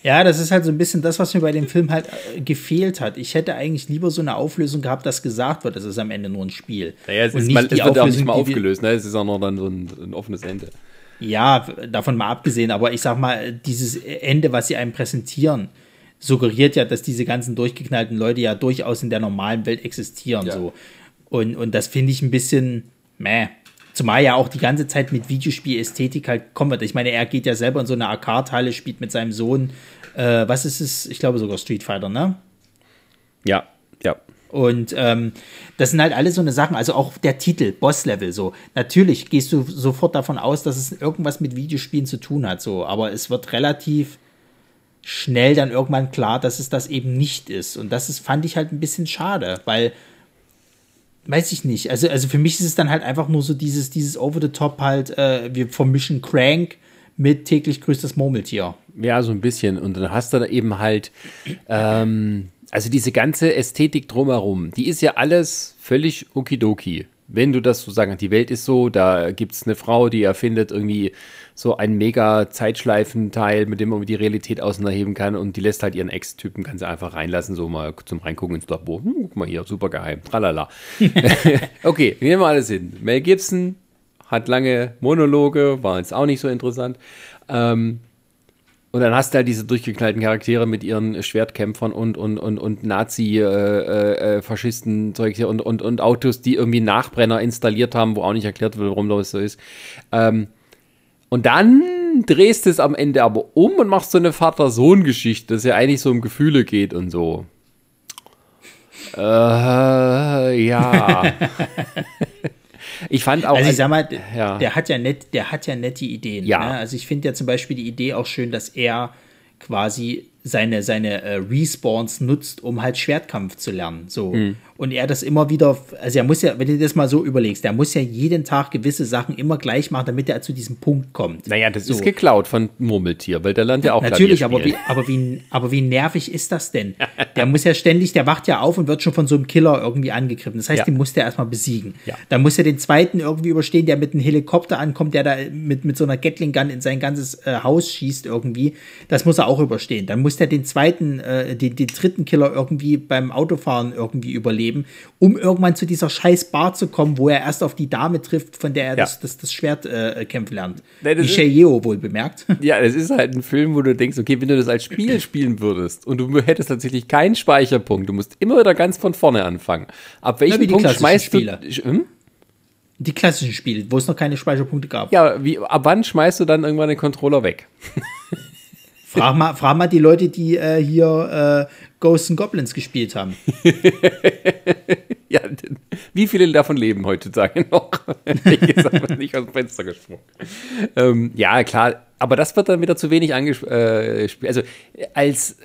Ja, das ist halt so ein bisschen das, was mir bei dem Film halt äh, gefehlt hat. Ich hätte eigentlich lieber so eine Auflösung gehabt, dass gesagt wird, es ist am Ende nur ein Spiel. Naja, es, ist mal, es wird ja auch nicht mal aufgelöst, ne? Es ist auch noch dann so ein, ein offenes Ende. Ja, davon mal abgesehen, aber ich sag mal, dieses Ende, was sie einem präsentieren, suggeriert ja, dass diese ganzen durchgeknallten Leute ja durchaus in der normalen Welt existieren. Ja. So. Und, und das finde ich ein bisschen meh. Zumal ja auch die ganze Zeit mit Videospielästhetik halt kommen wird. Ich meine, er geht ja selber in so eine Arcade-Halle, spielt mit seinem Sohn, äh, was ist es? Ich glaube sogar Street Fighter, ne? Ja, ja. Und ähm, das sind halt alle so eine Sachen, also auch der Titel, Boss-Level, so. Natürlich gehst du sofort davon aus, dass es irgendwas mit Videospielen zu tun hat, so. Aber es wird relativ schnell dann irgendwann klar, dass es das eben nicht ist. Und das ist, fand ich halt ein bisschen schade, weil, weiß ich nicht, also, also für mich ist es dann halt einfach nur so dieses, dieses Over-the-Top halt, äh, wir vermischen Crank mit täglich grüßt Murmeltier. Ja, so ein bisschen. Und dann hast du da eben halt, ähm, also diese ganze Ästhetik drumherum, die ist ja alles völlig okidoki. wenn du das so sagen, die Welt ist so, da gibt es eine Frau, die erfindet irgendwie so ein mega Zeitschleifenteil, mit dem man die Realität auseinanderheben kann und die lässt halt ihren Ex-Typen, kann sie einfach reinlassen, so mal zum Reingucken ins Labor. Hm, guck mal hier, super geheim, tralala. okay, nehmen wir alles hin. Mel Gibson hat lange Monologe, war jetzt auch nicht so interessant. Ähm, und dann hast du halt diese durchgeknallten Charaktere mit ihren Schwertkämpfern und, und, und, und Nazi-Faschisten äh, äh, und, und, und Autos, die irgendwie Nachbrenner installiert haben, wo auch nicht erklärt wird, warum das so ist. Ähm, und dann drehst du es am Ende aber um und machst so eine Vater-Sohn-Geschichte, dass ja eigentlich so um Gefühle geht und so. Äh, ja. Ich fand auch. Also ich sag mal, ja. der hat ja nett, der hat ja nette Ideen. Ja. Ne? Also ich finde ja zum Beispiel die Idee auch schön, dass er quasi seine, seine äh, Respawns nutzt, um halt Schwertkampf zu lernen. So. Mhm. Und er das immer wieder, also er muss ja, wenn du das mal so überlegst, er muss ja jeden Tag gewisse Sachen immer gleich machen, damit er zu diesem Punkt kommt. Naja, das so. ist geklaut von Murmeltier, weil der lernt ja auch Natürlich, aber wie, aber, wie, aber wie nervig ist das denn? der muss ja ständig, der wacht ja auf und wird schon von so einem Killer irgendwie angegriffen. Das heißt, ja. den muss der erstmal besiegen. Ja. Dann muss er den zweiten irgendwie überstehen, der mit einem Helikopter ankommt, der da mit, mit so einer Gatling Gun in sein ganzes äh, Haus schießt irgendwie. Das muss er auch überstehen. Dann muss er den zweiten, äh, den, den dritten Killer irgendwie beim Autofahren irgendwie überleben, um irgendwann zu dieser scheiß Bar zu kommen, wo er erst auf die Dame trifft, von der er ja. das, das, das Schwert äh, kämpfen lernt. Nee, Yeoh wohl bemerkt. Ja, es ist halt ein Film, wo du denkst, okay, wenn du das als Spiel spielen würdest und du hättest tatsächlich keinen Speicherpunkt, du musst immer wieder ganz von vorne anfangen. Ab welchem Punkt schmeißt Spiele. du... Hm? Die klassischen Spiele, wo es noch keine Speicherpunkte gab. Ja, wie, ab wann schmeißt du dann irgendwann den Controller weg? Frag mal, frag mal die Leute, die äh, hier äh, Ghosts and Goblins gespielt haben. ja, wie viele davon leben heutzutage noch? ich habe nicht aus dem Fenster gesprungen. Ähm, ja, klar, aber das wird dann wieder zu wenig angespielt. Äh, also, als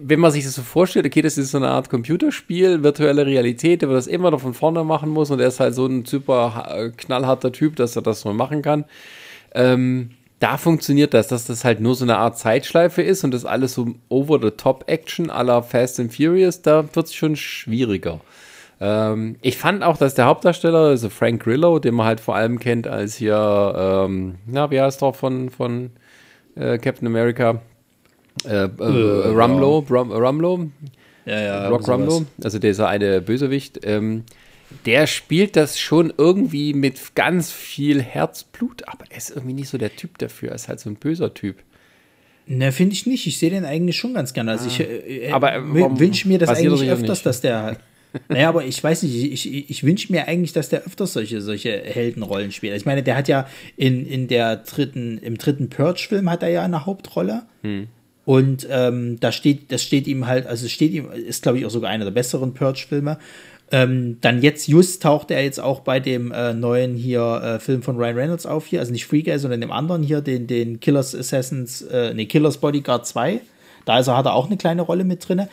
wenn man sich das so vorstellt, okay, das ist so eine Art Computerspiel, virtuelle Realität, der das immer noch von vorne machen muss und er ist halt so ein super knallharter Typ, dass er das so machen kann. Ähm, da funktioniert das, dass das halt nur so eine Art Zeitschleife ist und das alles so over-the-top-Action aller Fast and Furious, da wird es schon schwieriger. Ähm, ich fand auch, dass der Hauptdarsteller, also Frank Grillo, den man halt vor allem kennt als hier, ähm, na, wie heißt er von, von äh, Captain America? Äh, äh, äh Rumlow, Rum, Rumlow? Ja, ja. Rock Rumlow, also dieser eine Bösewicht. Ähm, der spielt das schon irgendwie mit ganz viel Herzblut, aber er ist irgendwie nicht so der Typ dafür. Er ist halt so ein böser Typ. Ne, finde ich nicht. Ich sehe den eigentlich schon ganz gerne. Also ich äh, äh aber, äh, wünsche mir das eigentlich öfters, dass der. naja, aber ich weiß nicht, ich, ich, ich wünsche mir eigentlich, dass der öfters solche, solche Heldenrollen spielt. Ich meine, der hat ja in, in der dritten, im dritten Purge-Film hat er ja eine Hauptrolle. Hm. Und ähm, da steht, das steht ihm halt, also steht ihm, ist glaube ich auch sogar einer der besseren Purge-Filme. Ähm, dann jetzt just taucht er jetzt auch bei dem äh, neuen hier äh, Film von Ryan Reynolds auf hier, also nicht Free Guy, sondern dem anderen hier, den, den Killers Assassins, äh, nee, Killers Bodyguard 2. Da also hat er auch eine kleine Rolle mit drin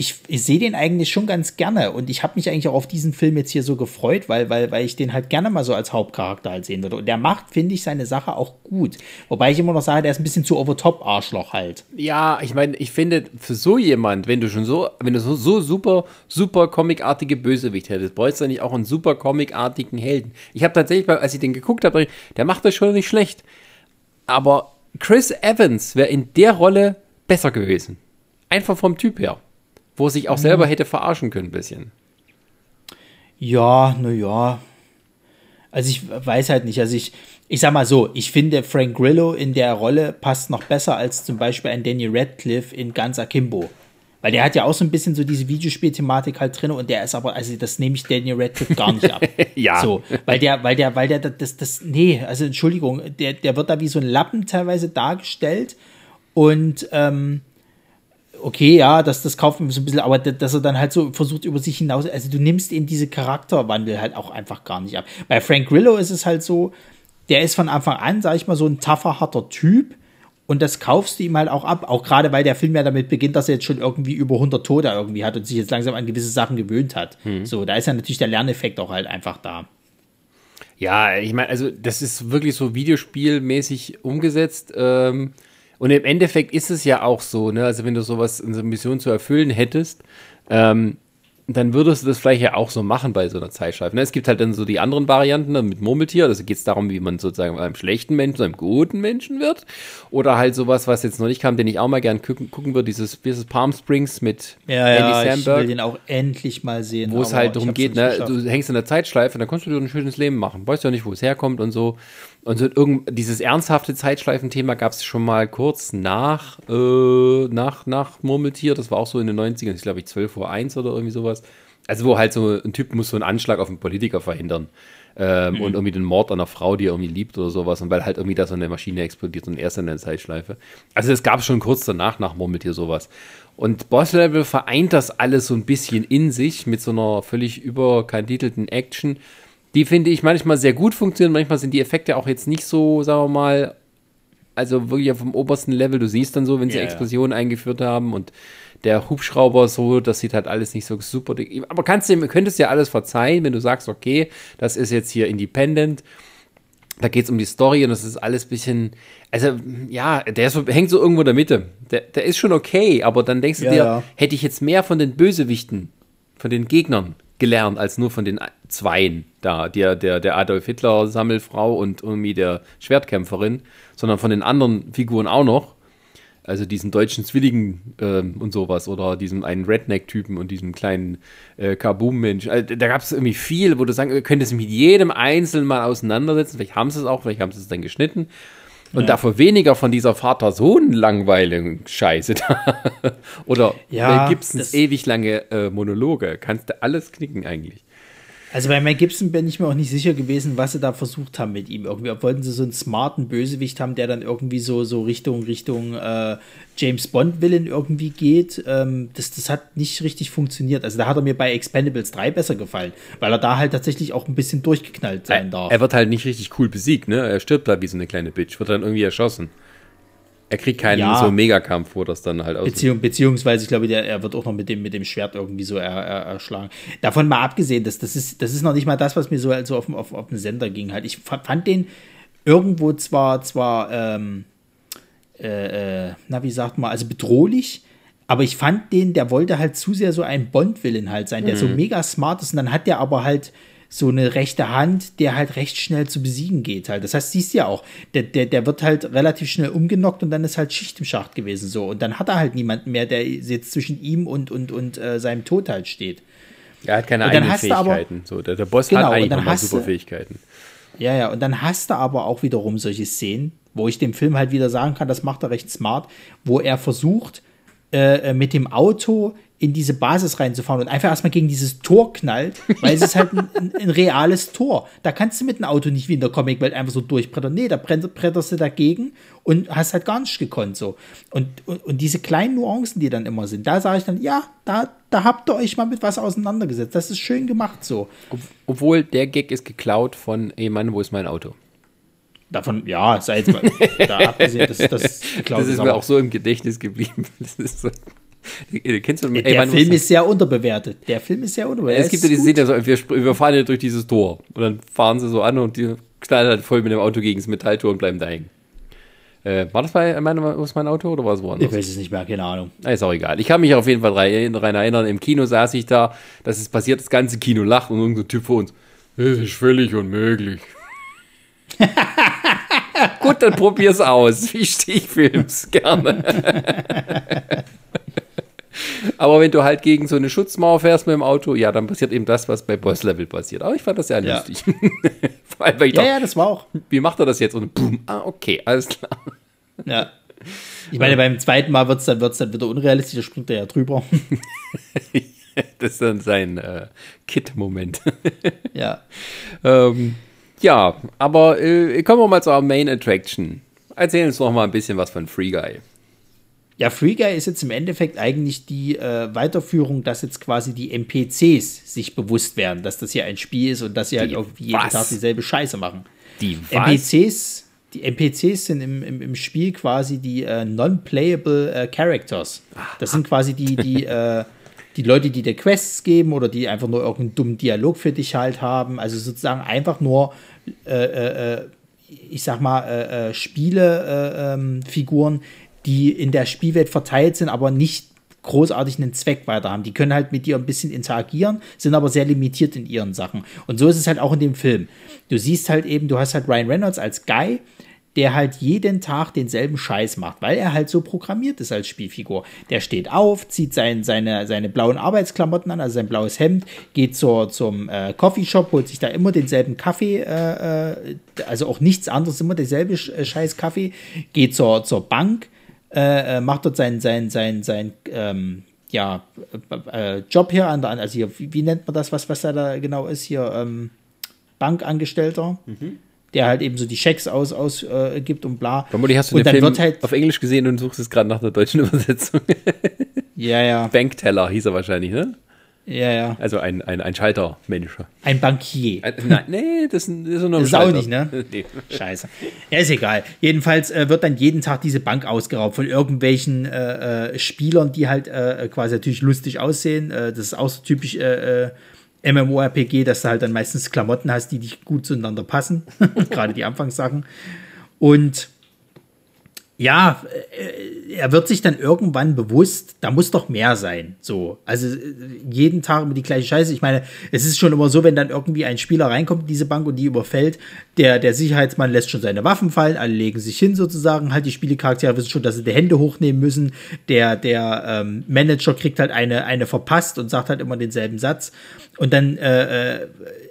ich, ich sehe den eigentlich schon ganz gerne und ich habe mich eigentlich auch auf diesen Film jetzt hier so gefreut, weil, weil, weil ich den halt gerne mal so als Hauptcharakter halt sehen würde. Und der macht, finde ich, seine Sache auch gut. Wobei ich immer noch sage, der ist ein bisschen zu over-top-Arschloch halt. Ja, ich meine, ich finde, für so jemand, wenn du schon so, wenn du so, so super, super comicartige Bösewicht hättest, bräuchst du nicht auch einen super comicartigen Helden. Ich habe tatsächlich, als ich den geguckt habe, der macht das schon nicht schlecht. Aber Chris Evans wäre in der Rolle besser gewesen. Einfach vom Typ her wo sich auch selber hätte verarschen können, ein bisschen. Ja, naja. Also ich weiß halt nicht. Also ich, ich sag mal so, ich finde Frank Grillo in der Rolle passt noch besser als zum Beispiel ein Danny Radcliffe in Ganz Akimbo. Weil der hat ja auch so ein bisschen so diese Videospielthematik halt drin und der ist aber, also das nehme ich Daniel Radcliffe gar nicht ab. ja. So, weil der, weil der, weil der, das, das, nee, also Entschuldigung, der, der wird da wie so ein Lappen teilweise dargestellt und, ähm, okay, ja, das, das kauft mir so ein bisschen, aber dass er dann halt so versucht, über sich hinaus, also du nimmst eben diese Charakterwandel halt auch einfach gar nicht ab. Bei Frank Grillo ist es halt so, der ist von Anfang an, sag ich mal, so ein tougher, harter Typ. Und das kaufst du ihm halt auch ab, auch gerade weil der Film ja damit beginnt, dass er jetzt schon irgendwie über 100 Tode irgendwie hat und sich jetzt langsam an gewisse Sachen gewöhnt hat. Mhm. So, da ist ja natürlich der Lerneffekt auch halt einfach da. Ja, ich meine, also das ist wirklich so videospielmäßig umgesetzt. Ähm, und im Endeffekt ist es ja auch so, ne? Also wenn du sowas in so einer Mission zu erfüllen hättest, ähm, dann würdest du das vielleicht ja auch so machen bei so einer Zeitschleife. Ne? Es gibt halt dann so die anderen Varianten ne, mit Murmeltier. Also geht es darum, wie man sozusagen einem schlechten Menschen zu einem guten Menschen wird. Oder halt sowas, was jetzt noch nicht kam, den ich auch mal gern gucken, gucken würde, dieses, dieses Palm Springs mit ja, Andy ja, Samberg. Ich will den auch endlich mal sehen. Wo es halt darum geht, ne, du hängst in der Zeitschleife, dann kannst du dir ein schönes Leben machen. Weißt ja nicht, wo es herkommt und so. Und so irgend, dieses ernsthafte Zeitschleifenthema gab es schon mal kurz nach, äh, nach, nach Murmeltier. Das war auch so in den 90ern, ich glaube ich 12 Uhr 1 oder irgendwie sowas. Also wo halt so ein Typ muss so einen Anschlag auf einen Politiker verhindern. Ähm, mhm. Und irgendwie den Mord an einer Frau, die er irgendwie liebt oder sowas. Und weil halt irgendwie da so eine Maschine explodiert und er ist in der Zeitschleife. Also es gab schon kurz danach nach Murmeltier sowas. Und Boss Level vereint das alles so ein bisschen in sich mit so einer völlig überkandidelten Action die finde ich manchmal sehr gut funktionieren. Manchmal sind die Effekte auch jetzt nicht so, sagen wir mal, also wirklich auf dem obersten Level. Du siehst dann so, wenn sie ja, Explosionen ja. eingeführt haben und der Hubschrauber so, das sieht halt alles nicht so super. Aber kannst du, könntest ja alles verzeihen, wenn du sagst, okay, das ist jetzt hier Independent. Da geht es um die Story und das ist alles ein bisschen, also ja, der ist, hängt so irgendwo in der Mitte. Der, der ist schon okay, aber dann denkst du ja, dir, hätte ich jetzt mehr von den Bösewichten, von den Gegnern gelernt als nur von den Zweien da, der, der, der Adolf Hitler Sammelfrau und irgendwie der Schwertkämpferin, sondern von den anderen Figuren auch noch. Also diesen deutschen Zwillingen ähm, und sowas oder diesem einen Redneck-Typen und diesem kleinen äh, Kaboom-Mensch. Also, da gab es irgendwie viel, wo du sagen, ihr könnt mit jedem Einzelnen mal auseinandersetzen. Vielleicht haben sie es auch, vielleicht haben sie es dann geschnitten. Und ja. dafür weniger von dieser Vater-Sohn-langweiligen Scheiße da. Oder ja, gibt es ewig lange äh, Monologe. Kannst du alles knicken eigentlich. Also bei Mel Gibson bin ich mir auch nicht sicher gewesen, was sie da versucht haben mit ihm. Irgendwie, ob wollten sie so einen smarten Bösewicht haben, der dann irgendwie so, so Richtung, Richtung äh, James Bond-Villain irgendwie geht. Ähm, das, das hat nicht richtig funktioniert. Also da hat er mir bei Expendables 3 besser gefallen, weil er da halt tatsächlich auch ein bisschen durchgeknallt sein darf. Er wird halt nicht richtig cool besiegt, ne? Er stirbt da wie so eine kleine Bitch, wird dann irgendwie erschossen. Er kriegt keinen ja. so Megakampf, wo das dann halt aussieht. Beziehung, beziehungsweise, ich glaube, der, er wird auch noch mit dem, mit dem Schwert irgendwie so er, er, erschlagen. Davon mal abgesehen, das, das, ist, das ist noch nicht mal das, was mir so also auf, auf, auf den Sender ging. Halt. Ich fand den irgendwo zwar, zwar ähm, äh, äh, na, wie sagt man, also bedrohlich, aber ich fand den, der wollte halt zu sehr so ein Bond-Willen halt sein, der mhm. so mega smart ist und dann hat der aber halt so eine rechte Hand, der halt recht schnell zu besiegen geht halt. Das heißt, siehst du ja auch, der, der, der wird halt relativ schnell umgenockt und dann ist halt Schicht im Schacht gewesen so. Und dann hat er halt niemanden mehr, der jetzt zwischen ihm und, und, und äh, seinem Tod halt steht. Er hat keine eigenen Fähigkeiten. Aber, so, der, der Boss genau, hat eigentlich nochmal super Fähigkeiten. Ja, ja, und dann hast du aber auch wiederum solche Szenen, wo ich dem Film halt wieder sagen kann, das macht er recht smart, wo er versucht, äh, äh mit dem Auto in diese Basis reinzufahren und einfach erstmal gegen dieses Tor knallt, weil es ist halt ein, ein, ein, reales Tor. Da kannst du mit einem Auto nicht wie in der Comicwelt einfach so durchbrettern. Nee, da bretterst du dagegen und hast halt gar nicht gekonnt so. Und, und, und diese kleinen Nuancen, die dann immer sind, da sage ich dann, ja, da, da habt ihr euch mal mit was auseinandergesetzt. Das ist schön gemacht so. Obwohl der Gag ist geklaut von, ey Mann, wo ist mein Auto? Davon, ja, sei jetzt mal da abgesehen, das, das, das ist mir auch so im Gedächtnis geblieben. Das ist so Kennst du, ey, der Film ist sehr unterbewertet. Der Film ist sehr unterbewertet. Es gibt ja diese Szene, also wir, wir fahren ja durch dieses Tor und dann fahren sie so an und die knallen halt voll mit dem Auto gegen das Metalltor und bleiben da hängen. Äh, war das bei mein, was mein Auto oder war es woanders? Ich weiß es nicht mehr, keine Ahnung. Ist auch egal. Ich kann mich auf jeden Fall daran erinnern, im Kino saß ich da, das ist passiert, das ganze Kino lacht und irgendein Typ vor uns, das ist völlig unmöglich. Gut, dann probier's aus. Ich Stichfilms, gerne. Aber wenn du halt gegen so eine Schutzmauer fährst mit dem Auto, ja, dann passiert eben das, was bei Boss Level passiert. Aber ich fand das sehr ja. lustig. Vor allem, weil ich ja, dachte, ja, das war auch. Wie macht er das jetzt? Und boom, ah, okay, alles klar. Ja. Ich meine, beim zweiten Mal wird es dann, wird's dann wieder unrealistisch, da springt er ja drüber. das ist dann sein äh, Kit-Moment. ja. Ähm, ja, aber äh, kommen wir mal zur Main Attraction. Erzähl uns noch mal ein bisschen was von Free Guy. Ja, Free Guy ist jetzt im Endeffekt eigentlich die äh, Weiterführung, dass jetzt quasi die NPCs sich bewusst werden, dass das hier ein Spiel ist und dass sie halt irgendwie jeden Tag dieselbe Scheiße machen. Die was? NPCs, die NPCs sind im, im, im Spiel quasi die äh, non-playable äh, Characters. Das sind quasi die, die, äh, die Leute, die dir Quests geben oder die einfach nur irgendeinen dummen Dialog für dich halt haben. Also sozusagen einfach nur äh, äh, äh ich sag mal, Spielefiguren, ähm, die in der Spielwelt verteilt sind, aber nicht großartig einen Zweck weiter haben. Die können halt mit dir ein bisschen interagieren, sind aber sehr limitiert in ihren Sachen. Und so ist es halt auch in dem Film. Du siehst halt eben, du hast halt Ryan Reynolds als Guy, der halt jeden Tag denselben Scheiß macht, weil er halt so programmiert ist als Spielfigur. Der steht auf, zieht sein, seine, seine blauen Arbeitsklamotten an, also sein blaues Hemd, geht zur, zum äh, Coffeeshop, holt sich da immer denselben Kaffee, äh, äh also auch nichts anderes, immer derselbe äh, Scheiß Kaffee, geht zur, zur Bank, äh, äh, macht dort seinen, sein, sein, sein, ähm, ja, äh, Job hier an der, also hier, wie, wie, nennt man das, was, was da genau ist, hier, ähm, Bankangestellter. Mhm der halt eben so die Schecks aus, ausgibt äh, und bla. Vermutlich hast du und den Film halt auf Englisch gesehen und suchst es gerade nach der deutschen Übersetzung. ja, ja. Bankteller hieß er wahrscheinlich, ne? Ja, ja. Also ein, ein, ein Schaltermensch. Ein Bankier. Ein, nein, nee, das, ist nur ein Das ist auch nicht, ne? nee. Scheiße. Ja, ist egal. Jedenfalls äh, wird dann jeden Tag diese Bank ausgeraubt von irgendwelchen äh, äh, Spielern, die halt äh, quasi natürlich lustig aussehen. Äh, das ist auch so typisch äh, MMORPG, dass du halt dann meistens Klamotten hast, die dich gut zueinander passen. Gerade die Anfangssachen. Und ja, äh, er wird sich dann irgendwann bewusst, da muss doch mehr sein. So, also äh, jeden Tag immer die gleiche Scheiße. Ich meine, es ist schon immer so, wenn dann irgendwie ein Spieler reinkommt in diese Bank und die überfällt, der, der Sicherheitsmann lässt schon seine Waffen fallen, alle legen sich hin sozusagen. Halt die Spielecharaktere wissen schon, dass sie die Hände hochnehmen müssen. Der, der ähm, Manager kriegt halt eine, eine verpasst und sagt halt immer denselben Satz. Und dann äh, äh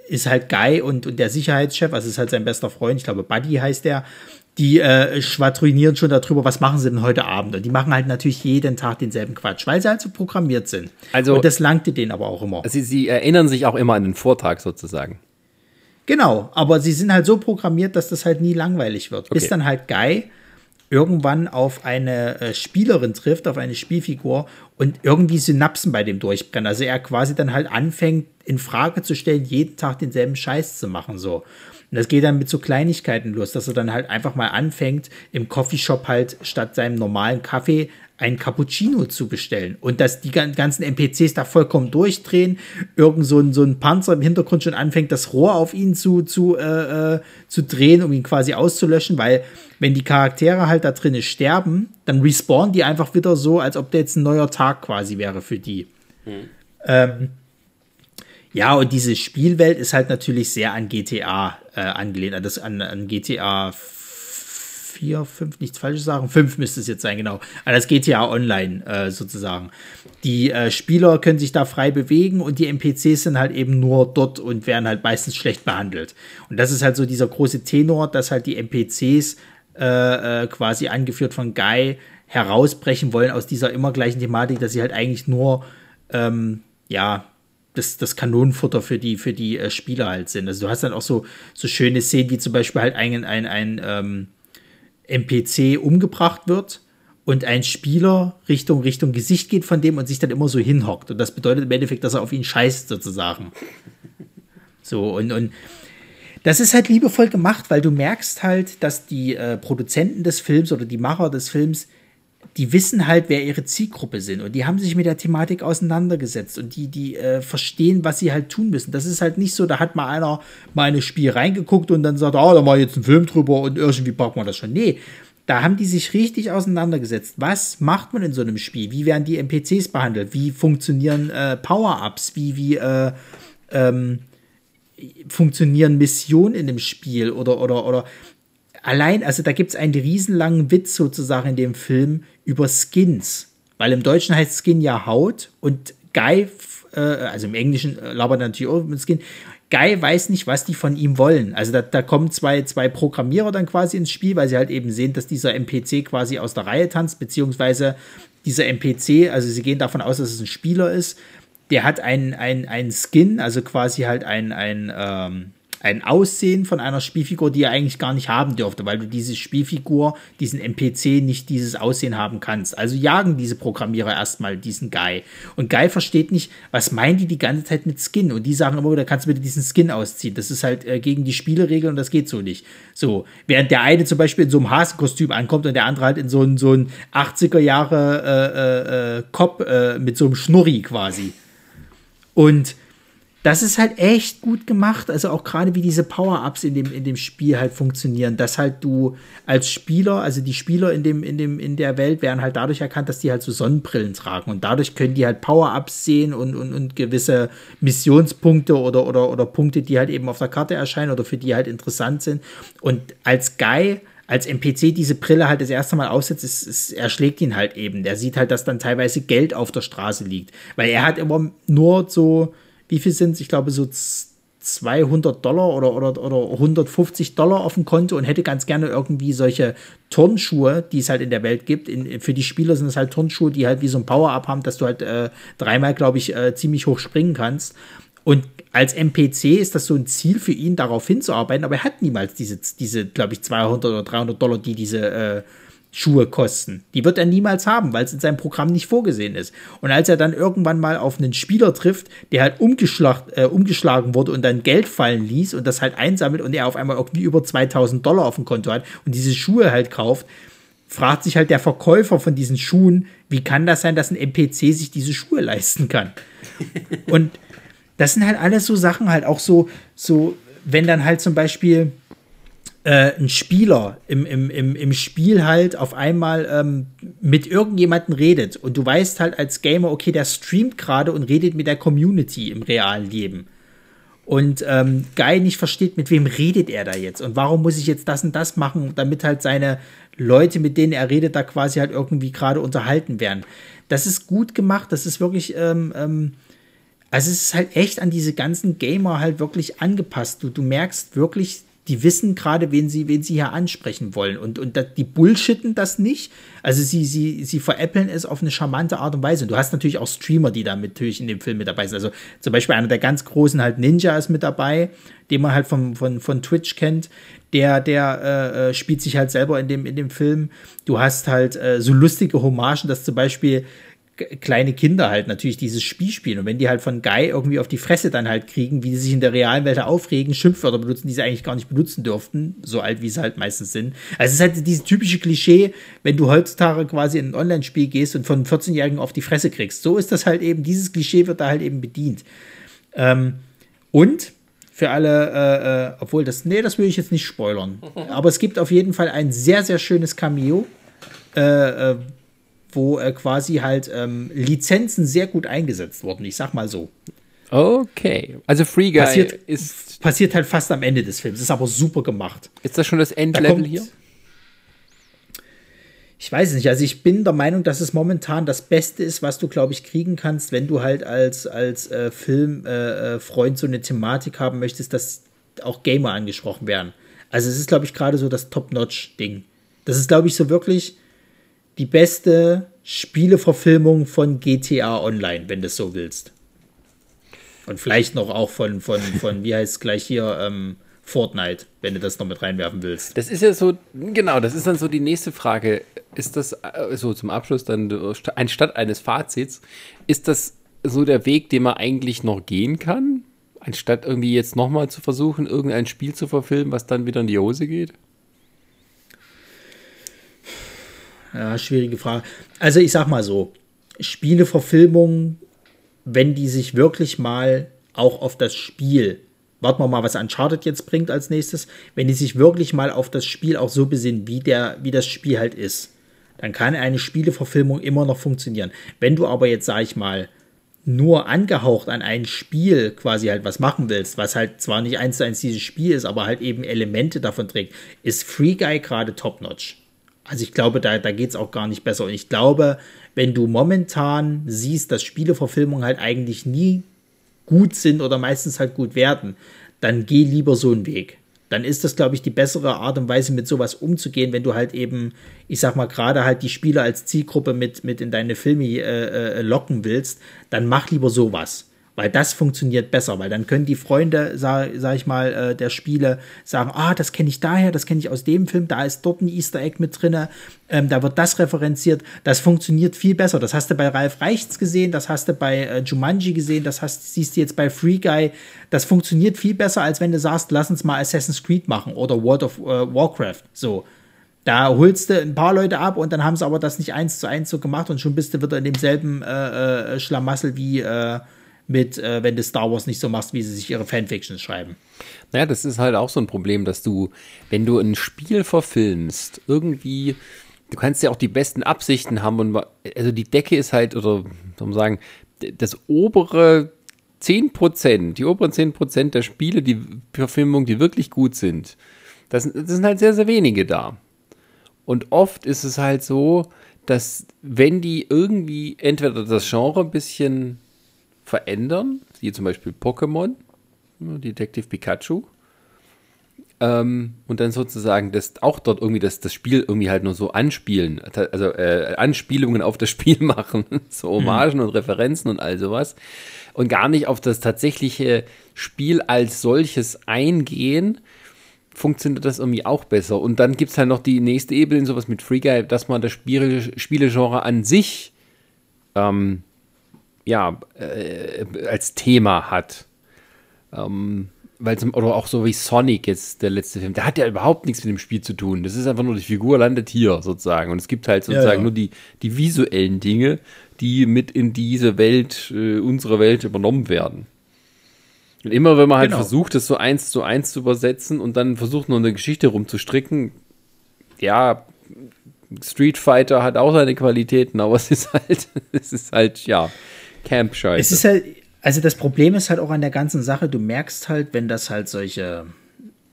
ist halt Guy und, und der Sicherheitschef, also ist halt sein bester Freund, ich glaube Buddy heißt der, die äh, schwadronieren schon darüber, was machen sie denn heute Abend. Und die machen halt natürlich jeden Tag denselben Quatsch, weil sie halt so programmiert sind. Also, und das langte denen aber auch immer. Sie, sie erinnern sich auch immer an den Vortag sozusagen. Genau, aber sie sind halt so programmiert, dass das halt nie langweilig wird. Okay. Bis dann halt Guy irgendwann auf eine äh, Spielerin trifft, auf eine Spielfigur und irgendwie Synapsen bei dem durchbrennen. Also er quasi dann halt anfängt, in Frage zu stellen, jeden Tag denselben Scheiß zu machen, so. Und das geht dann mit so Kleinigkeiten los, dass er dann halt einfach mal anfängt, im Coffeeshop halt statt seinem normalen Kaffee ein Cappuccino zu bestellen und dass die ganzen NPCs da vollkommen durchdrehen, irgend so ein, so ein Panzer im Hintergrund schon anfängt, das Rohr auf ihn zu, zu, äh, äh, zu drehen, um ihn quasi auszulöschen, weil wenn die Charaktere halt da drinnen sterben, dann respawnen die einfach wieder so, als ob der jetzt ein neuer Tag quasi wäre für die. Hm. Ähm, ja, und diese Spielwelt ist halt natürlich sehr an GTA äh, angelehnt, an, das, an, an GTA 4, 5, nichts falsches sagen, 5 müsste es jetzt sein, genau, an das GTA Online äh, sozusagen. Die äh, Spieler können sich da frei bewegen und die NPCs sind halt eben nur dort und werden halt meistens schlecht behandelt. Und das ist halt so dieser große Tenor, dass halt die NPCs äh, äh, quasi angeführt von Guy herausbrechen wollen aus dieser immer gleichen Thematik, dass sie halt eigentlich nur ähm, ja das, das Kanonenfutter für die, für die äh, Spieler halt sind. Also du hast dann auch so, so schöne Szenen, wie zum Beispiel halt ein, ein, ein ähm, NPC umgebracht wird und ein Spieler Richtung, Richtung Gesicht geht von dem und sich dann immer so hinhockt. Und das bedeutet im Endeffekt, dass er auf ihn scheißt, sozusagen. So, und, und das ist halt liebevoll gemacht, weil du merkst halt, dass die äh, Produzenten des Films oder die Macher des Films die wissen halt, wer ihre Zielgruppe sind und die haben sich mit der Thematik auseinandergesetzt und die, die äh, verstehen, was sie halt tun müssen. Das ist halt nicht so, da hat mal einer mal ein Spiel reingeguckt und dann sagt, ah, oh, da mal jetzt einen Film drüber und irgendwie packt man das schon. Nee, da haben die sich richtig auseinandergesetzt. Was macht man in so einem Spiel? Wie werden die NPCs behandelt? Wie funktionieren äh, Power-Ups? Wie, wie äh, ähm, funktionieren Missionen in dem Spiel? Oder, oder, oder allein, also da gibt es einen riesenlangen Witz sozusagen in dem Film über Skins. Weil im Deutschen heißt Skin ja Haut und Guy, äh, also im Englischen äh, labert er natürlich auch mit Skin. Guy weiß nicht, was die von ihm wollen. Also da, da kommen zwei, zwei Programmierer dann quasi ins Spiel, weil sie halt eben sehen, dass dieser NPC quasi aus der Reihe tanzt, beziehungsweise dieser NPC, also sie gehen davon aus, dass es ein Spieler ist, der hat einen, einen, Skin, also quasi halt ein, ein ähm, ein Aussehen von einer Spielfigur, die er eigentlich gar nicht haben dürfte, weil du diese Spielfigur, diesen NPC nicht dieses Aussehen haben kannst. Also jagen diese Programmierer erstmal diesen Guy. Und Guy versteht nicht, was meinen die die ganze Zeit mit Skin? Und die sagen immer, da kannst du bitte diesen Skin ausziehen. Das ist halt äh, gegen die Spieleregeln und das geht so nicht. So, während der eine zum Beispiel in so einem Hasenkostüm ankommt und der andere halt in so einem so ein 80er Jahre äh, äh, äh, Cop äh, mit so einem Schnurri quasi. Und das ist halt echt gut gemacht. Also auch gerade wie diese Power-Ups in dem, in dem Spiel halt funktionieren, dass halt du als Spieler, also die Spieler in dem, in dem, in der Welt werden halt dadurch erkannt, dass die halt so Sonnenbrillen tragen und dadurch können die halt Power-Ups sehen und, und, und gewisse Missionspunkte oder, oder, oder Punkte, die halt eben auf der Karte erscheinen oder für die halt interessant sind. Und als Guy als NPC diese Brille halt das erste Mal aufsetzt, es, es erschlägt ihn halt eben. Der sieht halt, dass dann teilweise Geld auf der Straße liegt. Weil er hat immer nur so, wie viel sind es? Ich glaube, so 200 Dollar oder, oder, oder 150 Dollar auf dem Konto und hätte ganz gerne irgendwie solche Turnschuhe, die es halt in der Welt gibt. In, für die Spieler sind es halt Turnschuhe, die halt wie so ein Power-Up haben, dass du halt äh, dreimal, glaube ich, äh, ziemlich hoch springen kannst. Und als NPC ist das so ein Ziel für ihn, darauf hinzuarbeiten, aber er hat niemals diese, diese glaube ich, 200 oder 300 Dollar, die diese äh, Schuhe kosten. Die wird er niemals haben, weil es in seinem Programm nicht vorgesehen ist. Und als er dann irgendwann mal auf einen Spieler trifft, der halt äh, umgeschlagen wurde und dann Geld fallen ließ und das halt einsammelt und er auf einmal irgendwie über 2000 Dollar auf dem Konto hat und diese Schuhe halt kauft, fragt sich halt der Verkäufer von diesen Schuhen, wie kann das sein, dass ein NPC sich diese Schuhe leisten kann? und das sind halt alles so Sachen, halt auch so, so, wenn dann halt zum Beispiel äh, ein Spieler im, im, im, im Spiel halt auf einmal ähm, mit irgendjemandem redet und du weißt halt als Gamer, okay, der streamt gerade und redet mit der Community im realen Leben. Und ähm, Guy nicht versteht, mit wem redet er da jetzt und warum muss ich jetzt das und das machen, damit halt seine Leute, mit denen er redet, da quasi halt irgendwie gerade unterhalten werden. Das ist gut gemacht, das ist wirklich, ähm, ähm, also es ist halt echt an diese ganzen Gamer halt wirklich angepasst. Du, du merkst wirklich, die wissen gerade, wen sie, wen sie hier ansprechen wollen. Und, und die bullshitten das nicht. Also sie, sie, sie veräppeln es auf eine charmante Art und Weise. Und du hast natürlich auch Streamer, die da natürlich in dem Film mit dabei sind. Also zum Beispiel einer der ganz großen halt Ninja ist mit dabei, den man halt von, von, von Twitch kennt. Der, der äh, äh spielt sich halt selber in dem, in dem Film. Du hast halt äh, so lustige Hommagen, dass zum Beispiel kleine Kinder halt natürlich dieses Spiel spielen. Und wenn die halt von Guy irgendwie auf die Fresse dann halt kriegen, wie sie sich in der realen Welt aufregen, Schimpfwörter benutzen, die sie eigentlich gar nicht benutzen dürften, so alt wie sie halt meistens sind. Also es ist halt dieses typische Klischee, wenn du heutzutage quasi in ein Online-Spiel gehst und von 14-Jährigen auf die Fresse kriegst. So ist das halt eben, dieses Klischee wird da halt eben bedient. Ähm, und für alle, äh, äh, obwohl das, nee, das will ich jetzt nicht spoilern. Aber es gibt auf jeden Fall ein sehr, sehr schönes Cameo, äh, äh wo äh, quasi halt ähm, Lizenzen sehr gut eingesetzt wurden. Ich sag mal so. Okay, also Free Guy passiert, ist passiert halt fast am Ende des Films. Ist aber super gemacht. Ist das schon das Endlevel hier? Ich weiß es nicht. Also ich bin der Meinung, dass es momentan das Beste ist, was du, glaube ich, kriegen kannst, wenn du halt als, als äh, Filmfreund äh, so eine Thematik haben möchtest, dass auch Gamer angesprochen werden. Also es ist, glaube ich, gerade so das Top-Notch-Ding. Das ist, glaube ich, so wirklich die beste Spieleverfilmung von GTA Online, wenn du es so willst. Und vielleicht noch auch von, von, von wie heißt es gleich hier, ähm, Fortnite, wenn du das noch mit reinwerfen willst. Das ist ja so, genau, das ist dann so die nächste Frage. Ist das, äh, so zum Abschluss dann, anstatt eines Fazits, ist das so der Weg, den man eigentlich noch gehen kann? Anstatt irgendwie jetzt nochmal zu versuchen, irgendein Spiel zu verfilmen, was dann wieder in die Hose geht? Ja, schwierige Frage. Also ich sag mal so, Spieleverfilmungen, wenn die sich wirklich mal auch auf das Spiel, warten wir mal, was Uncharted jetzt bringt als nächstes, wenn die sich wirklich mal auf das Spiel auch so besinnen, wie, der, wie das Spiel halt ist, dann kann eine Spieleverfilmung immer noch funktionieren. Wenn du aber jetzt, sag ich mal, nur angehaucht an ein Spiel quasi halt was machen willst, was halt zwar nicht eins zu eins dieses Spiel ist, aber halt eben Elemente davon trägt, ist Free Guy gerade top-notch. Also ich glaube, da, da geht es auch gar nicht besser. Und ich glaube, wenn du momentan siehst, dass Spieleverfilmungen halt eigentlich nie gut sind oder meistens halt gut werden, dann geh lieber so einen Weg. Dann ist das, glaube ich, die bessere Art und Weise, mit sowas umzugehen, wenn du halt eben, ich sag mal, gerade halt die Spieler als Zielgruppe mit, mit in deine Filme äh, äh, locken willst, dann mach lieber sowas weil das funktioniert besser, weil dann können die Freunde, sag, sag ich mal, äh, der Spiele sagen, ah, das kenne ich daher, das kenne ich aus dem Film, da ist dort ein Easter Egg mit drin, ähm, da wird das referenziert, das funktioniert viel besser. Das hast du bei Ralf Reichts gesehen, das hast du bei äh, Jumanji gesehen, das hast, siehst du jetzt bei Free Guy, das funktioniert viel besser, als wenn du sagst, lass uns mal Assassin's Creed machen oder World of äh, Warcraft, so. Da holst du ein paar Leute ab und dann haben sie aber das nicht eins zu eins so gemacht und schon bist du wieder in demselben äh, äh Schlamassel wie, äh, mit, äh, wenn du Star Wars nicht so machst, wie sie sich ihre Fanfictions schreiben. Naja, das ist halt auch so ein Problem, dass du, wenn du ein Spiel verfilmst, irgendwie, du kannst ja auch die besten Absichten haben und also die Decke ist halt, oder soll man sagen, das obere 10%, die oberen 10% der Spiele, die Verfilmung, die wirklich gut sind, das, das sind halt sehr, sehr wenige da. Und oft ist es halt so, dass wenn die irgendwie entweder das Genre ein bisschen verändern, wie zum Beispiel Pokémon, Detective Pikachu, ähm, und dann sozusagen das auch dort irgendwie das, das Spiel irgendwie halt nur so anspielen, also äh, Anspielungen auf das Spiel machen, so Hommagen mhm. und Referenzen und all sowas und gar nicht auf das tatsächliche Spiel als solches eingehen, funktioniert das irgendwie auch besser. Und dann gibt es halt noch die nächste Ebene, sowas mit Free Guy, dass man das Spiel, Spielegenre an sich ähm, ja, äh, als Thema hat. Ähm, weil oder auch so wie Sonic jetzt der letzte Film, der hat ja überhaupt nichts mit dem Spiel zu tun. Das ist einfach nur die Figur landet hier sozusagen und es gibt halt sozusagen ja, ja. nur die die visuellen Dinge, die mit in diese Welt äh, unsere Welt übernommen werden. Und immer wenn man halt genau. versucht, das so eins zu eins zu übersetzen und dann versucht nur eine Geschichte rumzustricken, ja, Street Fighter hat auch seine Qualitäten, aber es ist halt, es ist halt, ja, Camp-Scheiße. Es ist halt, also das Problem ist halt auch an der ganzen Sache, du merkst halt, wenn das halt solche,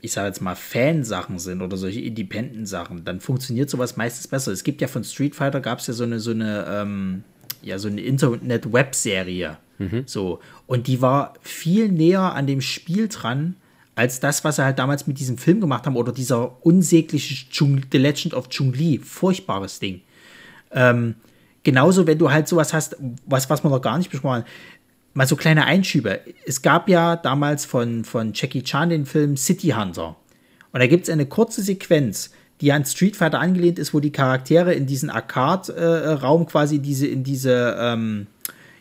ich sage jetzt mal, Fansachen sind oder solche Independent-Sachen, dann funktioniert sowas meistens besser. Es gibt ja von Street Fighter, gab es ja so eine, so eine, ähm, ja, so eine Internet-Web-Serie. Mhm. So. Und die war viel näher an dem Spiel dran, als das, was sie halt damals mit diesem Film gemacht haben oder dieser unsägliche Chung The Legend of Chung Li. Furchtbares Ding. Ähm, genauso, wenn du halt sowas hast, was, was man noch gar nicht besprochen hat, mal so kleine Einschübe. Es gab ja damals von, von Jackie Chan den Film City Hunter. Und da gibt es eine kurze Sequenz, die an Street Fighter angelehnt ist, wo die Charaktere in diesen Arcade-Raum äh, quasi diese, in diese, ähm,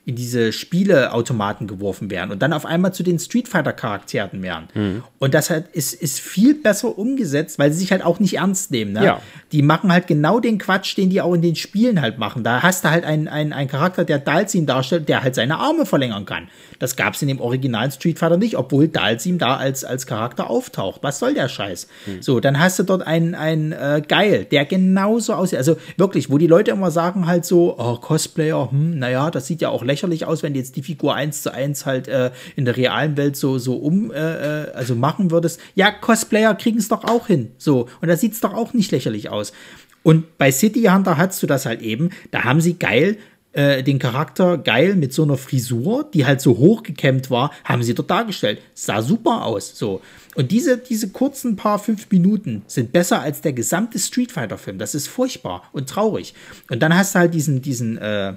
in diese Spieleautomaten geworfen werden und dann auf einmal zu den Street Fighter Charakteren werden. Mhm. Und das halt ist, ist viel besser umgesetzt, weil sie sich halt auch nicht ernst nehmen. Ne? Ja. Die machen halt genau den Quatsch, den die auch in den Spielen halt machen. Da hast du halt einen, einen, einen Charakter, der Dalsim darstellt, der halt seine Arme verlängern kann. Das gab es in dem originalen Street Fighter nicht, obwohl Dalsim da als, als Charakter auftaucht. Was soll der Scheiß? Mhm. So, dann hast du dort einen, einen äh, Geil, der genauso aussieht. Also wirklich, wo die Leute immer sagen halt so, oh, Cosplayer, hm, naja, das sieht ja auch lächerlich aus, wenn du jetzt die Figur eins zu eins halt äh, in der realen Welt so, so um, äh, äh also machen würdest. Ja, Cosplayer kriegen es doch auch hin. So. Und da sieht es doch auch nicht lächerlich aus. Und bei City Hunter hast du das halt eben. Da haben sie geil äh, den Charakter geil mit so einer Frisur, die halt so hochgekämmt war, haben sie dort dargestellt. Sah super aus. So. Und diese, diese kurzen paar fünf Minuten sind besser als der gesamte Street Fighter-Film. Das ist furchtbar und traurig. Und dann hast du halt diesen, diesen, äh,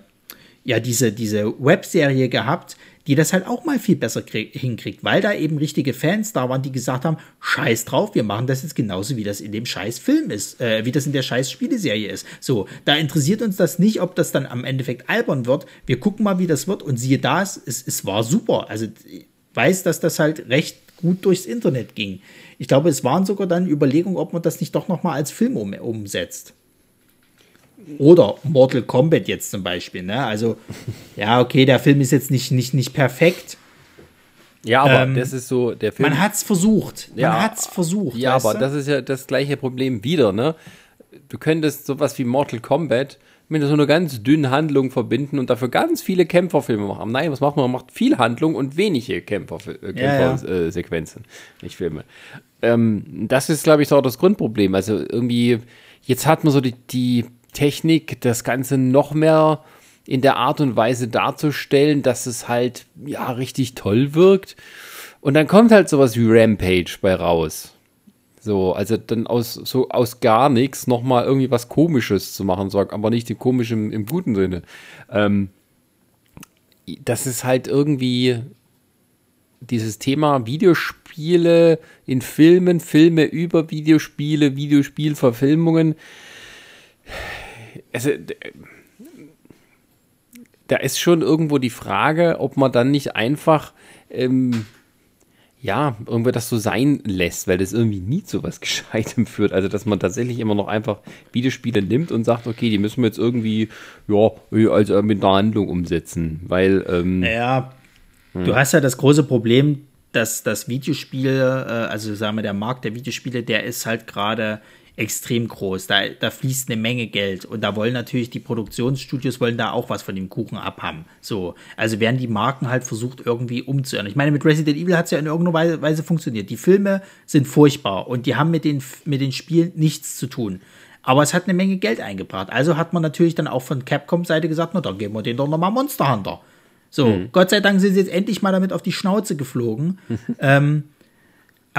ja diese, diese Webserie gehabt, die das halt auch mal viel besser hinkriegt, weil da eben richtige Fans da waren, die gesagt haben, scheiß drauf, wir machen das jetzt genauso, wie das in dem scheiß Film ist, äh, wie das in der scheiß Spieleserie ist. So, da interessiert uns das nicht, ob das dann am Endeffekt albern wird. Wir gucken mal, wie das wird und siehe da, es, es war super. Also ich weiß, dass das halt recht gut durchs Internet ging. Ich glaube, es waren sogar dann Überlegungen, ob man das nicht doch noch mal als Film um, umsetzt. Oder Mortal Kombat jetzt zum Beispiel. Ne? Also, ja, okay, der Film ist jetzt nicht, nicht, nicht perfekt. Ja, aber ähm, das ist so, der Film. Man hat es versucht. Man ja, hat's versucht. Ja, aber du? das ist ja das gleiche Problem wieder, ne? Du könntest sowas wie Mortal Kombat mit so einer ganz dünnen Handlung verbinden und dafür ganz viele Kämpferfilme machen. Nein, was macht man? Man macht viel Handlung und wenige Kämpfersequenzen, äh, Kämpfer, ja, ja. äh, nicht Filme. Ähm, das ist, glaube ich, auch das Grundproblem. Also irgendwie, jetzt hat man so die, die Technik, das Ganze noch mehr in der Art und Weise darzustellen, dass es halt ja richtig toll wirkt. Und dann kommt halt sowas wie Rampage bei raus. So, also dann aus so aus gar nichts nochmal irgendwie was Komisches zu machen, so, aber nicht im komischen im guten Sinne. Ähm, das ist halt irgendwie dieses Thema Videospiele in Filmen, Filme über Videospiele, Videospielverfilmungen also da ist schon irgendwo die Frage, ob man dann nicht einfach ähm, ja, irgendwie das so sein lässt, weil das irgendwie nie zu was Gescheitem führt. Also, dass man tatsächlich immer noch einfach Videospiele nimmt und sagt, okay, die müssen wir jetzt irgendwie, ja, also mit einer Handlung umsetzen, weil, ähm, ja, hm. du hast ja das große Problem, dass das Videospiel, äh, also sagen wir, der Markt der Videospiele, der ist halt gerade extrem groß. Da, da fließt eine Menge Geld und da wollen natürlich die Produktionsstudios wollen da auch was von dem Kuchen abhaben. So, also werden die Marken halt versucht irgendwie umzuhören. Ich meine, mit Resident Evil hat es ja in irgendeiner Weise funktioniert. Die Filme sind furchtbar und die haben mit den, mit den Spielen nichts zu tun. Aber es hat eine Menge Geld eingebracht. Also hat man natürlich dann auch von Capcom-Seite gesagt, na dann geben wir den doch nochmal Monster Hunter. So, mhm. Gott sei Dank sind sie jetzt endlich mal damit auf die Schnauze geflogen. ähm,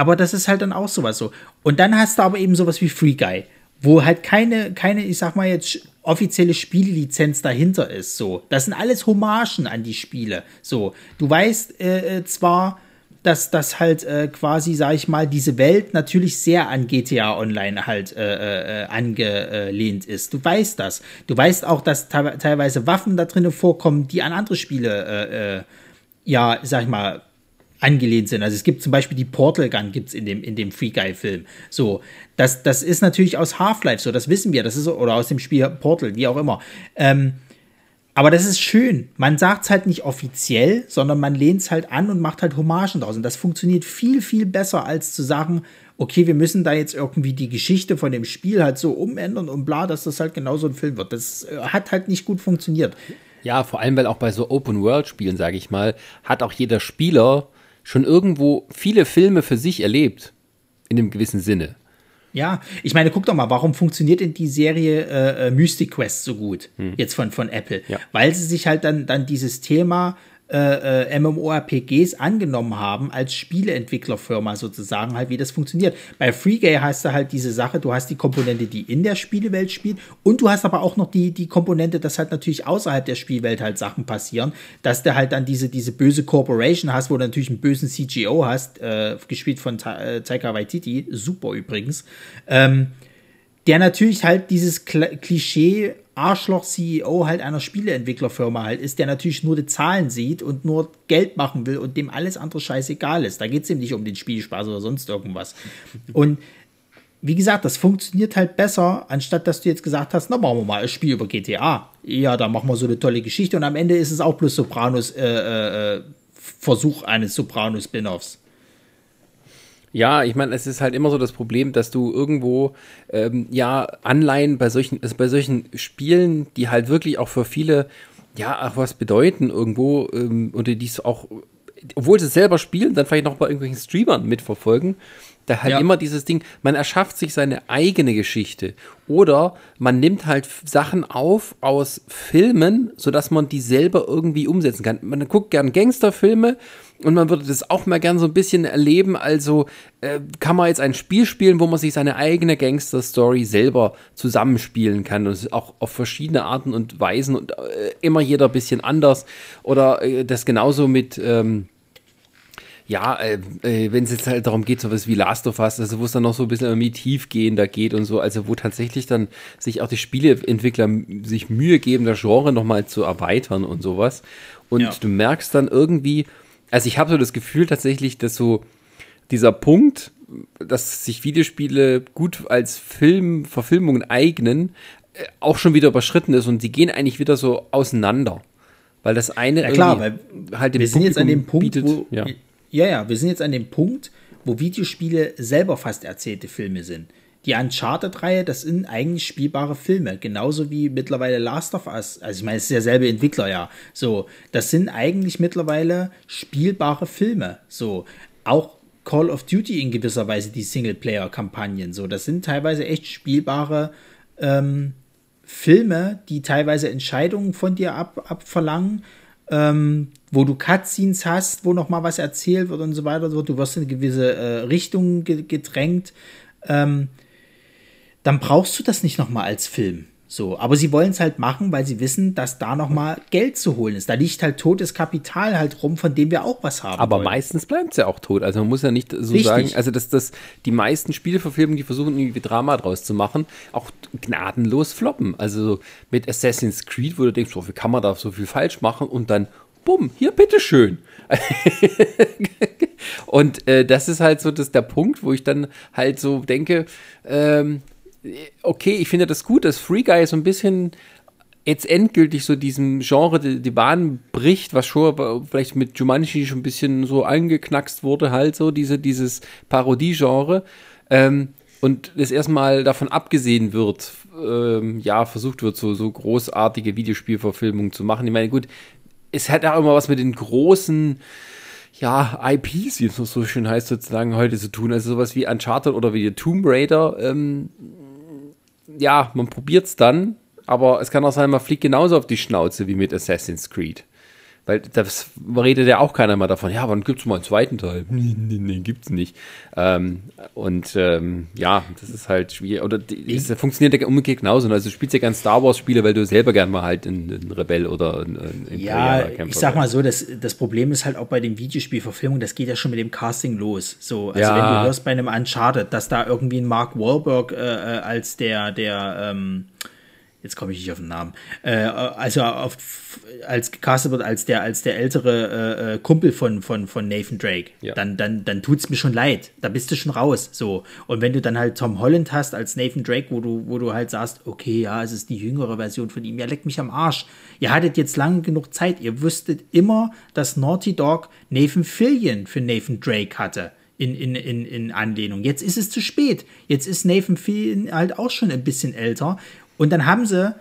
aber das ist halt dann auch sowas so. Und dann hast du aber eben sowas wie Free Guy, wo halt keine, keine, ich sag mal jetzt, offizielle Spiellizenz dahinter ist. So, das sind alles Hommagen an die Spiele. So, du weißt äh, äh zwar, dass das halt äh, quasi, sag ich mal, diese Welt natürlich sehr an GTA Online halt äh, äh, angelehnt ist. Du weißt das. Du weißt auch, dass teilweise Waffen da drinnen vorkommen, die an andere Spiele, äh, äh, ja, sag ich mal, angelehnt sind. Also es gibt zum Beispiel die Portal Gun gibt's in dem, in dem Free Guy Film. So, das, das ist natürlich aus Half-Life so, das wissen wir, das ist, oder aus dem Spiel Portal, wie auch immer. Ähm, aber das ist schön. Man sagt es halt nicht offiziell, sondern man lehnt es halt an und macht halt Hommagen draus. Und das funktioniert viel, viel besser, als zu sagen, okay, wir müssen da jetzt irgendwie die Geschichte von dem Spiel halt so umändern und bla, dass das halt genauso ein Film wird. Das äh, hat halt nicht gut funktioniert. Ja, vor allem, weil auch bei so Open-World-Spielen, sage ich mal, hat auch jeder Spieler schon irgendwo viele Filme für sich erlebt. In einem gewissen Sinne. Ja, ich meine, guck doch mal, warum funktioniert denn die Serie äh, äh Mystic Quest so gut? Hm. Jetzt von, von Apple. Ja. Weil sie sich halt dann, dann dieses Thema äh, äh, MMORPGs angenommen haben als Spieleentwicklerfirma sozusagen, halt wie das funktioniert. Bei FreeGay heißt da halt diese Sache, du hast die Komponente, die in der Spielewelt spielt und du hast aber auch noch die, die Komponente, dass halt natürlich außerhalb der Spielwelt halt Sachen passieren, dass du halt dann diese, diese böse Corporation hast, wo du natürlich einen bösen CGO hast, äh, gespielt von Ta äh, Taika Waititi, super übrigens, ähm, der natürlich halt dieses Klischee Arschloch-CEO halt einer Spieleentwicklerfirma halt ist, der natürlich nur die Zahlen sieht und nur Geld machen will und dem alles andere scheißegal ist. Da geht es ihm nicht um den Spielspaß oder sonst irgendwas. Und wie gesagt, das funktioniert halt besser, anstatt dass du jetzt gesagt hast, na machen wir mal ein Spiel über GTA. Ja, da machen wir so eine tolle Geschichte und am Ende ist es auch bloß Sopranos äh, äh, äh Versuch eines Sopranos-Spin-offs. Ja, ich meine, es ist halt immer so das Problem, dass du irgendwo ähm, ja Anleihen bei solchen, also bei solchen Spielen, die halt wirklich auch für viele ja auch was bedeuten irgendwo ähm, und die es auch, obwohl sie selber spielen, dann vielleicht noch bei irgendwelchen Streamern mitverfolgen, da halt ja. immer dieses Ding, man erschafft sich seine eigene Geschichte oder man nimmt halt Sachen auf aus Filmen, sodass man die selber irgendwie umsetzen kann. Man guckt gern Gangsterfilme und man würde das auch mal gern so ein bisschen erleben. Also äh, kann man jetzt ein Spiel spielen, wo man sich seine eigene Gangster-Story selber zusammenspielen kann. Und auch auf verschiedene Arten und Weisen und äh, immer jeder ein bisschen anders. Oder äh, das genauso mit. Ähm, ja, äh, äh, wenn es jetzt halt darum geht, sowas wie Last of Us, also wo es dann noch so ein bisschen irgendwie tiefgehender geht und so, also wo tatsächlich dann sich auch die Spieleentwickler sich Mühe geben, das Genre nochmal zu erweitern und sowas. Und ja. du merkst dann irgendwie, also ich habe so das Gefühl tatsächlich, dass so dieser Punkt, dass sich Videospiele gut als Film, Verfilmungen eignen, äh, auch schon wieder überschritten ist und die gehen eigentlich wieder so auseinander. Weil das eine ja, klar, weil halt wir sind jetzt an dem Punkt, bietet, wo, ja. Ja, ja, wir sind jetzt an dem Punkt, wo Videospiele selber fast erzählte Filme sind. Die Uncharted-Reihe, das sind eigentlich spielbare Filme, genauso wie mittlerweile Last of Us. Also ich meine, es ist derselbe Entwickler, ja. So, das sind eigentlich mittlerweile spielbare Filme. So, auch Call of Duty in gewisser Weise die Singleplayer-Kampagnen. So, das sind teilweise echt spielbare ähm, Filme, die teilweise Entscheidungen von dir ab, abverlangen, ähm, wo du Cutscenes hast, wo noch mal was erzählt wird und so weiter. Du wirst in gewisse äh, Richtungen gedrängt. Ähm, dann brauchst du das nicht nochmal als Film. So, aber sie wollen es halt machen, weil sie wissen, dass da nochmal Geld zu holen ist. Da liegt halt totes Kapital halt rum, von dem wir auch was haben. Aber wollen. meistens bleibt es ja auch tot. Also man muss ja nicht so Richtig. sagen, also dass das die meisten Spieleverfilmungen, die versuchen irgendwie Drama draus zu machen, auch gnadenlos floppen. Also mit Assassin's Creed, wo du denkst, oh, wie kann man da so viel falsch machen und dann bumm, hier bitteschön. und äh, das ist halt so das, der Punkt, wo ich dann halt so denke, ähm, okay, ich finde das gut, dass Free Guy so ein bisschen jetzt endgültig so diesem Genre die, die Bahn bricht, was schon vielleicht mit Jumanji schon ein bisschen so angeknackst wurde, halt so, diese, dieses Parodie-Genre. Ähm, und es erstmal davon abgesehen wird, ähm, ja, versucht wird, so, so großartige Videospielverfilmungen zu machen. Ich meine, gut, es hat auch immer was mit den großen, ja, IPs, wie es so schön heißt, sozusagen heute zu tun. Also sowas wie Uncharted oder wie Tomb Raider. Ähm, ja, man probiert es dann, aber es kann auch sein, man fliegt genauso auf die Schnauze wie mit Assassin's Creed. Weil das redet ja auch keiner mal davon. Ja, wann gibt es mal einen zweiten Teil? nee, nee, nee gibt's nicht. Ähm, und ähm, ja, das ist halt schwierig. Oder es funktioniert ja umgekehrt genauso. Also du spielst ja gerne Star Wars Spiele, weil du selber gerne mal halt einen Rebell oder einen Ja, ich sag mal so, das, das Problem ist halt auch bei den Videospielverfilmungen, das geht ja schon mit dem Casting los. So, also ja. wenn du hörst bei einem Uncharted, dass da irgendwie ein Mark Wahlberg äh, äh als der, der ähm, jetzt komme ich nicht auf den Namen, äh, also auf, als gecastet wird als der, als der ältere äh, äh, Kumpel von, von, von Nathan Drake, ja. dann, dann, dann tut es mir schon leid. Da bist du schon raus. So. Und wenn du dann halt Tom Holland hast als Nathan Drake, wo du, wo du halt sagst, okay, ja, es ist die jüngere Version von ihm, ja, leck mich am Arsch. Ihr hattet jetzt lange genug Zeit. Ihr wüsstet immer, dass Naughty Dog Nathan Fillion für Nathan Drake hatte. In, in, in, in Anlehnung. Jetzt ist es zu spät. Jetzt ist Nathan Fillion halt auch schon ein bisschen älter und dann haben sie,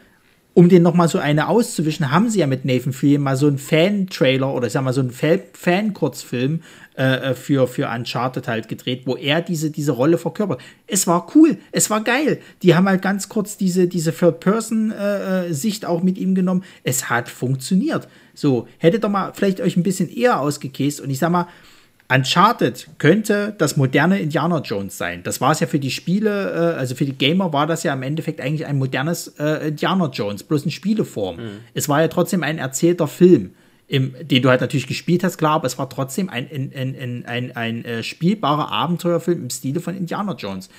um den nochmal so eine auszuwischen, haben sie ja mit Nathan Fillion mal so einen Fan-Trailer oder ich sag mal so einen Fan-Kurzfilm äh, äh, für, für Uncharted halt gedreht, wo er diese, diese Rolle verkörpert. Es war cool, es war geil. Die haben halt ganz kurz diese, diese Third-Person-Sicht äh, äh auch mit ihm genommen. Es hat funktioniert. So, hättet ihr mal vielleicht euch ein bisschen eher ausgekäst und ich sag mal, Uncharted könnte das moderne Indiana Jones sein. Das war es ja für die Spiele, äh, also für die Gamer war das ja im Endeffekt eigentlich ein modernes äh, Indiana Jones, bloß in Spieleform. Mhm. Es war ja trotzdem ein erzählter Film, im, den du halt natürlich gespielt hast, klar, aber es war trotzdem ein, ein, ein, ein, ein, äh, spielbarer Abenteuerfilm im Stile von Indiana Jones.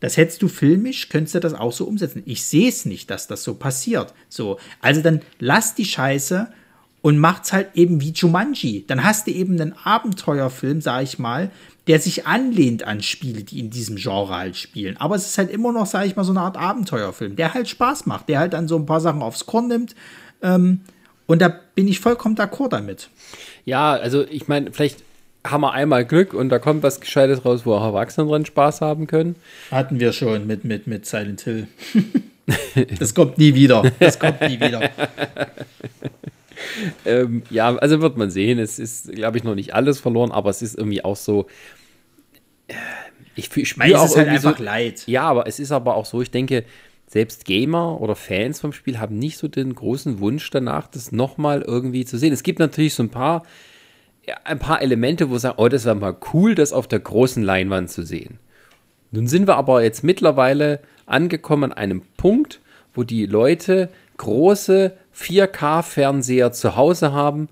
Das hättest du filmisch, könntest du das auch so umsetzen. Ich sehe es nicht, dass das so passiert. So, also dann lass die Scheiße und macht's halt eben wie Jumanji. Dann hast du eben einen Abenteuerfilm, sag ich mal, der sich anlehnt an Spiele, die in diesem Genre halt spielen. Aber es ist halt immer noch, sag ich mal, so eine Art Abenteuerfilm, der halt Spaß macht, der halt dann so ein paar Sachen aufs Korn nimmt. Ähm, und da bin ich vollkommen d'accord damit. Ja, also ich meine, vielleicht haben wir einmal Glück und da kommt was Gescheites raus, wo auch Erwachsene dran Spaß haben können. Hatten wir schon mit, mit, mit Silent Hill. das kommt nie wieder. Das kommt nie wieder. ähm, ja, also wird man sehen. Es ist, glaube ich, noch nicht alles verloren, aber es ist irgendwie auch so. Äh, ich, ich spüre auch es ist halt einfach so, leid. Ja, aber es ist aber auch so, ich denke, selbst Gamer oder Fans vom Spiel haben nicht so den großen Wunsch danach, das nochmal irgendwie zu sehen. Es gibt natürlich so ein paar, ja, ein paar Elemente, wo sagen, oh, das wäre mal cool, das auf der großen Leinwand zu sehen. Nun sind wir aber jetzt mittlerweile angekommen an einem Punkt, wo die Leute große 4K-Fernseher zu Hause haben,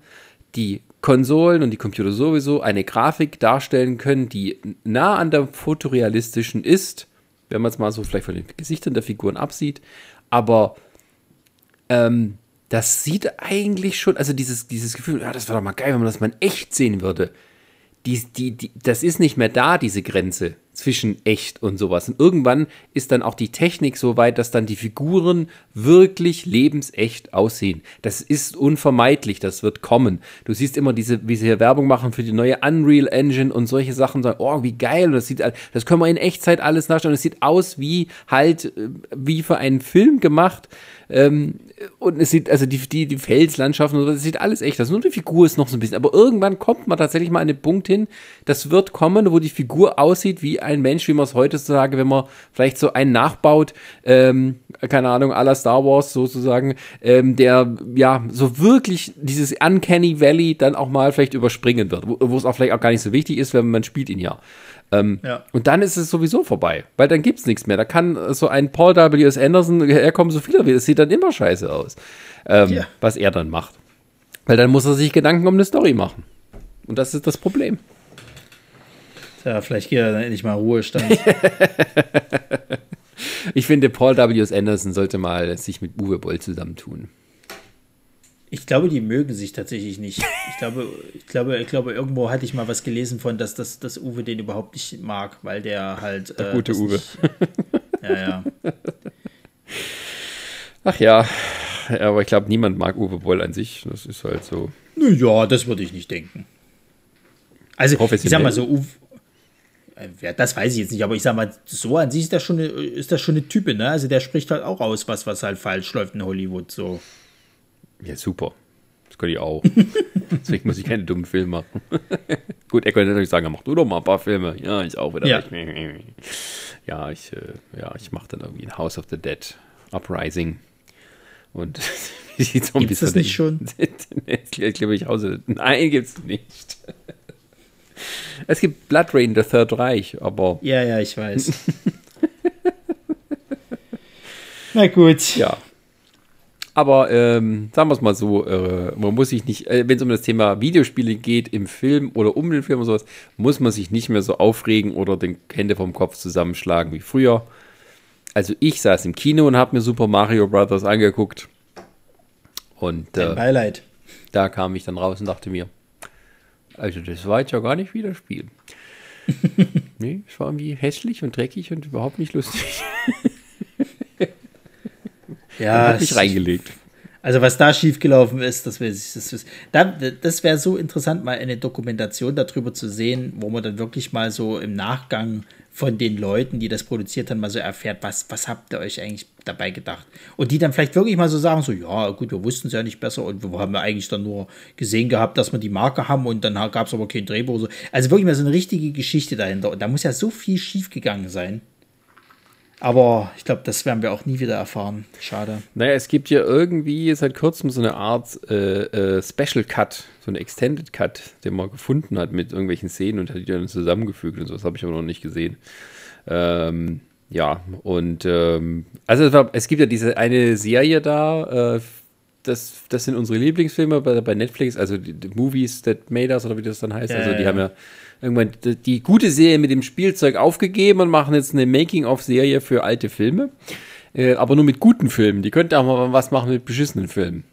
die Konsolen und die Computer sowieso eine Grafik darstellen können, die nah an der fotorealistischen ist, wenn man es mal so vielleicht von den Gesichtern der Figuren absieht. Aber ähm, das sieht eigentlich schon, also dieses, dieses Gefühl, ja, das wäre doch mal geil, wenn man das mal in echt sehen würde. Die, die, die, das ist nicht mehr da, diese Grenze zwischen echt und sowas. Und irgendwann ist dann auch die Technik so weit, dass dann die Figuren wirklich lebensecht aussehen. Das ist unvermeidlich, das wird kommen. Du siehst immer diese, wie sie hier Werbung machen für die neue Unreal Engine und solche Sachen, sagen, oh, wie geil, und das sieht, das können wir in Echtzeit alles nachstellen. Es sieht aus wie halt, äh, wie für einen Film gemacht. Ähm, und es sieht, also die, die, die Felslandschaften, das sieht alles echt aus. Nur die Figur ist noch so ein bisschen. Aber irgendwann kommt man tatsächlich mal an den Punkt hin, das wird kommen, wo die Figur aussieht wie ein Mensch, wie man es heutzutage, wenn man vielleicht so einen nachbaut, ähm, keine Ahnung, aller Star Wars sozusagen, ähm, der ja so wirklich dieses Uncanny Valley dann auch mal vielleicht überspringen wird, wo es auch vielleicht auch gar nicht so wichtig ist, wenn man spielt ihn ja. Ähm, ja. Und dann ist es sowieso vorbei, weil dann gibt es nichts mehr. Da kann so ein Paul W. S. Anderson herkommen, so viel wie es sieht dann immer scheiße aus, ähm, ja. was er dann macht. Weil dann muss er sich Gedanken um eine Story machen. Und das ist das Problem. Tja, vielleicht geht er dann endlich mal Ruhestand. ich finde, Paul W. Anderson sollte mal sich mit Uwe Boll zusammentun. Ich glaube, die mögen sich tatsächlich nicht. Ich glaube, ich glaube, ich glaube, irgendwo hatte ich mal was gelesen von, dass, dass, dass Uwe den überhaupt nicht mag, weil der halt. Der äh, gute Uwe. Nicht, ja, ja. Ach ja. aber ich glaube, niemand mag Uwe Boll an sich. Das ist halt so. Ja, das würde ich nicht denken. Also, ich sag mal so, Uwe, ja, das weiß ich jetzt nicht, aber ich sag mal, so an sich ist das schon eine, ist das schon eine Type, ne? Also der spricht halt auch aus, was, was halt falsch läuft in Hollywood. So. Ja, super. Das könnte ich auch. Deswegen muss ich keine dummen Filme machen. Gut, er könnte natürlich sagen, mach du doch mal ein paar Filme. Ja, ich auch wieder. Ja, ja ich, äh, ja, ich mache dann irgendwie ein House of the Dead Uprising. Und so ein bisschen. das nicht schon? ich glaube, ich Hause. Nein, gibt's nicht. Es gibt Blood Rain, der Third Reich, aber. Ja, ja, ich weiß. Na gut. Ja. Aber ähm, sagen wir es mal so, äh, man muss sich nicht, äh, wenn es um das Thema Videospiele geht, im Film oder um den Film oder sowas, muss man sich nicht mehr so aufregen oder den Hände vom Kopf zusammenschlagen wie früher. Also ich saß im Kino und habe mir Super Mario Bros. angeguckt. Und äh, Beileid. da kam ich dann raus und dachte mir, also das war jetzt ja gar nicht wie das Spiel. nee, es war irgendwie hässlich und dreckig und überhaupt nicht lustig. ja. Hat mich reingelegt. Also was da schiefgelaufen ist, das wäre das, das wär so interessant, mal eine Dokumentation darüber zu sehen, wo man dann wirklich mal so im Nachgang von den Leuten, die das produziert haben, mal so erfährt, was, was habt ihr euch eigentlich dabei gedacht? Und die dann vielleicht wirklich mal so sagen, so, ja, gut, wir wussten es ja nicht besser und wir haben ja eigentlich dann nur gesehen gehabt, dass wir die Marke haben und dann gab es aber kein Drehbuch. So. Also wirklich mal so eine richtige Geschichte dahinter. Und da muss ja so viel schiefgegangen sein. Aber ich glaube, das werden wir auch nie wieder erfahren. Schade. Naja, es gibt ja irgendwie seit kurzem so eine Art äh, äh, Special Cut, so eine Extended Cut, den man gefunden hat mit irgendwelchen Szenen und hat die dann zusammengefügt und so. Das habe ich aber noch nicht gesehen. Ähm, ja, und ähm, also es, war, es, gibt ja diese eine Serie da, äh, das, das sind unsere Lieblingsfilme bei, bei Netflix, also die, die, Movies That Made Us oder wie das dann heißt. Also die haben ja irgendwann die, gute Serie mit dem Spielzeug aufgegeben und machen jetzt eine Making-of-Serie für alte Filme. Äh, aber nur mit guten Filmen. Die könnte auch mal was machen mit beschissenen Filmen.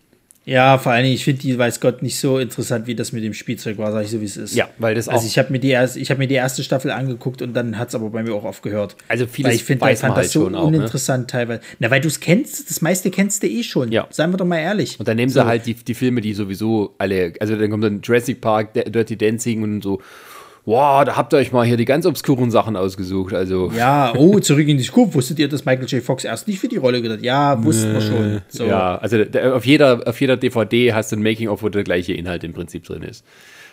Ja, vor allen Dingen, ich finde die, weiß Gott, nicht so interessant, wie das mit dem Spielzeug war, sag ich so, wie es ist. Ja, weil das auch. Also ich habe mir, die erste, hab mir die erste Staffel angeguckt und dann hat es aber bei mir auch aufgehört. Also vieles weil ich find, weiß fand das halt so uninteressant auch, ne? teilweise. Na, weil du es kennst, das meiste kennst du eh schon. Ja. Seien wir doch mal ehrlich. Und dann nehmen so. sie halt die, die Filme, die sowieso alle, also dann kommt dann Jurassic Park, Dirty Dancing und so Wow, da habt ihr euch mal hier die ganz obskuren Sachen ausgesucht. Also. Ja, oh, zurück in die Zukunft. Wusstet ihr, dass Michael J. Fox erst nicht für die Rolle gedacht Ja, wussten wir schon. So. Ja, also der, auf, jeder, auf jeder DVD hast du ein Making-of, wo der gleiche Inhalt im Prinzip drin ist.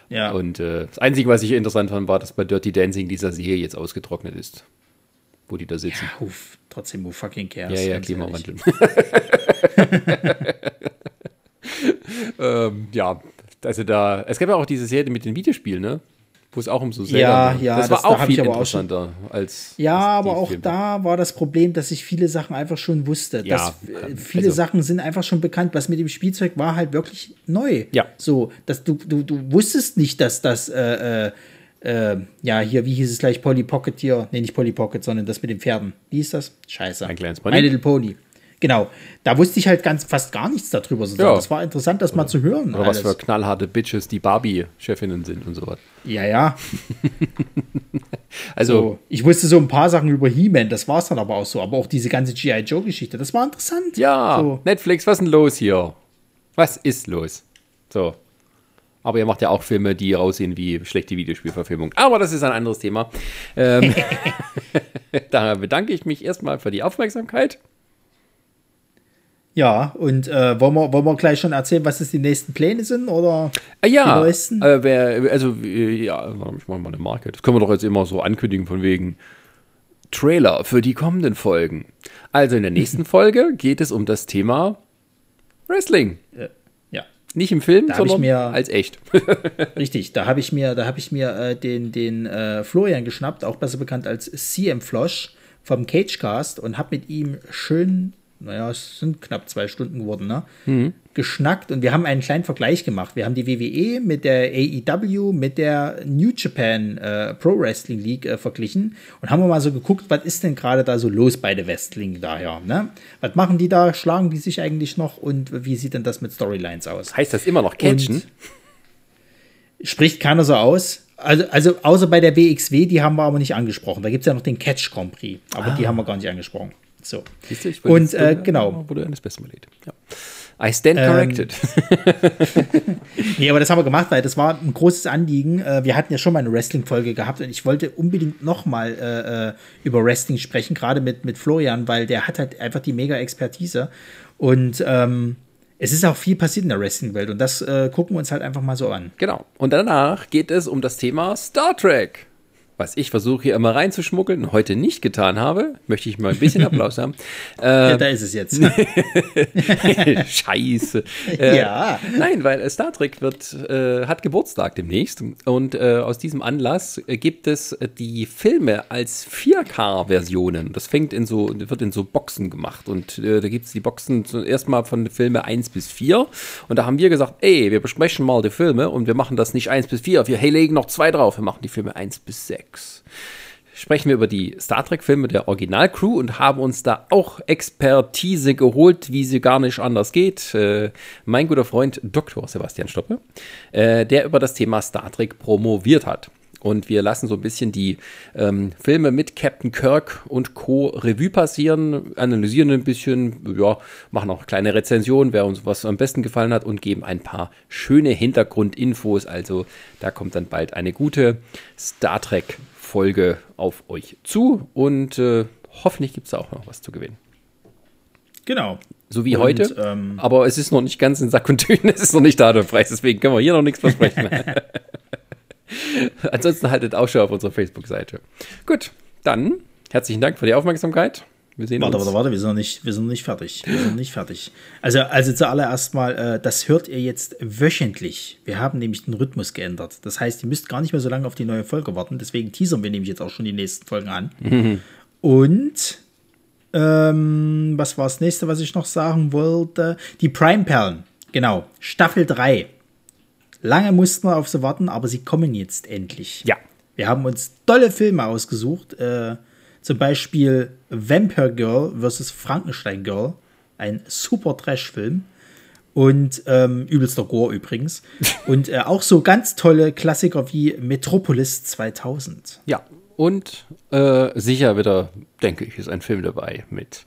Ja. Und äh, das Einzige, was ich interessant fand, war, dass bei Dirty Dancing dieser See jetzt ausgetrocknet ist. Wo die da sitzen. Ja, uf, trotzdem, who fucking cares? Ja, ja, Klimawandel. ähm, ja, also da, es gab ja auch diese Serie mit den Videospielen, ne? Wo es auch um so Zelda ja, ging. Ja, das, das war auch viel interessanter auch als. Ja, aber auch Filme. da war das Problem, dass ich viele Sachen einfach schon wusste. Ja, dass, äh, viele also, Sachen sind einfach schon bekannt. Was mit dem Spielzeug war halt wirklich neu. Ja. So, dass du, du, du wusstest nicht, dass das, äh, äh, äh, ja, hier, wie hieß es gleich, Polly Pocket hier? Nee, nicht Polly Pocket, sondern das mit den Pferden. Wie hieß das? Scheiße. Ein kleines Pony. My Little Pony. Genau, da wusste ich halt ganz fast gar nichts darüber. Ja. Das war interessant, das mal zu hören. Oder alles. was für knallharte Bitches die Barbie-Chefinnen sind und so was. Ja, ja. also, so, ich wusste so ein paar Sachen über He-Man, das war es dann aber auch so. Aber auch diese ganze G.I. Joe-Geschichte, das war interessant. Ja, so. Netflix, was ist denn los hier? Was ist los? So. Aber ihr macht ja auch Filme, die aussehen wie schlechte Videospielverfilmung. Aber das ist ein anderes Thema. Ähm, da bedanke ich mich erstmal für die Aufmerksamkeit. Ja, und äh, wollen, wir, wollen wir gleich schon erzählen, was es die nächsten Pläne sind? Oder äh, ja, äh, wer, also ja, ich mache mal eine Marke. Das können wir doch jetzt immer so ankündigen von wegen Trailer für die kommenden Folgen. Also in der nächsten Folge geht es um das Thema Wrestling. Äh, ja. Nicht im Film, da sondern mir, als echt. richtig, da habe ich mir, da habe ich mir äh, den, den äh, Florian geschnappt, auch besser bekannt als CM Flosch vom Cagecast und habe mit ihm schön naja, es sind knapp zwei Stunden geworden, ne? Mhm. geschnackt und wir haben einen kleinen Vergleich gemacht. Wir haben die WWE mit der AEW, mit der New Japan äh, Pro Wrestling League äh, verglichen und haben mal so geguckt, was ist denn gerade da so los bei der Wrestling daher? Ne? Was machen die da? Schlagen die sich eigentlich noch und wie sieht denn das mit Storylines aus? Heißt das immer noch Catchen? Und spricht keiner so aus. Also, also außer bei der BXW, die haben wir aber nicht angesprochen. Da gibt es ja noch den Catch Grand Prix, aber ah. die haben wir gar nicht angesprochen. So. Siehst du, und äh, genau. Wurde eines Besten belegt. Ja. I stand corrected. Ähm, nee, aber das haben wir gemacht, weil das war ein großes Anliegen. Äh, wir hatten ja schon mal eine Wrestling-Folge gehabt und ich wollte unbedingt noch mal äh, äh, über Wrestling sprechen, gerade mit, mit Florian, weil der hat halt einfach die mega Expertise. Und ähm, es ist auch viel passiert in der Wrestling-Welt und das äh, gucken wir uns halt einfach mal so an. Genau. Und danach geht es um das Thema Star Trek was ich versuche hier immer reinzuschmuggeln und heute nicht getan habe, möchte ich mal ein bisschen Applaus haben. Äh, ja, da ist es jetzt. Scheiße. Äh, ja. Nein, weil Star Trek wird, äh, hat Geburtstag demnächst und äh, aus diesem Anlass gibt es die Filme als 4K-Versionen. Das fängt in so, wird in so Boxen gemacht und äh, da gibt es die Boxen zuerst mal von Filme 1 bis 4 und da haben wir gesagt, ey, wir besprechen mal die Filme und wir machen das nicht 1 bis 4, wir hey, legen noch zwei drauf, wir machen die Filme 1 bis 6. 6 sprechen wir über die Star Trek-Filme der Originalcrew und haben uns da auch Expertise geholt, wie sie gar nicht anders geht. Äh, mein guter Freund Dr. Sebastian Stoppe, äh, der über das Thema Star Trek promoviert hat. Und wir lassen so ein bisschen die ähm, Filme mit Captain Kirk und Co. Revue passieren, analysieren ein bisschen, ja, machen auch kleine Rezensionen, wer uns was am besten gefallen hat und geben ein paar schöne Hintergrundinfos. Also da kommt dann bald eine gute Star Trek Folge auf euch zu und äh, hoffentlich gibt es auch noch was zu gewinnen. Genau. So wie und, heute. Ähm, aber es ist noch nicht ganz in Sack und Tüten, es ist noch nicht da der Preis, deswegen können wir hier noch nichts versprechen. Ansonsten haltet Ausschau auf unserer Facebook-Seite. Gut, dann herzlichen Dank für die Aufmerksamkeit. Wir sehen warte, uns. warte, warte, wir sind noch nicht, wir sind noch nicht fertig. Wir sind noch nicht fertig. Also, also zuallererst mal, äh, das hört ihr jetzt wöchentlich. Wir haben nämlich den Rhythmus geändert. Das heißt, ihr müsst gar nicht mehr so lange auf die neue Folge warten. Deswegen teasern wir nämlich jetzt auch schon die nächsten Folgen an. Mhm. Und ähm, was war das nächste, was ich noch sagen wollte? Die Prime Perlen. Genau. Staffel 3. Lange mussten wir auf sie warten, aber sie kommen jetzt endlich. Ja. Wir haben uns tolle Filme ausgesucht. Äh, zum Beispiel Vampire Girl vs. Frankenstein Girl. Ein super Trash-Film. Und ähm, übelster Gore übrigens. Und äh, auch so ganz tolle Klassiker wie Metropolis 2000. Ja, und äh, sicher wieder, denke ich, ist ein Film dabei mit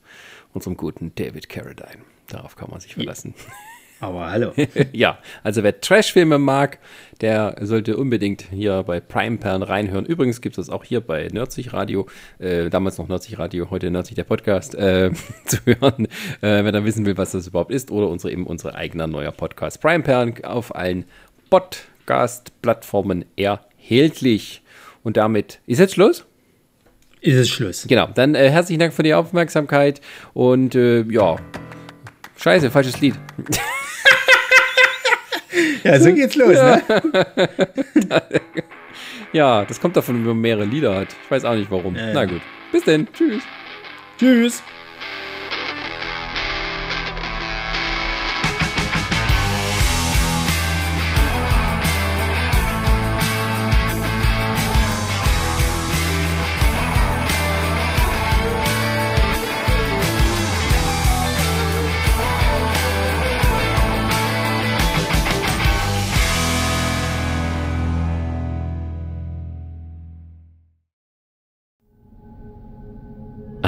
unserem guten David Carradine. Darauf kann man sich verlassen. Ja. Aber hallo. ja, also wer Trashfilme mag, der sollte unbedingt hier bei Prime reinhören. Übrigens gibt es das auch hier bei Nerdsich Radio, äh, damals noch Nerdsich Radio, heute Nerdsich der Podcast, äh, zu hören, äh, wenn er wissen will, was das überhaupt ist. Oder unsere, eben unser eigener neuer Podcast Prime Pern auf allen Podcast-Plattformen erhältlich. Und damit ist jetzt Schluss? Ist es Schluss. Genau, dann äh, herzlichen Dank für die Aufmerksamkeit und äh, ja, scheiße, falsches Lied. Ja, so geht's los, ja. ne? ja, das kommt davon, wenn man mehrere Lieder hat. Ich weiß auch nicht warum. Ja, ja. Na gut. Bis denn. Tschüss. Tschüss.